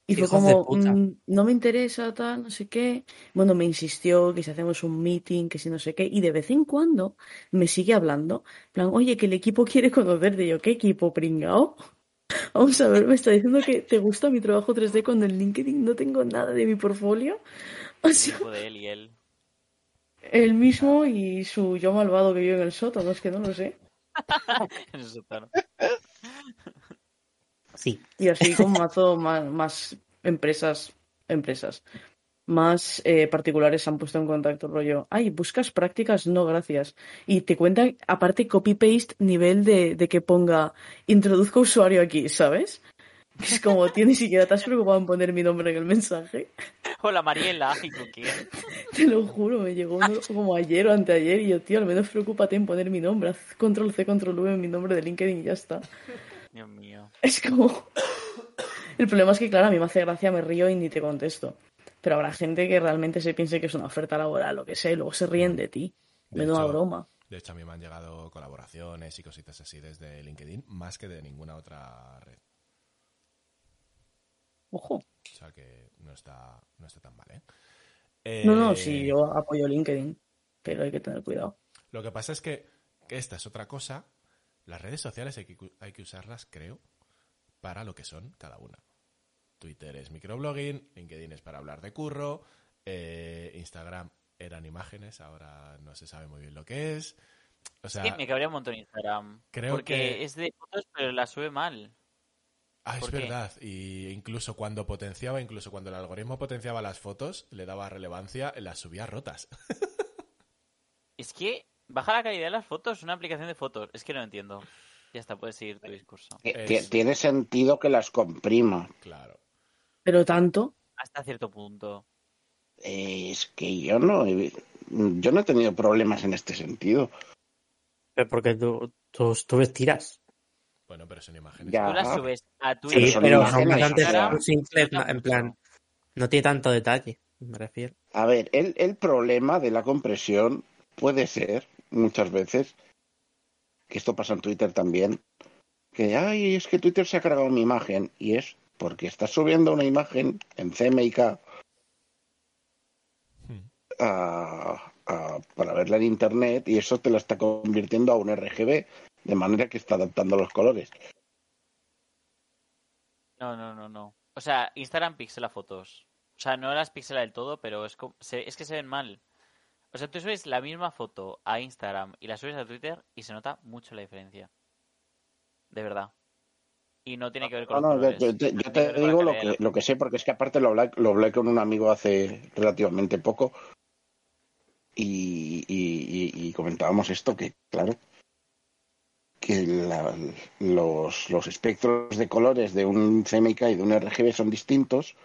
Speaker 6: Y fue
Speaker 5: Hijos de
Speaker 6: como. "Mm, no me interesa, tal, no sé qué. Bueno, me insistió que si hacemos un meeting, que si no sé qué. Y de vez en cuando me sigue hablando. Plan, oye, que el equipo quiere conocerte. Y yo, ¿qué equipo, pringao? Vamos a ver, me está diciendo que te gusta mi trabajo 3D cuando en LinkedIn no tengo nada de mi portfolio. O
Speaker 7: El de él y él.
Speaker 6: Él mismo y su yo malvado que vive en el sótano, es que no lo sé.
Speaker 7: en el sótano.
Speaker 5: Sí.
Speaker 6: Y así con mazo más, más empresas, empresas, más eh, particulares se han puesto en contacto, rollo, ay, buscas prácticas, no, gracias. Y te cuentan, aparte, copy-paste nivel de, de que ponga, introduzco usuario aquí, ¿sabes? Es como, tío, ni siquiera te has preocupado en poner mi nombre en el mensaje.
Speaker 7: Hola, Mariela. ¿Y con quién?
Speaker 6: Te lo juro, me llegó uno como ayer o anteayer y yo, tío, al menos preocúpate en poner mi nombre, haz control C, control V en mi nombre de LinkedIn y ya está.
Speaker 7: Dios mío.
Speaker 6: Es como... El problema es que, claro, a mí me hace gracia, me río y ni te contesto. Pero habrá gente que realmente se piense que es una oferta laboral, lo que sé, y luego se ríen de ti.
Speaker 2: De
Speaker 6: Menuda
Speaker 2: hecho-
Speaker 6: broma.
Speaker 2: De hecho, a mí me han llegado colaboraciones y cositas así desde LinkedIn, más que de ninguna otra red.
Speaker 6: Ojo.
Speaker 2: O sea que no está, no está tan mal, ¿eh?
Speaker 6: No, no,
Speaker 2: Eh,
Speaker 6: sí, yo apoyo LinkedIn, pero hay que tener cuidado.
Speaker 2: Lo que pasa es que, que esta es otra cosa. Las redes sociales hay que, hay que usarlas, creo, para lo que son cada una. Twitter es microblogging, LinkedIn es para hablar de curro, eh, Instagram eran imágenes, ahora no se sabe muy bien lo que es. O sea,
Speaker 7: Sí, me cabría un montón Instagram.
Speaker 2: creo
Speaker 7: porque
Speaker 2: que-
Speaker 7: es de fotos, pero la sube mal.
Speaker 2: Ah, es verdad. Y incluso cuando potenciaba, incluso cuando el algoritmo potenciaba las fotos, le daba relevancia, las subía rotas.
Speaker 7: Es que baja la calidad de las fotos, una aplicación de fotos. Es que no entiendo. Ya está, puedes seguir tu discurso.
Speaker 2: Es-
Speaker 4: que Tiene sentido que las comprima.
Speaker 2: claro.
Speaker 6: Pero tanto,
Speaker 7: Hasta cierto punto.
Speaker 4: Eh, es que yo no he, yo no he tenido problemas en este sentido.
Speaker 5: Porque tú, tú, tú ves tiras.
Speaker 2: Bueno, pero son imágenes.
Speaker 4: Ya.
Speaker 7: Tú las subes a Twitter.
Speaker 5: Sí, pero son
Speaker 4: imágenes,
Speaker 5: bastante
Speaker 7: no
Speaker 5: en plan, no tiene tanto detalle, me refiero.
Speaker 4: A ver, el, el problema de la compresión puede ser, muchas veces, que esto pasa en Twitter también, que, ay, es que Twitter se ha cargado mi imagen, y es porque estás subiendo una imagen en CMYK a- a- para verla en Internet y eso te la está convirtiendo a un RGB, de manera que está adaptando los colores.
Speaker 7: No, no, no, no. O sea, Instagram pixela fotos. O sea, no las pixela del todo, pero es, co- se- es que se ven mal. O sea, tú subes la misma foto a Instagram y la subes a Twitter y se nota mucho la diferencia. De verdad. Y no tiene que ver con
Speaker 4: No,
Speaker 7: los
Speaker 4: no, yo, te, yo te digo lo que, lo que sé, porque es que aparte lo hablé, lo hablé con un amigo hace relativamente poco y, y- y- y comentábamos esto, que claro, que la- los, los espectros de colores de un CMYK y de un RGB son distintos,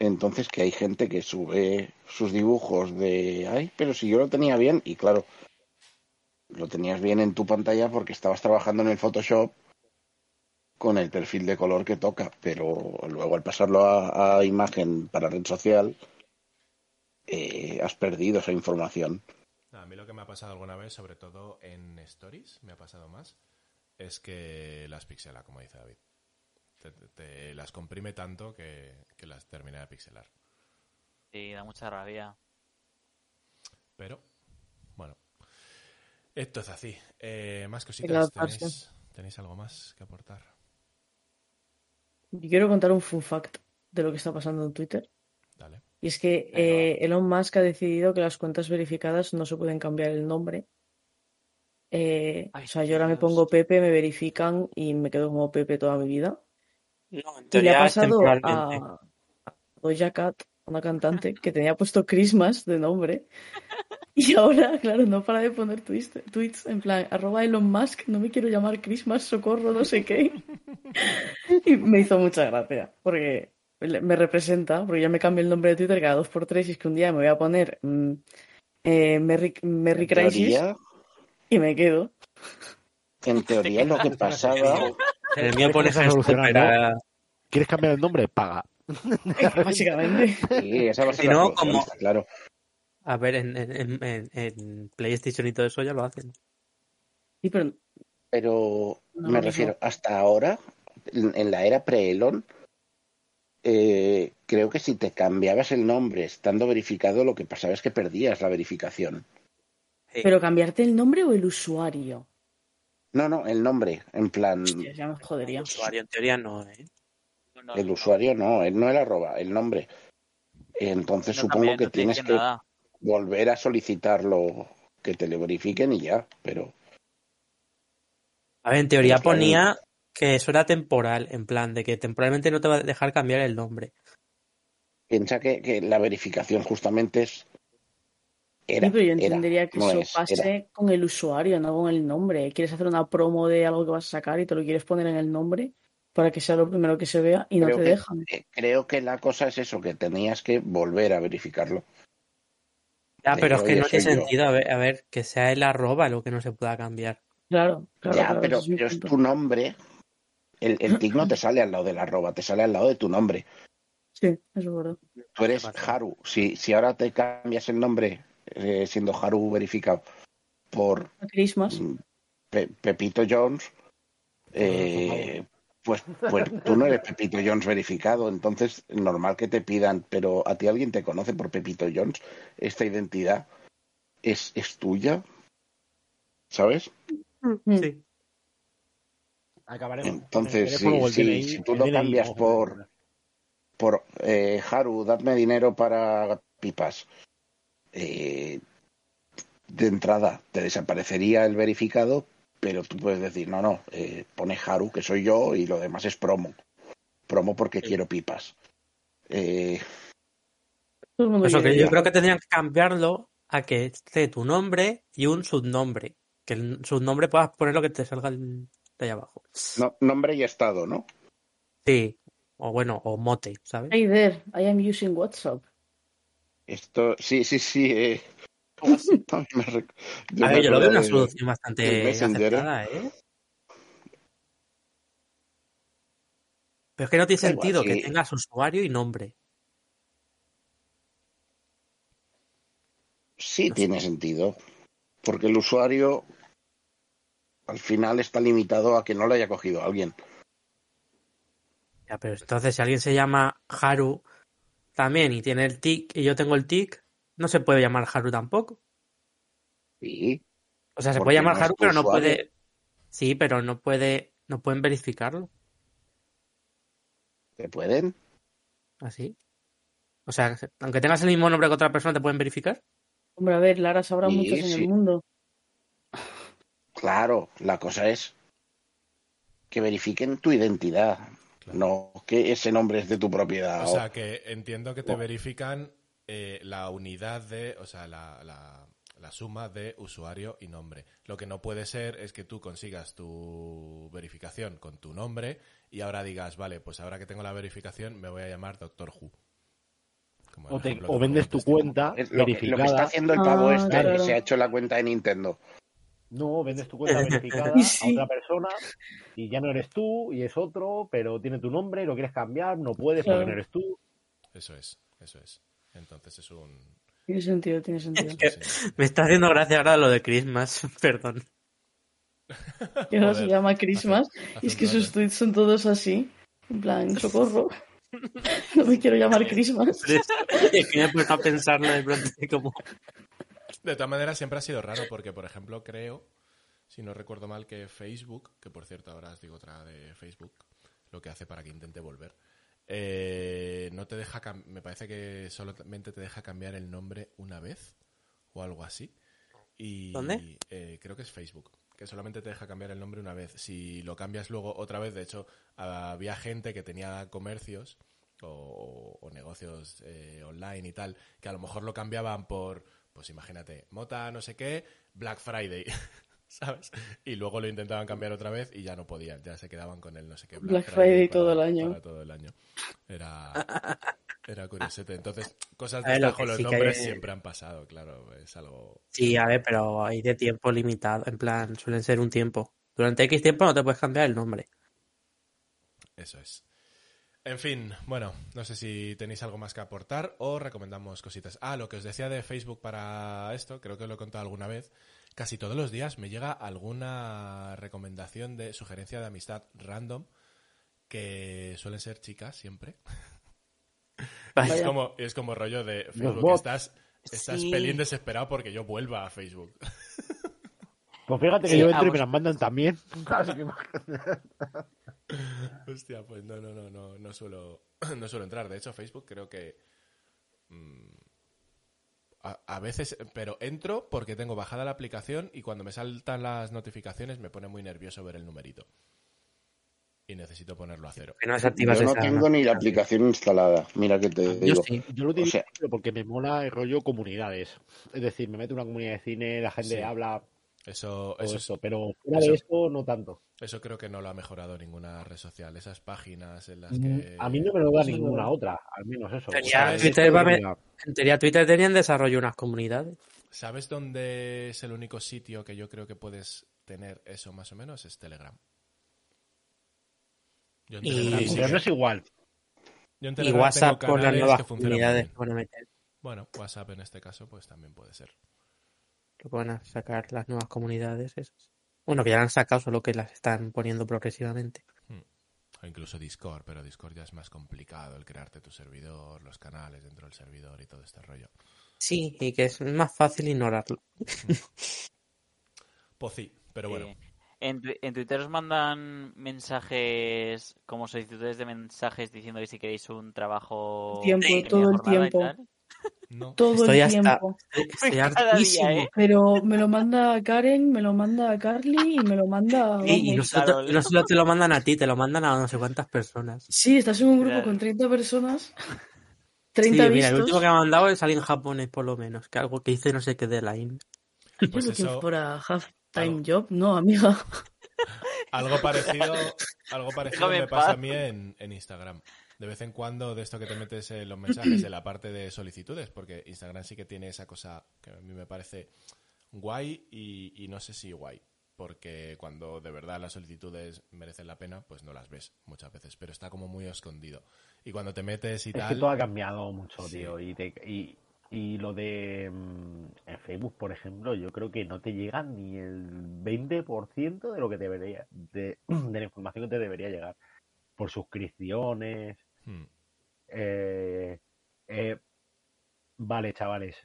Speaker 4: entonces que hay gente que sube sus dibujos de, ay, pero si yo lo tenía bien, y claro, lo tenías bien en tu pantalla porque estabas trabajando en el Photoshop con el perfil de color que toca, pero luego al pasarlo a, a imagen para red social, eh, has perdido esa información.
Speaker 2: A mí lo que me ha pasado alguna vez, sobre todo en Stories, me ha pasado más, es que las pixela, como dice David. Te, te- te las comprime tanto que, que las termina de pixelar.
Speaker 7: Sí, da mucha rabia.
Speaker 2: Pero, bueno, esto es así. Eh, más cositas. ¿Tenéis, ¿Tenéis algo más que aportar?
Speaker 6: Yo quiero contar un fun fact de lo que está pasando en Twitter.
Speaker 2: Dale.
Speaker 6: Y es que eh, Elon Musk ha decidido que las cuentas verificadas no se pueden cambiar el nombre. Eh,
Speaker 5: Ay,
Speaker 6: o sea, yo ahora me pongo Pepe, me verifican y me quedo como Pepe toda mi vida.
Speaker 5: No, en
Speaker 6: Y le ha pasado a, a Doja Cat, una cantante, que tenía puesto Christmas de nombre. Y ahora, claro, no para de poner tweets, tweets en plan, arroba Elon Musk, no me quiero llamar Christmas, socorro, no sé qué. Y me hizo mucha gracia, porque me representa, porque ya me cambio el nombre de Twitter cada dos por tres y es que un día me voy a poner mm, eh, Merry, Merry Crisis
Speaker 4: teoría,
Speaker 6: y me quedo.
Speaker 4: en teoría lo que pasaba,
Speaker 5: En el mío pones
Speaker 3: Esa
Speaker 5: a.
Speaker 3: ¿Quieres cambiar el nombre? Paga.
Speaker 6: Básicamente.
Speaker 4: sí, esa va a ser
Speaker 5: Si no, como-
Speaker 4: claro.
Speaker 5: A ver, en, en, en, en PlayStation y todo eso ya lo hacen.
Speaker 6: Sí, pero
Speaker 4: Pero
Speaker 6: No,
Speaker 4: me
Speaker 6: no.
Speaker 4: refiero, hasta ahora, en, en la era pre-Elon, eh, creo que si te cambiabas el nombre estando verificado, lo que pasaba es que perdías la verificación.
Speaker 5: Sí.
Speaker 6: Pero cambiarte el nombre o el usuario.
Speaker 4: No, no, el nombre, en plan,
Speaker 6: Hostia, ya me jodería.
Speaker 5: El usuario en teoría no, ¿eh?
Speaker 7: No, no,
Speaker 4: el
Speaker 7: no.
Speaker 4: usuario no, el- no el arroba, el nombre. Entonces
Speaker 7: No,
Speaker 4: supongo
Speaker 7: también
Speaker 4: que tienes que
Speaker 7: nada.
Speaker 4: volver a solicitarlo, que te lo verifiquen y ya, pero
Speaker 5: A ver, en teoría ponía que eso era temporal, en plan de que temporalmente no te va a dejar cambiar el nombre.
Speaker 4: piensa que, que la verificación justamente es... Era,
Speaker 6: Sí, pero yo
Speaker 4: era,
Speaker 6: entendería que
Speaker 4: no
Speaker 6: eso
Speaker 4: es,
Speaker 6: pase
Speaker 4: era.
Speaker 6: con el usuario, no con el nombre. Quieres hacer una promo de algo que vas a sacar y te lo quieres poner en el nombre para que sea lo primero que se vea y no te
Speaker 4: que-
Speaker 6: dejan.
Speaker 4: Eh, creo que la cosa es eso, que tenías que volver a verificarlo.
Speaker 5: Ya,
Speaker 4: De
Speaker 5: pero es
Speaker 4: que,
Speaker 5: no tiene sentido, a ver, a ver, que sea el arroba lo que no se pueda cambiar.
Speaker 6: Claro, claro,
Speaker 4: ya,
Speaker 6: claro,
Speaker 4: pero,
Speaker 6: es
Speaker 4: pero es tu nombre. El, el tic no te sale al lado del arroba, te sale al lado de tu nombre.
Speaker 6: Sí, eso es verdad.
Speaker 4: Tú eres. Haru. Si, si ahora te cambias el nombre eh, siendo Haru verificado por
Speaker 6: Christmas.
Speaker 4: mm, Pe- Pepito Jones, eh, pues, pues tú no eres Pepito Jones verificado, entonces normal que te pidan, pero a ti alguien te conoce por Pepito Jones, esta identidad es, es tuya, ¿sabes?
Speaker 6: Mm.
Speaker 5: Sí.
Speaker 3: Acabaremos.
Speaker 4: Entonces, si,
Speaker 3: DNI,
Speaker 4: si tú lo
Speaker 3: DNI,
Speaker 4: cambias por, por eh, Haru, dadme dinero para pipas, eh, de entrada te desaparecería el verificado, pero tú puedes decir, no, no, eh, pone Haru, que soy yo, y lo demás es promo. Promo porque quiero pipas. Eh,
Speaker 5: Eso que yo creo que tendrían que cambiarlo a que esté tu nombre y un subnombre. Que el subnombre puedas poner lo que te salga el- de ahí abajo.
Speaker 4: no- nombre y estado, ¿no?
Speaker 5: Sí. O bueno, o mote, ¿sabes?
Speaker 6: Hey there, I am using WhatsApp.
Speaker 4: Esto, sí, sí, sí. eh, también me rec- yo
Speaker 5: A ver, yo lo veo una solución bastante
Speaker 4: ¿eh?
Speaker 5: aceptada, ¿eh? Pero es que no tiene
Speaker 4: igual,
Speaker 5: sentido que tengas usuario y nombre.
Speaker 4: Sí
Speaker 5: No sé.
Speaker 4: tiene sentido, porque el usuario al final está limitado a que no lo haya cogido alguien.
Speaker 5: Ya, pero entonces si alguien se llama Haru también y tiene el tic y yo tengo el tic, no se puede llamar Haru tampoco.
Speaker 4: Sí.
Speaker 5: O sea, se puede llamar
Speaker 4: no
Speaker 5: Haru, pero no
Speaker 4: usuario.
Speaker 5: puede. Sí, pero no puede. No pueden verificarlo.
Speaker 4: ¿Se pueden?
Speaker 5: Así. O sea, aunque tengas el mismo nombre que otra persona, ¿te pueden verificar?
Speaker 6: Hombre, a ver, Lara sabrá
Speaker 4: Sí,
Speaker 6: muchos en
Speaker 4: sí.
Speaker 6: el mundo.
Speaker 4: Claro, la cosa es que verifiquen tu identidad,
Speaker 2: Claro.
Speaker 4: no que ese nombre es de tu propiedad.
Speaker 2: O
Speaker 4: o-
Speaker 2: sea, que entiendo que te verifican eh, la unidad de, o sea, la, la- la suma de usuario y nombre. Lo que no puede ser es que tú consigas tu verificación con tu nombre y ahora digas, vale, pues ahora que tengo la verificación me voy a llamar Doctor Who. Como
Speaker 3: O, te- vendes tu cuenta
Speaker 4: es lo, que, lo que está haciendo el pavo
Speaker 6: Ah,
Speaker 4: este,
Speaker 6: claro.
Speaker 4: que se ha hecho la cuenta de Nintendo.
Speaker 3: No, vendes tu cuenta verificada
Speaker 6: Y sí.
Speaker 3: a otra persona y ya no eres tú y es otro, pero tiene tu nombre, lo quieres cambiar, no puedes
Speaker 6: Claro.
Speaker 3: porque no eres tú.
Speaker 2: Eso es, eso es. Entonces es un...
Speaker 6: Tiene sentido, tiene sentido.
Speaker 5: Me está haciendo gracia ahora lo de Christmas, perdón.
Speaker 6: Que ahora se llama Christmas.
Speaker 2: Hace-
Speaker 6: Y es que sus tweets son todos así. En plan, socorro. No me quiero llamar Christmas.
Speaker 5: Es- que me he puesto a pensarlo de pronto y como...
Speaker 2: De todas maneras, siempre ha sido raro porque, por ejemplo, creo, si no recuerdo mal, que Facebook, que por cierto ahora os digo otra de Facebook, lo que hace para que intente volver, eh, no te deja, me parece que solamente te deja cambiar el nombre una vez o algo así. Y,
Speaker 5: ¿Dónde?
Speaker 2: eh, creo que es Facebook, que solamente te deja cambiar el nombre una vez. Si lo cambias luego otra vez, de hecho, había gente que tenía comercios o, o negocios eh, online y tal, que a lo mejor lo cambiaban por, pues imagínate, Mota no sé qué, Black Friday, ¿sabes? Y luego lo intentaban cambiar otra vez y ya no podían, ya se quedaban con el no sé qué.
Speaker 6: Black Friday todo el año.
Speaker 2: para todo el año. Era, era curiosete. Entonces, cosas
Speaker 5: A
Speaker 2: de
Speaker 5: ver,
Speaker 2: los
Speaker 5: sí
Speaker 2: nombres
Speaker 5: hay-
Speaker 2: siempre han pasado, claro, es algo...
Speaker 5: Sí, a ver, pero hay de tiempo limitado. En plan, suelen ser un tiempo. Durante X tiempo no te puedes cambiar el nombre.
Speaker 2: Eso es. En fin, bueno, no sé si tenéis algo más que aportar o recomendamos cositas. Ah, lo que os decía de Facebook para esto, creo que lo he contado alguna vez. Casi todos los días me llega alguna recomendación de sugerencia de amistad random que suelen ser chicas siempre.
Speaker 5: Vaya.
Speaker 2: Es como, es como rollo de Facebook. Estás, estás
Speaker 7: Sí.
Speaker 2: pelín desesperado porque yo vuelva a Facebook.
Speaker 3: Pues fíjate que
Speaker 7: Sí,
Speaker 3: yo entro y me las mandan también.
Speaker 2: Hostia, pues no, no, no, no, no suelo, no suelo entrar. De hecho, Facebook creo que mm, a, a veces, pero entro porque tengo bajada la aplicación y cuando me saltan las notificaciones me pone muy nervioso ver el numerito. Y necesito ponerlo a cero.
Speaker 5: No
Speaker 4: Yo no
Speaker 5: esa-
Speaker 4: tengo ni la aplicación instalada. Mira que te
Speaker 5: Yo
Speaker 4: digo.
Speaker 5: sí.
Speaker 3: Yo lo utilizo
Speaker 4: sea-
Speaker 3: porque me mola el rollo comunidades. Es decir, me meto en una comunidad de cine, la gente
Speaker 2: Sí.
Speaker 3: habla
Speaker 2: Eso, eso,
Speaker 3: esto,
Speaker 2: es-
Speaker 3: pero fuera
Speaker 2: eso-
Speaker 3: de eso no tanto.
Speaker 2: eso creo que no lo ha mejorado ninguna red social. Esas páginas en las
Speaker 3: Mm,
Speaker 2: que...
Speaker 3: A mí no me lo da ninguna otra, al menos eso.
Speaker 5: Tenía
Speaker 3: O sea,
Speaker 2: Twitter
Speaker 3: esto
Speaker 5: teoría, Twitter tenía en desarrollo unas comunidades.
Speaker 2: ¿Sabes dónde es el único sitio que yo creo que puedes tener eso más o menos? Es Telegram. Yo en
Speaker 5: Y-
Speaker 2: Telegram sí
Speaker 3: Pero
Speaker 2: que-
Speaker 3: no es igual.
Speaker 2: yo en
Speaker 5: Y WhatsApp
Speaker 2: tengo
Speaker 5: con las nuevas
Speaker 2: que funcionan muy
Speaker 5: comunidades
Speaker 2: bien.
Speaker 5: que van a meter.
Speaker 2: Bueno, WhatsApp en este caso pues también puede ser.
Speaker 5: Que van a sacar las nuevas comunidades esas. Bueno, que ya las han sacado, solo que las están poniendo progresivamente.
Speaker 2: O incluso Discord, pero Discord ya es más complicado el crearte tu servidor, los canales dentro del servidor y todo este rollo.
Speaker 5: Sí, y que es más fácil ignorarlo.
Speaker 2: Pues sí, pero bueno.
Speaker 7: Eh, en, en Twitter os mandan mensajes, como solicitudes de mensajes diciendo que si queréis un trabajo.
Speaker 6: Tiempo, todo el tiempo.
Speaker 2: No.
Speaker 6: Todo
Speaker 5: Estoy
Speaker 6: el
Speaker 5: hasta-
Speaker 6: tiempo.
Speaker 5: Estoy
Speaker 7: Cada día,
Speaker 5: hartísimo.
Speaker 7: ¿eh?
Speaker 6: Pero me lo manda Karen, me lo manda Carly y me lo manda.
Speaker 5: Sí, y no solo,
Speaker 7: Claro,
Speaker 5: y no solo te lo mandan a ti, te lo mandan a no sé cuántas personas.
Speaker 6: Sí, estás en un grupo
Speaker 7: Claro.
Speaker 6: con 30 personas.
Speaker 5: Sí,
Speaker 6: 30
Speaker 5: mira, el último que me ha mandado es alguien japonés, por lo menos, que algo que hice no sé qué de line.
Speaker 2: Pues
Speaker 6: que
Speaker 2: eso-
Speaker 6: fuera half-time
Speaker 2: Algo.
Speaker 6: job. No, amiga.
Speaker 2: Algo parecido, algo parecido me pasa a mí en, en Instagram. De vez en cuando, de esto que te metes en los mensajes en la parte de solicitudes, porque Instagram sí que tiene esa cosa que a mí me parece guay y, y no sé si guay. Porque cuando de verdad las solicitudes merecen la pena, pues no las ves muchas veces, pero está como muy escondido. Y cuando te metes y
Speaker 3: Es que
Speaker 2: tal,
Speaker 3: todo ha cambiado mucho,
Speaker 2: Sí.
Speaker 3: tío. Y, te- y Y lo de mm, en Facebook, por ejemplo, yo creo que no te llega ni el 20% de lo que debería, de, de la información que te debería llegar. Por suscripciones.
Speaker 2: Hmm.
Speaker 3: eh, eh, vale, chavales.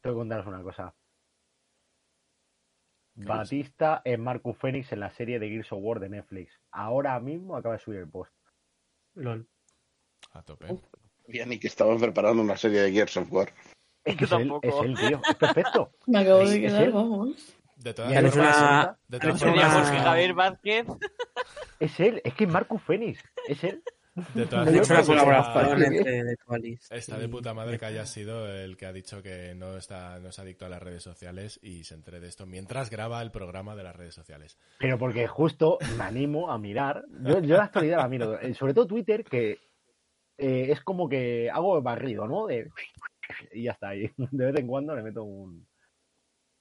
Speaker 3: Tengo que contaros una cosa.
Speaker 2: ¿Qué
Speaker 3: Batista es Marcus Phoenix en la serie de Gears of War de Netflix. Ahora mismo acaba de subir el post.
Speaker 5: Lol.
Speaker 2: A tope.
Speaker 4: Ya ni que estaban preparando una serie de Gears of War.
Speaker 3: Es que es él, es él, tío. Es perfecto.
Speaker 6: Me acabo
Speaker 3: Es-
Speaker 6: de quedar, vamos.
Speaker 2: De
Speaker 3: Y
Speaker 2: todas formas,
Speaker 5: una-
Speaker 2: de todas formas,
Speaker 7: Javier Vázquez.
Speaker 3: Es él, es que es Marcus Phoenix. Es él.
Speaker 2: De todas
Speaker 3: curiosidad.
Speaker 5: colaboración
Speaker 3: Está-
Speaker 5: entre
Speaker 2: de
Speaker 5: y-
Speaker 2: puta madre que haya sido el que ha dicho que no está no es adicto a las redes sociales y se entere de esto mientras graba el programa de las redes sociales.
Speaker 3: Pero porque justo me animo a mirar. Yo, yo la actualidad la miro. eh, Sobre todo Twitter, que eh, es como que hago barrido, ¿no? De... Y ya está. Y de vez en cuando le meto un,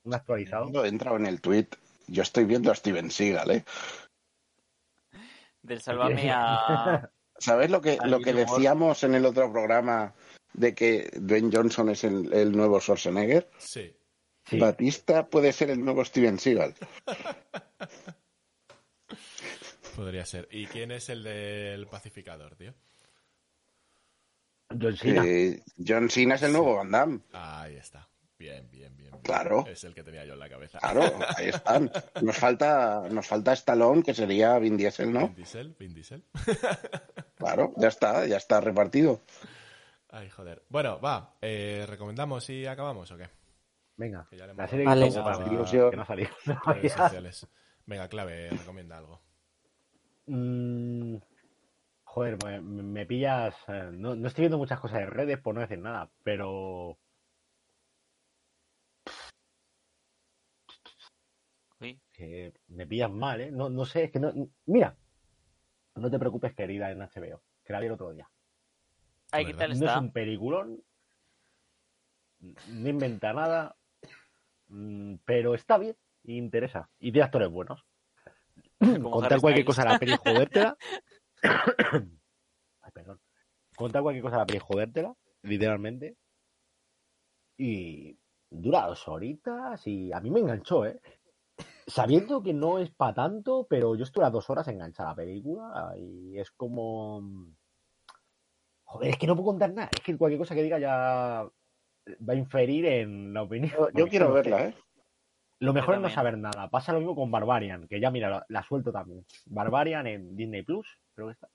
Speaker 3: un actualizado.
Speaker 4: Cuando he entrado en el tweet, yo estoy viendo a Steven Seagal, ¿eh?
Speaker 7: Del Sálvame a.
Speaker 4: ¿Sabes lo que, lo que decíamos en el otro programa de que Dwayne Johnson es el, el nuevo Schwarzenegger?
Speaker 2: Sí.
Speaker 3: Sí.
Speaker 4: Batista puede ser el nuevo Steven Seagal.
Speaker 2: Podría ser. ¿Y quién es el del pacificador, tío?
Speaker 3: John Cena.
Speaker 4: Eh, John Cena es el nuevo Van Damme.
Speaker 2: Ahí está. Bien, bien, bien. bien.
Speaker 4: Claro.
Speaker 2: Es el que tenía yo en la cabeza.
Speaker 4: Claro, ahí están. Nos falta, nos falta Stallone, que sería Vin Diesel, ¿no?
Speaker 2: Vin Diesel, Vin Diesel.
Speaker 4: Claro, ya está, ya está repartido.
Speaker 2: Ay, joder. Bueno, va. eh, ¿Recomendamos y acabamos o qué?
Speaker 3: Venga,
Speaker 2: Que ya le
Speaker 3: la serie que, que, no ha salido.
Speaker 2: redes sociales. Venga, clave, recomienda algo.
Speaker 3: Mm, joder, me, me pillas. eh, No, no estoy viendo muchas cosas de redes por no decir nada, pero. Que me pillas mal, ¿eh? No, no sé, es que no. Mira, no te preocupes, querida, en HBO, que la vi el otro día.
Speaker 7: Ay, ¿qué tal
Speaker 3: No es
Speaker 7: está?
Speaker 3: un peliculón, no inventa nada, mm, pero está bien y interesa. Y de actores buenos.
Speaker 7: Como
Speaker 3: Contar
Speaker 7: Harry
Speaker 3: cualquier
Speaker 7: Styles.
Speaker 3: cosa a la peli jodértela. Ay, perdón. Contar cualquier cosa a la peli jodértela, literalmente. Y dura dos horitas y a mí me enganchó, ¿eh? Sabiendo que no es para tanto, pero yo estuve a dos horas enganchada a la película y es como... Joder, es que no puedo contar nada. Es que cualquier cosa que diga ya va a inferir en la opinión.
Speaker 4: Yo, yo quiero verla, ¿eh?
Speaker 3: Lo mejor es no saber nada. Pasa lo mismo con Barbarian, que ya mira, la, la suelto también. Barbarian en Disney Plus, creo que está.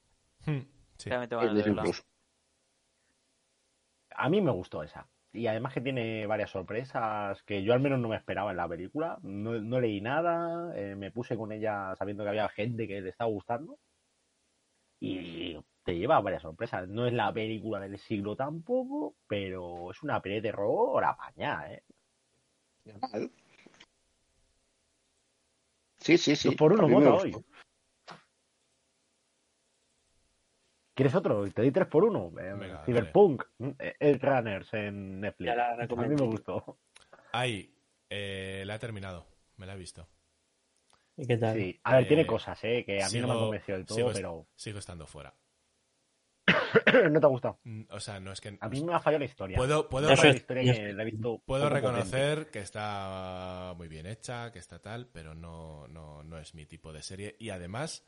Speaker 2: Hmm, Sí.
Speaker 4: Disney
Speaker 7: verla.
Speaker 4: Plus.
Speaker 3: A mí me gustó esa. Y además que tiene varias sorpresas que yo al menos no me esperaba en la película. No, no leí nada, eh, me puse con ella sabiendo que había gente que le estaba gustando. Y te lleva a varias sorpresas. No es la película del siglo tampoco, pero es una peli de terror apañada, ¿eh?
Speaker 4: Mal. Sí, sí, sí.
Speaker 3: Por uno, hoy. ¿Quieres otro? Te di tres por uno. Eh,
Speaker 2: Venga,
Speaker 3: Cyberpunk, eh, El Runners en Netflix.
Speaker 5: Ya la
Speaker 3: a mí me gustó.
Speaker 2: Ahí, eh, la he terminado. Me la he visto.
Speaker 5: ¿Y qué tal?
Speaker 3: Sí, a ver,
Speaker 2: Eh,
Speaker 3: tiene cosas, ¿eh? Que a mí no me
Speaker 2: sigo-
Speaker 3: convencido del todo,
Speaker 2: sigo,
Speaker 3: pero
Speaker 2: sigo estando fuera.
Speaker 3: no te ha gustado.
Speaker 2: Mm, O sea, no es que...
Speaker 3: A mí me ha fallado la historia.
Speaker 2: Puedo, puedo,
Speaker 3: Me ha
Speaker 5: Eso
Speaker 3: fallado
Speaker 5: es-
Speaker 3: la historia
Speaker 5: yo-
Speaker 3: que la he visto
Speaker 2: Puedo
Speaker 3: poco
Speaker 2: reconocer que está muy bien hecha, que está tal, pero no, no, no es mi tipo de serie. Y además,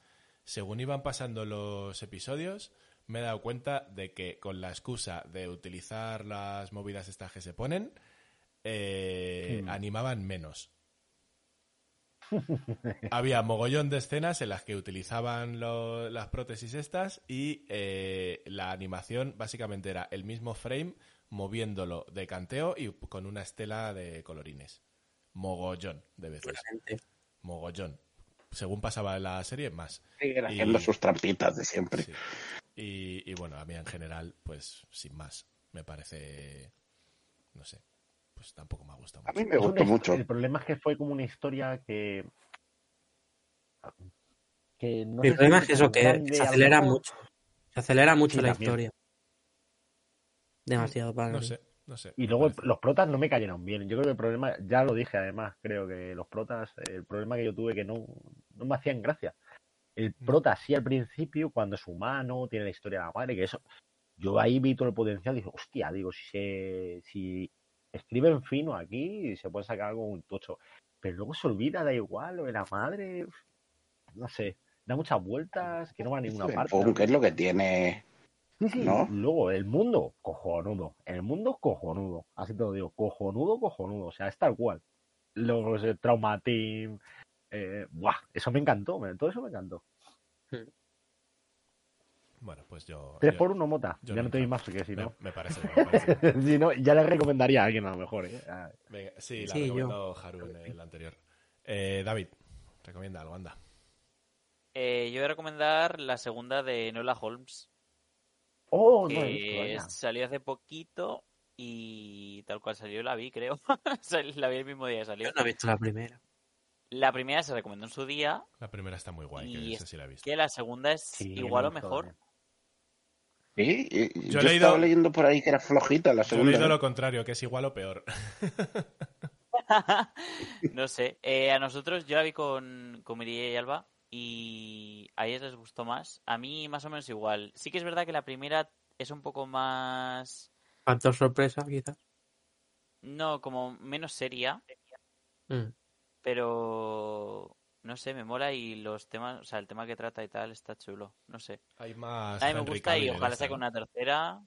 Speaker 2: según iban pasando los episodios, me he dado cuenta de que con la excusa de utilizar las movidas estas que se ponen, eh,
Speaker 3: Hmm.
Speaker 2: animaban menos. Había mogollón de escenas en las que utilizaban lo- las prótesis estas y eh, la animación básicamente era el mismo frame moviéndolo de canteo y con una estela de colorines. Mogollón de veces. Mogollón. Según pasaba la serie, más.
Speaker 4: Siguen
Speaker 2: Y-
Speaker 4: haciendo sus trampitas de siempre.
Speaker 2: Sí. Y, y bueno, a mí en general, pues sin más, me parece, no sé, pues tampoco me ha gustado
Speaker 4: A
Speaker 2: mucho.
Speaker 4: mí me gustó mucho.
Speaker 3: El problema es que fue como una historia que. que no si
Speaker 5: problema es que eso, que se
Speaker 3: a
Speaker 5: acelera mucho. Se acelera mucho
Speaker 3: Sí,
Speaker 5: la
Speaker 3: también.
Speaker 5: historia. Demasiado para
Speaker 2: No
Speaker 5: mí.
Speaker 2: sé, no sé.
Speaker 3: Y luego los protas no me cayeron bien. Yo creo que el problema, ya lo dije además, creo que los protas, el problema que yo tuve que no, no me hacían gracia. El
Speaker 2: Mm.
Speaker 3: prota sí al principio, cuando es humano, tiene la historia de la madre, que eso yo ahí vi todo el potencial y dije, hostia, digo, si se, si escriben fino aquí, se puede sacar algo un tocho. Pero luego se olvida, da igual, lo de la madre, no sé, da muchas vueltas, que no va a ninguna parte.
Speaker 4: Punk es lo que tiene.
Speaker 3: Sí, sí,
Speaker 4: ¿no?
Speaker 3: luego el mundo, cojonudo. El mundo, cojonudo. Así te lo digo, cojonudo, cojonudo. O sea, es tal cual. Los eh, Trauma Team. Eh, buah, eso me encantó, todo eso me encantó.
Speaker 2: Bueno, pues yo.
Speaker 3: 3
Speaker 2: yo-
Speaker 3: por 1 mota.
Speaker 2: yo
Speaker 3: ya no te doy más, porque si
Speaker 2: me,
Speaker 3: no.
Speaker 2: me parece. me parece.
Speaker 3: si no, ya le recomendaría a alguien a lo mejor, ¿eh? Ah,
Speaker 2: Venga, sí, la
Speaker 5: Sí, yo.
Speaker 2: recomendó Haru en el anterior. Eh, David, recomienda algo, anda.
Speaker 7: Eh, yo voy a recomendar la segunda de Nola Holmes,
Speaker 3: Oh, no,
Speaker 7: que
Speaker 3: todavía.
Speaker 7: salió hace poquito y tal cual salió la vi, creo. La vi el mismo día que salió.
Speaker 5: Yo no he visto la primera.
Speaker 7: La primera se recomendó en su día,
Speaker 2: La primera está muy guay, que
Speaker 7: Y
Speaker 2: esa sí la he visto.
Speaker 7: que la segunda es
Speaker 3: Sí,
Speaker 7: igual o mejor.
Speaker 4: Sí, y-
Speaker 2: Yo
Speaker 4: yo,
Speaker 2: he leído-
Speaker 4: estaba leyendo por ahí que era flojita la
Speaker 2: Yo he
Speaker 4: segunda.
Speaker 2: leído
Speaker 4: ¿eh?
Speaker 2: lo contrario, que es igual o peor.
Speaker 7: no sé. Eh, a nosotros yo la vi con, con y Alba y a ellas les gustó más. A mí más o menos igual. Sí que es verdad que la primera es un poco más...
Speaker 5: Factor sorpresa, quizás.
Speaker 7: No, como menos seria,
Speaker 5: Mm.
Speaker 7: pero... No sé, me mola y los temas, o sea, el tema que trata y tal está chulo. No sé.
Speaker 2: Hay más.
Speaker 7: A mí me
Speaker 2: Henry
Speaker 7: gusta
Speaker 2: Cavill
Speaker 7: y ojalá saque una tercera.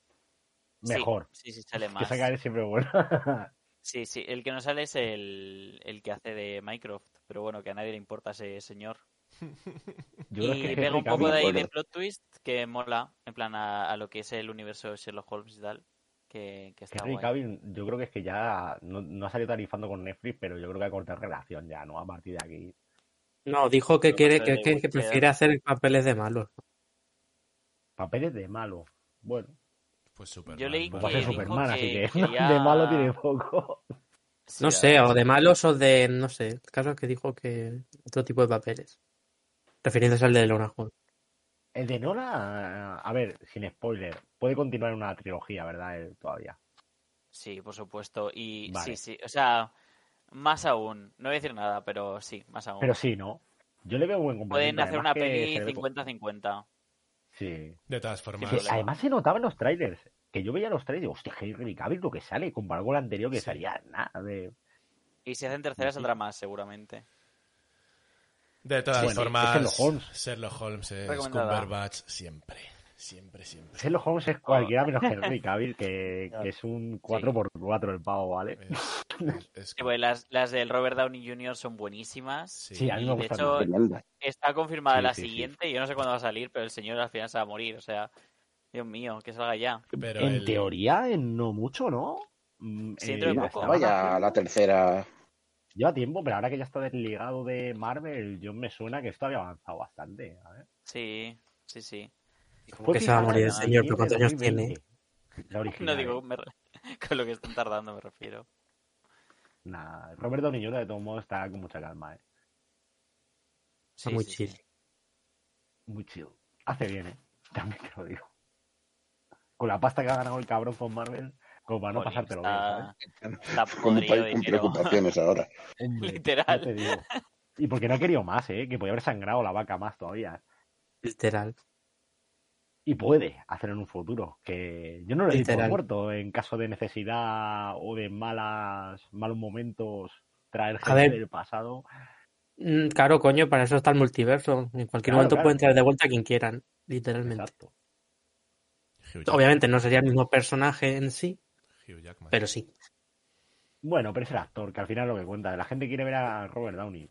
Speaker 7: Sí,
Speaker 3: Mejor.
Speaker 7: Sí, sí, sale
Speaker 3: Que
Speaker 7: más.
Speaker 3: sacar es siempre bueno.
Speaker 7: Sí, sí, el que no sale es el, el que hace de Minecraft, pero bueno, que a nadie le importa ese señor.
Speaker 3: Yo creo
Speaker 7: y
Speaker 3: que
Speaker 7: pega un poco de ahí de plot twist que mola, en plan a, a lo que es el universo de Sherlock Holmes y tal, que, que está
Speaker 3: Henry
Speaker 7: guay.
Speaker 3: Cavill, yo creo que es que ya no, no ha salido tarifando con Netflix, pero yo creo que ha cortado relación ya, ¿no? A partir de aquí.
Speaker 5: No, dijo que quiere, que, que, prefiere hacer papeles de malo.
Speaker 3: Papeles de malo. Bueno,
Speaker 2: Pues súper.
Speaker 7: Yo leí que
Speaker 3: Superman, así
Speaker 7: que
Speaker 3: que
Speaker 7: quería-
Speaker 3: de malo tiene poco.
Speaker 7: Sí,
Speaker 5: No sé, o de malos o de, no sé, el caso es que dijo que otro tipo de papeles. Refiriéndose al de Lona Holmes.
Speaker 3: El de Nola, a ver, sin spoiler, puede continuar una trilogía, ¿verdad? Él todavía.
Speaker 7: Sí, por supuesto. Y
Speaker 3: Vale.
Speaker 7: sí, sí, o sea, más aún. No voy a decir nada, pero sí, más aún.
Speaker 3: Pero sí, ¿no? Yo le veo buen
Speaker 7: Pueden hacer una peli
Speaker 3: se le ve co-
Speaker 7: 50-50.
Speaker 3: Sí.
Speaker 2: De todas formas,
Speaker 3: además se notaba en los trailers. Que yo veía los trailers y digo, hostia, Henry Cavill lo que sale, comparado con el anterior que
Speaker 2: Sí.
Speaker 3: salía nada de...
Speaker 7: Y si hacen tercera
Speaker 3: Sí.
Speaker 7: saldrá más, seguramente.
Speaker 2: De todas
Speaker 3: Bueno,
Speaker 2: formas,
Speaker 3: Sherlock Holmes.
Speaker 2: Sherlock Holmes es. Cumberbatch siempre. Siempre, siempre.
Speaker 3: Sherlock Holmes es cualquiera menos Henry Cavill, que, que es un 4x4 el pavo, ¿vale?
Speaker 2: Es- es-
Speaker 7: Sí, pues las, las del Robert Downey Jr. son buenísimas.
Speaker 2: sí.
Speaker 3: Sí, a mí me
Speaker 7: y de
Speaker 3: gusta
Speaker 7: hecho, está confirmada
Speaker 3: Sí,
Speaker 7: la
Speaker 3: sí, sí.
Speaker 7: siguiente. Yo no sé cuándo va a salir, pero el señor al final se va a morir. O sea, Dios mío, que salga ya.
Speaker 2: Pero
Speaker 3: en
Speaker 2: el-
Speaker 3: teoría, en no mucho, ¿no? Mm,
Speaker 7: Sí, dentro de
Speaker 3: ya
Speaker 7: poco.
Speaker 4: Vaya,
Speaker 3: haciendo-
Speaker 4: la tercera.
Speaker 3: Lleva tiempo, pero ahora que ya está desligado de Marvel, yo me suena que esto había avanzado bastante. A ver.
Speaker 7: Sí, sí, sí.
Speaker 5: Como que se va a morir el señor, pero ¿cuántos años
Speaker 3: 2020.
Speaker 5: tiene?
Speaker 3: La original.
Speaker 7: No digo,
Speaker 3: ¿eh?
Speaker 7: me con lo que están tardando me refiero.
Speaker 3: Nah, Robert Downey Jr. de todos modos está con mucha calma, ¿eh?
Speaker 5: Está
Speaker 7: Sí,
Speaker 5: muy
Speaker 7: sí,
Speaker 5: chill.
Speaker 7: sí.
Speaker 3: Muy chill. Hace bien, ¿eh? También te lo digo. Con la pasta que ha ganado el cabrón con Marvel, como para no pasártelo bien, ¿sabes?
Speaker 7: está, está
Speaker 4: Con un país con preocupaciones ahora.
Speaker 3: Hombre,
Speaker 7: Literal.
Speaker 3: ya te digo. Y porque no ha querido más, ¿eh? Que podía haber sangrado la vaca más todavía.
Speaker 5: Literal.
Speaker 3: Y puede hacerlo en un futuro. Que yo no lo he
Speaker 5: Literal.
Speaker 3: muerto en caso de necesidad o de malas malos momentos traer
Speaker 5: A
Speaker 3: gente
Speaker 5: ver.
Speaker 3: del pasado.
Speaker 5: Mm, Claro, coño, para eso está el multiverso. En cualquier
Speaker 3: Claro,
Speaker 5: momento
Speaker 3: claro.
Speaker 5: pueden traer de vuelta a quien quieran, literalmente.
Speaker 3: Exacto.
Speaker 5: Obviamente no sería el mismo personaje en sí,
Speaker 2: Hugh Jackman.
Speaker 5: pero sí.
Speaker 3: Bueno, pero es el actor, que al final es lo que cuenta. La gente quiere ver a Robert Downey.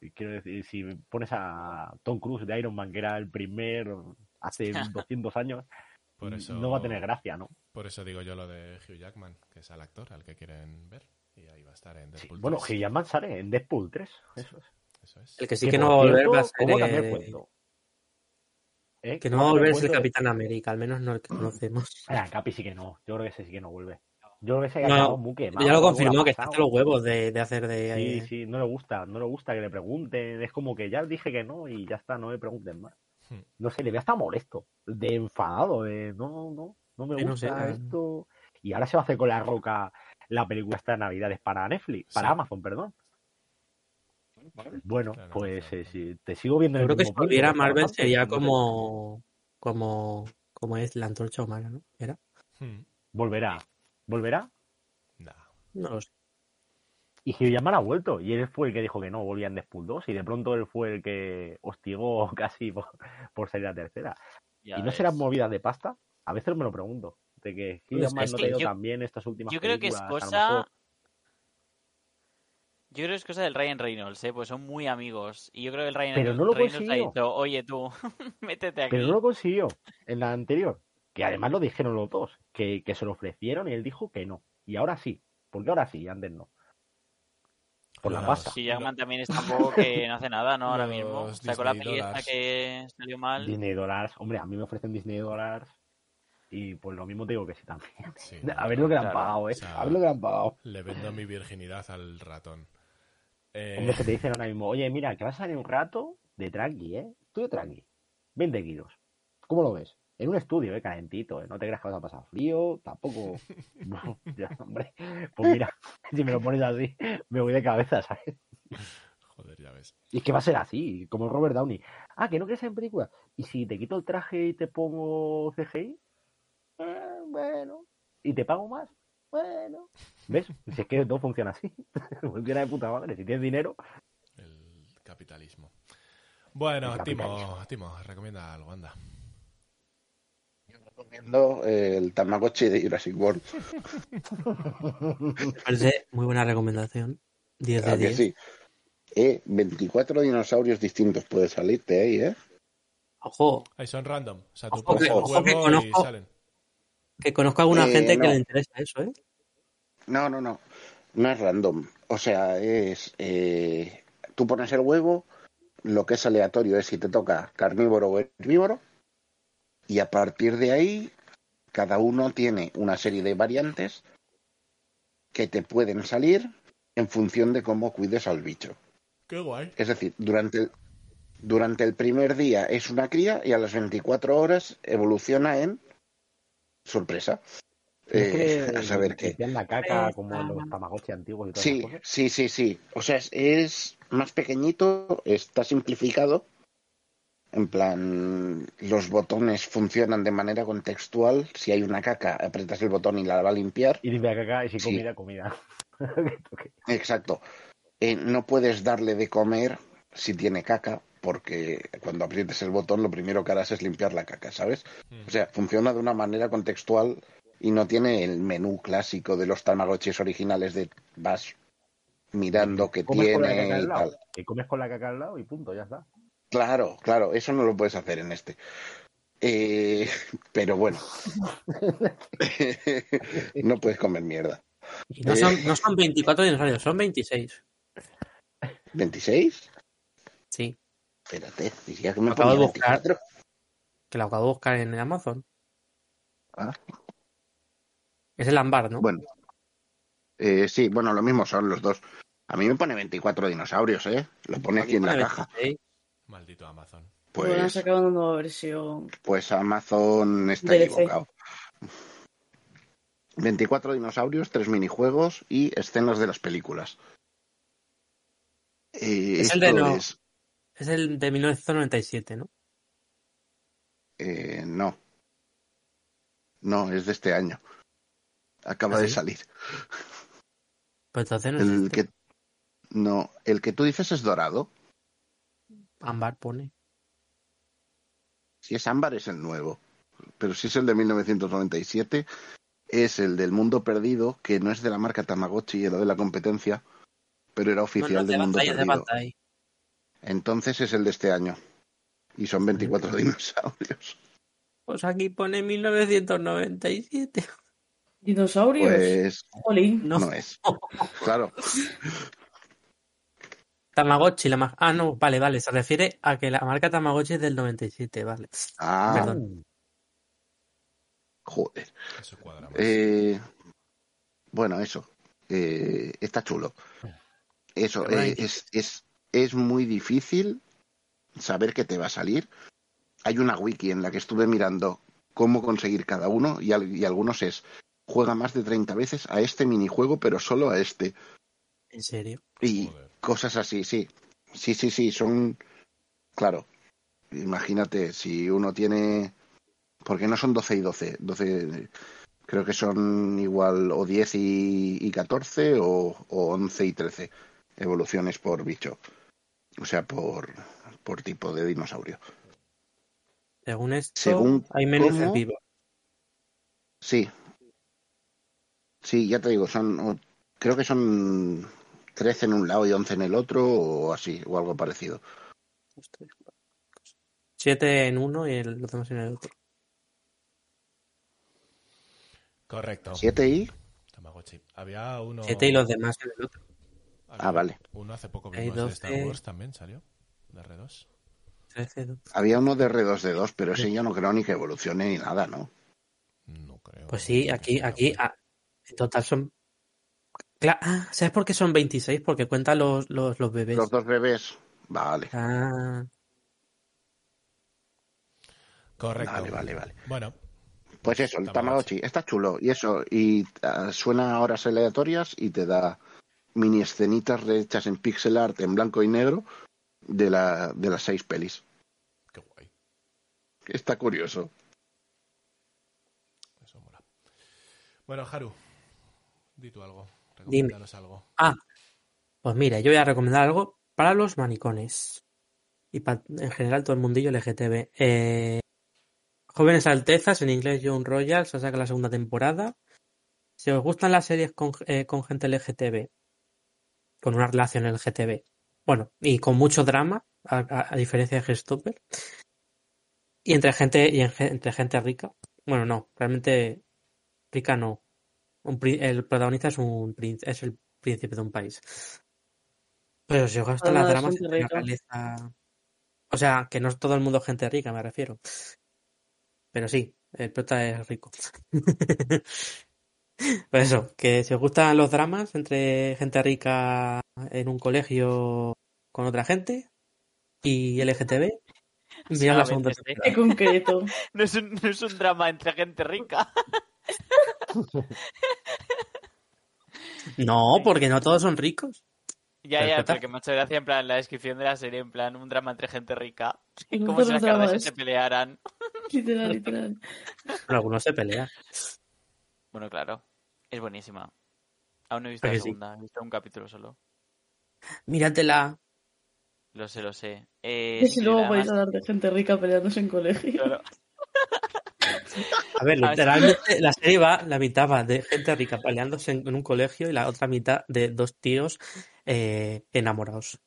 Speaker 3: Y Quiero decir, si pones a Tom Cruise de Iron Man, que era el primer hace 200 años,
Speaker 2: Por eso,
Speaker 3: no va a tener gracia, ¿no?
Speaker 2: Por eso digo yo lo de Hugh Jackman, que es el actor al que quieren ver. Y ahí va a estar en
Speaker 3: Sí,
Speaker 2: Deadpool
Speaker 3: Bueno,
Speaker 2: 3.
Speaker 3: Hugh Jackman sale en Deadpool 3. Eso es.
Speaker 2: Eso es.
Speaker 5: El que sí
Speaker 3: Que,
Speaker 5: que no va a volver va a ser,
Speaker 3: ¿cómo cambió el cuento? ¿Eh?
Speaker 5: que no
Speaker 3: ¿Cómo
Speaker 5: va a volver
Speaker 3: el
Speaker 5: es el
Speaker 3: cuento?
Speaker 5: Capitán América, al menos no el que conocemos.
Speaker 3: Ah, Capi sí que no. Yo creo que ese sí que no vuelve. Yo creo que ese ha
Speaker 5: No,
Speaker 3: quedado muy quemado,
Speaker 5: ya lo confirmó que está hasta los huevos de, de hacer de...
Speaker 3: Sí,
Speaker 5: eh,
Speaker 3: sí, no le gusta, no le gusta que le pregunten. Es como que ya dije que no y ya está, no me pregunten más.
Speaker 2: Hmm.
Speaker 3: No sé, le veo hasta molesto, de enfadado, de no, no, no me
Speaker 5: Sí, no sé,
Speaker 3: gusta esto. Y ahora se va a hacer con la roca la película esta de Navidades para Netflix, para
Speaker 2: Sí.
Speaker 3: Amazon, perdón. Bueno,
Speaker 2: Claro,
Speaker 3: pues
Speaker 2: claro.
Speaker 3: eh, sí, te sigo viendo en
Speaker 5: Yo
Speaker 3: el
Speaker 5: creo que si volviera Marvel sería
Speaker 3: no
Speaker 5: como, como, como es la antorcha humana, ¿no? ¿Era?
Speaker 2: Hmm,
Speaker 3: Volverá. ¿Volverá?
Speaker 2: nah.
Speaker 5: No lo sé.
Speaker 3: Y Hiyama ha vuelto. Y él fue el que dijo que no, volvía en Deadpool 2. Y de pronto él fue el que hostigó casi por, por salir a tercera.
Speaker 7: Ya
Speaker 3: ¿Y no serán movidas de pasta? A veces me lo pregunto. De que
Speaker 5: Pues
Speaker 3: Hiyama
Speaker 5: es
Speaker 3: no ha ido tan bien estas últimas
Speaker 7: Yo creo que es
Speaker 3: películas, a lo
Speaker 7: cosa. Yo creo que es cosa del Ryan Reynolds, ¿eh? Pues son muy amigos. Y yo creo que el Ryan
Speaker 3: Pero no lo
Speaker 7: Reynolds ha
Speaker 3: consiguió.
Speaker 7: dicho, oye tú, métete aquí.
Speaker 3: Pero no lo consiguió en la anterior. Que además lo dijeron los dos. Que, que se lo ofrecieron y él dijo que no. Y ahora sí. Porque ahora sí, y antes no. Por la pasta.
Speaker 7: Sí, Jackman también está un poco que no hace nada, ¿no? Ahora mismo.
Speaker 2: Los
Speaker 7: Sacó la peli esta que salió mal.
Speaker 3: Disney dólares. Hombre, a mí me ofrecen Disney dólares. Y pues lo mismo te digo que sí también.
Speaker 2: Sí,
Speaker 3: A ver lo que le han pagado, eh.
Speaker 2: O sea,
Speaker 3: A ver lo que le han pagado.
Speaker 2: Le vendo mi virginidad al ratón. Eh,
Speaker 3: Hombre, que te dicen ahora mismo, oye, mira, que vas a salir un rato de tranqui, ¿eh? Tú de tranqui. 20 kilos. ¿Cómo lo ves? En un estudio, ¿eh? Calentito, ¿eh? No te creas que vas a pasar frío, tampoco... No, ya, hombre. Pues mira, si me lo pones así, me voy de cabeza, ¿sabes?
Speaker 2: Joder, ya ves.
Speaker 3: Y es que va a ser así, como Robert Downey. Ah, que no quieres en película. ¿Y si te quito el traje y te pongo CGI? Eh, bueno. ¿Y te pago más? Bueno. ¿Ves? Si es que todo funciona así. funciona de puta madre. Si tienes dinero,
Speaker 2: El capitalismo. Bueno,
Speaker 3: El
Speaker 2: Timo,
Speaker 3: capitalismo.
Speaker 2: Timo, recomienda algo, anda.
Speaker 4: Recomiendo eh, el Tamagotchi de Jurassic World.
Speaker 5: Me parece muy buena recomendación. 10 de
Speaker 4: ¿A que
Speaker 5: 10.
Speaker 4: sí? Eh, 24 dinosaurios distintos puede salirte ahí, ¿eh?
Speaker 5: Ojo,
Speaker 2: Ahí son random. O sea, tú
Speaker 5: Ojo
Speaker 2: pones
Speaker 4: que-
Speaker 2: el
Speaker 5: ojo que
Speaker 2: y salen.
Speaker 5: Que conozco a alguna
Speaker 4: Eh,
Speaker 5: gente que le interesa eso, ¿eh?
Speaker 4: No, no, no. No es random. O sea, es. eh, tú pones el huevo, lo que es aleatorio es si te toca carnívoro o herbívoro, y a partir de ahí, cada uno tiene una serie de variantes que te pueden salir en función de cómo cuides al bicho.
Speaker 2: Qué guay.
Speaker 4: Es decir, durante el, durante el primer día es una cría y a las 24 horas evoluciona en sorpresa.
Speaker 3: es
Speaker 4: Eh,
Speaker 3: que
Speaker 4: a saber qué.
Speaker 3: limpian la caca como los tamagotchi antiguos y todas
Speaker 4: Sí, sí, sí, sí. O sea, es, es más pequeñito, está simplificado. En plan, los botones funcionan de manera contextual. Si hay una caca, apretas el botón y la va a limpiar.
Speaker 3: Y limpia caca y si
Speaker 4: Sí.
Speaker 3: comida, comida.
Speaker 4: Exacto. Eh, no puedes darle de comer si tiene caca, porque cuando aprietes el botón lo primero que harás es limpiar la caca, ¿sabes?
Speaker 2: Mm.
Speaker 4: O sea, funciona de una manera contextual y no tiene el menú clásico de los tamagotchis originales de vas mirando qué
Speaker 3: Comes con la
Speaker 4: tiene
Speaker 3: caca al
Speaker 4: y
Speaker 3: lado.
Speaker 4: tal.
Speaker 3: Y comes con la caca al lado y punto, ya está.
Speaker 4: Claro, claro, eso no lo puedes hacer en este. Eh, pero bueno, no puedes comer mierda.
Speaker 5: Y no son, no son 24 dinosaurios, son 26.
Speaker 4: ¿26? Espérate, diría que me
Speaker 5: Acabo de buscar.
Speaker 4: 24.
Speaker 5: que lo acabo de buscar en Amazon.
Speaker 4: Ah.
Speaker 5: Es el ámbar, ¿no?
Speaker 4: Bueno, eh, sí, bueno, lo mismo son los dos. A mí me pone 24 dinosaurios, ¿eh? Lo pone aquí en la caja.
Speaker 5: 26.
Speaker 2: Maldito Amazon.
Speaker 6: Bueno,
Speaker 4: Pues,
Speaker 6: sacado una nueva versión.
Speaker 4: pues Amazon está
Speaker 6: DLC.
Speaker 4: equivocado. 24 dinosaurios, 3 minijuegos y escenas de las películas. Eh,
Speaker 5: Es el de no-
Speaker 4: es-
Speaker 5: Es el de 1997, ¿no?
Speaker 4: eh, no. No, es de este año. Acaba
Speaker 5: ¿Ah,
Speaker 4: de
Speaker 5: sí?
Speaker 4: salir.
Speaker 5: Pues entonces no es
Speaker 4: El
Speaker 5: este.
Speaker 4: que no, el que tú dices es dorado.
Speaker 5: Ámbar pone.
Speaker 4: Si es ámbar es el nuevo. Pero si es el de 1997 es el del mundo perdido, que no es de la marca Tamagotchi, era de la competencia, pero era
Speaker 5: No,
Speaker 4: oficial
Speaker 5: no, de
Speaker 4: del mundo
Speaker 5: de
Speaker 4: perdido.
Speaker 5: Bandai.
Speaker 4: Entonces es el de este año. Y son 24 dinosaurios.
Speaker 5: Pues aquí pone 1997.
Speaker 6: ¿Dinosaurios?
Speaker 4: Pues
Speaker 6: Jolín.
Speaker 5: No,
Speaker 4: no es. Claro.
Speaker 5: Tamagotchi, la marca. Ah, no, vale, vale. Se refiere a que la marca Tamagotchi es del 97, vale.
Speaker 4: Ah,
Speaker 5: Perdón.
Speaker 4: joder.
Speaker 2: Eso cuadra más.
Speaker 4: Eh, bueno, eso. Eh, está chulo. Eso, eh, es, es, es muy difícil saber qué te va a salir. Hay una wiki en la que estuve mirando cómo conseguir cada uno y, al- y algunos es juega más de 30 veces a este minijuego, pero solo a este.
Speaker 5: En serio.
Speaker 4: Y
Speaker 2: Joder.
Speaker 4: cosas así, sí. Sí, sí, sí, son... Claro. Imagínate, si uno tiene, porque no son 12 y 12. 12 creo que son igual o 10 y, y 14 o, o 11 y 13 evoluciones por bicho. O sea, por, por tipo de dinosaurio.
Speaker 5: Según esto,
Speaker 4: Según
Speaker 5: hay menos
Speaker 4: cómo-
Speaker 5: vivo.
Speaker 4: Sí. Sí, ya te digo, son. Creo que son 13 en un lado y 11 en el otro, o así, o algo parecido.
Speaker 5: Siete en uno y el, los demás en el otro.
Speaker 2: Correcto.
Speaker 4: 7 y.
Speaker 2: Tamagotchi. Había uno.
Speaker 5: Siete y los demás en el otro.
Speaker 2: Había
Speaker 4: Ah, vale.
Speaker 2: Uno hace poco vimos de Star
Speaker 5: 12.
Speaker 2: Wars también salió. De R2.
Speaker 5: Trece, doce.
Speaker 4: Había uno de R2D2, pero ese yo no creo ni que evolucione ni nada, ¿no?
Speaker 2: No creo.
Speaker 5: Pues sí, aquí, aquí, ah, en total son. Cla- ah, ¿Sabes por qué son 26? Porque cuentan los, los, los bebés.
Speaker 4: Los dos bebés. Vale.
Speaker 5: Ah,
Speaker 2: Correcto.
Speaker 4: Vale, vale, vale.
Speaker 2: Bueno,
Speaker 4: Pues eso, el
Speaker 2: Tamagotchi.
Speaker 4: Está chulo. Y eso, y ah, suena a horas aleatorias y te da mini escenitas hechas en pixel art en blanco y negro de, la, de las seis pelis.
Speaker 2: qué guay.
Speaker 4: Está curioso.
Speaker 2: Eso mola. Bueno, Haru, di tú algo.
Speaker 5: Dime.
Speaker 2: Algo.
Speaker 5: ah, pues mira, yo voy a recomendar algo para los manicones. Y para, en general, todo el mundillo LGTB. Eh, Jóvenes Altezas, en inglés Young Royal, se saca la segunda temporada. Si os gustan las series con, eh, con gente LGTB, con una relación LGTB, bueno, y con mucho drama, a, a- a diferencia de Gestopper, y entre gente, y en entre gente rica, bueno, no, realmente rica no. Un el protagonista es un es el príncipe de un país. Pero si os
Speaker 6: Hablando
Speaker 5: las dramas la realeza. O sea, que no es todo el mundo gente rica, me refiero. Pero sí, el prota es rico. Pues eso, que si os gustan los dramas entre gente rica en un colegio con otra gente y LGTB, mirad la segunda temporada.
Speaker 6: concreto.
Speaker 7: No es, un, no es un drama entre gente rica.
Speaker 5: No, porque no todos son ricos.
Speaker 7: Ya, ya, porque me ha hecho gracia en plan la descripción de la serie, en plan un drama entre gente rica.
Speaker 6: No
Speaker 7: Como si las Kardashian se pelearan.
Speaker 6: Literal, literal.
Speaker 5: Pero algunos se pelean.
Speaker 7: Bueno, claro. Es buenísima. Aún no he visto
Speaker 5: ¿A
Speaker 7: la
Speaker 5: sí?
Speaker 7: segunda, he visto un capítulo solo.
Speaker 5: Míratela.
Speaker 7: Lo sé, lo sé. Eh,
Speaker 6: Y si luego
Speaker 7: además-
Speaker 6: podéis hablar de gente rica peleándose en colegio.
Speaker 7: claro.
Speaker 5: A ver,
Speaker 7: A
Speaker 5: literalmente la serie va, la mitad va de gente rica peleándose en, en un colegio y la otra mitad de dos tíos eh, enamorados.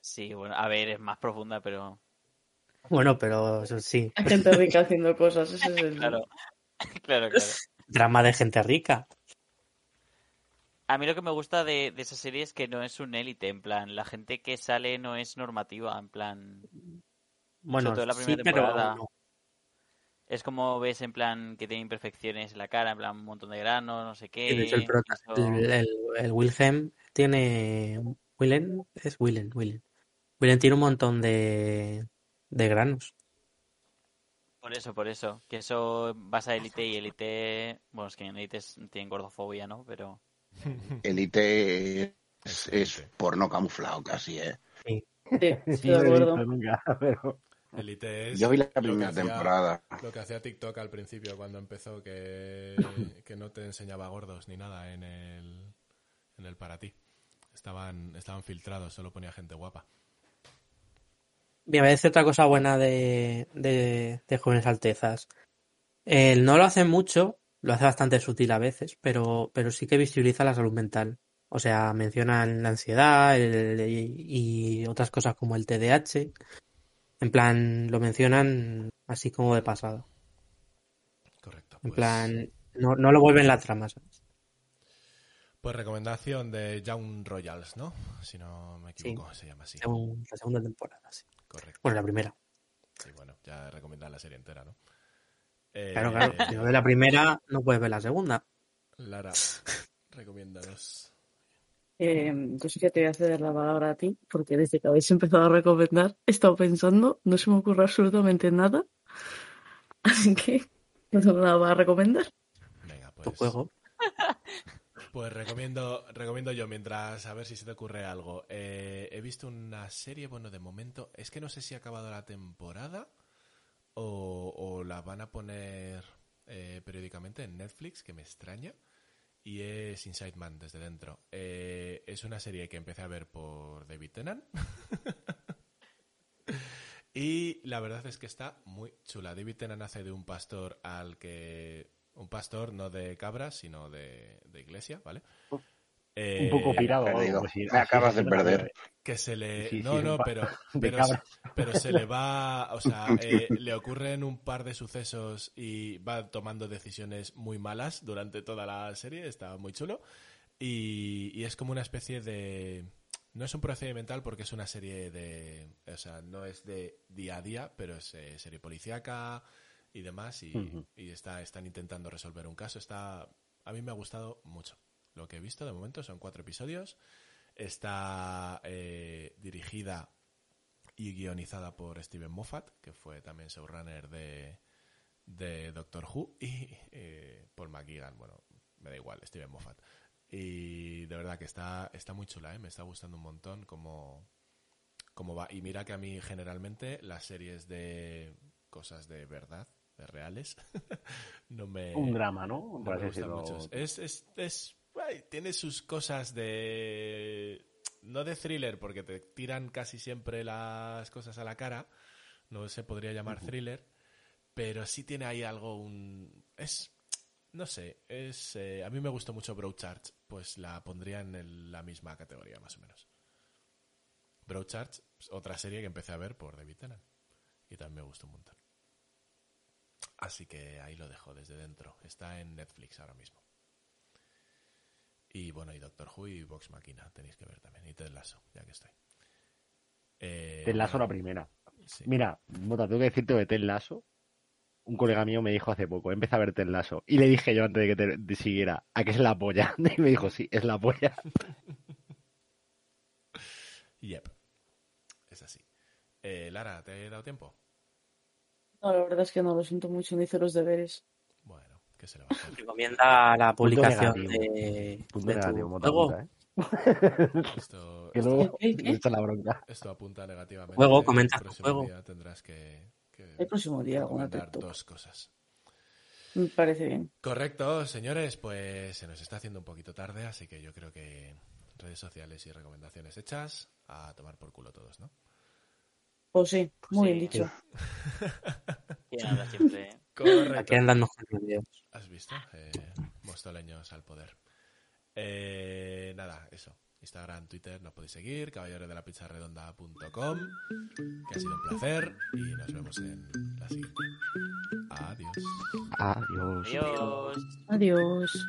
Speaker 7: Sí, bueno, a ver, es más profunda, pero
Speaker 5: Bueno, pero eso sí,
Speaker 6: Hay gente rica haciendo cosas. Ese es el...
Speaker 7: claro. claro, claro.
Speaker 5: drama de gente rica.
Speaker 7: A mí lo que me gusta de, de esa serie es que no es un élite, en plan, la gente que sale no es normativa, en plan,
Speaker 5: Bueno,
Speaker 7: Sobre todo la
Speaker 5: sí,
Speaker 7: primera temporada.
Speaker 5: no.
Speaker 7: es como ves en plan que tiene imperfecciones en la cara, en plan un montón de granos, no sé qué.
Speaker 5: El, prota-
Speaker 7: eso-
Speaker 5: el, el- el Wilhelm tiene. Wilhelm es Wilhelm, Wilhelm. Wilhelm tiene un montón de, de granos.
Speaker 7: Por eso, por eso, que eso vas a élite y élite, bueno, es que en élite es- tienen gordofobia, ¿no? Pero
Speaker 4: Elite es,
Speaker 2: Es Elite.
Speaker 4: porno camuflado casi, ¿eh?
Speaker 6: Sí,
Speaker 3: Sí,
Speaker 6: estoy
Speaker 3: no
Speaker 6: de acuerdo.
Speaker 3: nunca, pero
Speaker 2: Elite es
Speaker 4: Yo vi la
Speaker 2: lo que
Speaker 4: primera
Speaker 2: hacía-
Speaker 4: temporada.
Speaker 2: Lo que hacía TikTok al principio, cuando empezó, que, que no te enseñaba gordos ni nada en el, en el para ti. Estaban, estaban filtrados, solo ponía gente guapa.
Speaker 5: Me parece otra cosa buena de, de, de Jóvenes Altezas. Él no lo hace mucho, lo hace bastante sutil a veces, pero, pero sí que visibiliza la salud mental. O sea, mencionan la ansiedad el- y, y otras cosas como el TDAH. En plan, lo mencionan así como de pasado.
Speaker 2: Correcto.
Speaker 5: En
Speaker 2: pues-
Speaker 5: plan, no, no lo vuelven la trama, ¿sabes?
Speaker 2: Pues recomendación de Young Royals, ¿no? Si no me equivoco, se llama así.
Speaker 5: La segunda temporada, sí.
Speaker 2: Correcto.
Speaker 5: Bueno, la primera.
Speaker 2: Sí, bueno, ya recomienda la serie entera, ¿no? Eh,
Speaker 5: Claro, claro. Si no ves la primera, no puedes ver la segunda.
Speaker 2: Lara, recomiéndanos.
Speaker 6: Eh, yo sí que te voy a ceder la palabra a ti, porque desde que habéis empezado a recomendar, he estado pensando, no se me ocurre absolutamente nada. Así que no tengo nada para recomendar.
Speaker 2: Venga,
Speaker 5: Tu
Speaker 2: pues.
Speaker 5: juego.
Speaker 2: Pues recomiendo, recomiendo yo, mientras a ver si se te ocurre algo. Eh, he visto una serie, bueno, de momento, es que no sé si ha acabado la temporada o, o la van a poner eh, periódicamente en Netflix, que me extraña. Y es Inside Man desde dentro. Eh, es una serie que empecé a ver por David Tennant. y la verdad es que está muy chula. David Tennant hace de un pastor al que. Un pastor no de cabras, sino de, de iglesia, ¿vale?
Speaker 3: Un poco
Speaker 2: Eh,
Speaker 3: pirado.
Speaker 4: perdido.
Speaker 3: así.
Speaker 4: Me acabas
Speaker 3: Así
Speaker 4: de perder.
Speaker 2: que se le...
Speaker 3: Sí, sí,
Speaker 2: no, no, pero, pero,
Speaker 3: cabra.
Speaker 2: pero se le va... O sea, eh, le ocurren un par de sucesos y va tomando decisiones muy malas durante toda la serie. Está muy chulo. Y, y es como una especie de... No es un procedimental porque es una serie de... O sea, no es de día a día, pero es eh, serie policíaca y demás. Y, está, están intentando resolver un caso. Está... A mí me ha gustado mucho. Lo que he visto de momento son cuatro episodios. Está eh, dirigida y guionizada por Steven Moffat, que fue también showrunner de, de Doctor Who, y eh, Paul McGuigan, bueno, me da igual, Steven Moffat. Y de verdad que está, está muy chula, ¿eh? me está gustando un montón cómo, cómo va. Y mira que a mí generalmente las series de cosas de verdad, reales, no me...
Speaker 3: Un drama, ¿no?
Speaker 2: me
Speaker 3: decirlo.
Speaker 2: mucho. Es, es, es, ay, tiene sus cosas de... No de thriller, porque te tiran casi siempre las cosas a la cara. No se podría llamar thriller. Pero sí tiene ahí algo, un... Es... No sé, es... eh, a mí me gustó mucho Broadchurch. Pues la pondría en el- la misma categoría, más o menos. Broadchurch, pues, otra serie que empecé a ver por David Tennant. Y también me gustó un montón. Así que ahí lo dejo desde dentro. Está en Netflix ahora mismo. Y bueno, y Doctor Who y Vox Machina tenéis que ver también. Y Ted Lasso, ya que estoy. Eh,
Speaker 3: Ted Lasso la primera.
Speaker 2: sí.
Speaker 3: Mira, Mota, tengo que decirte de Ted Lasso. Un colega mío me dijo hace poco, empieza a ver Ted Lasso. Y le dije yo antes de que te de siguiera, ¿a qué es la polla? Y me dijo, sí, es la polla.
Speaker 2: Yep. Es así. Eh, Lara, ¿te he dado tiempo?
Speaker 6: No, la verdad es que no, lo siento mucho, no hice los deberes.
Speaker 2: Bueno, ¿qué se le va a hacer?
Speaker 5: Recomienda la publicación
Speaker 3: negativo.
Speaker 5: de,
Speaker 3: Punto
Speaker 5: de tu juego.
Speaker 3: ¿eh?
Speaker 2: Esto,
Speaker 3: Que luego
Speaker 6: ¿Qué, qué?
Speaker 3: me echa la bronca.
Speaker 2: esto apunta negativamente.
Speaker 5: Juego,
Speaker 2: El
Speaker 5: comenta tu
Speaker 2: próximo
Speaker 5: juego.
Speaker 2: día tendrás que, que
Speaker 6: El próximo día,
Speaker 2: dos cosas.
Speaker 6: Me parece bien.
Speaker 2: Correcto, señores, pues se nos está haciendo un poquito tarde, así que yo creo que redes sociales y recomendaciones hechas, a tomar por culo todos, ¿no?
Speaker 6: Pues sí, muy bien dicho.
Speaker 7: Y nada, siempre. ¿eh?
Speaker 2: Correcto.
Speaker 5: Aquí andan.
Speaker 2: ¿Has visto? Eh, mostoleños al poder. Eh, nada, eso. Instagram, Twitter, nos podéis seguir, caballero de la pizza redonda.com, que ha sido un placer y nos vemos en la siguiente. Adiós.
Speaker 3: Adiós.
Speaker 7: Adiós.
Speaker 6: Adiós.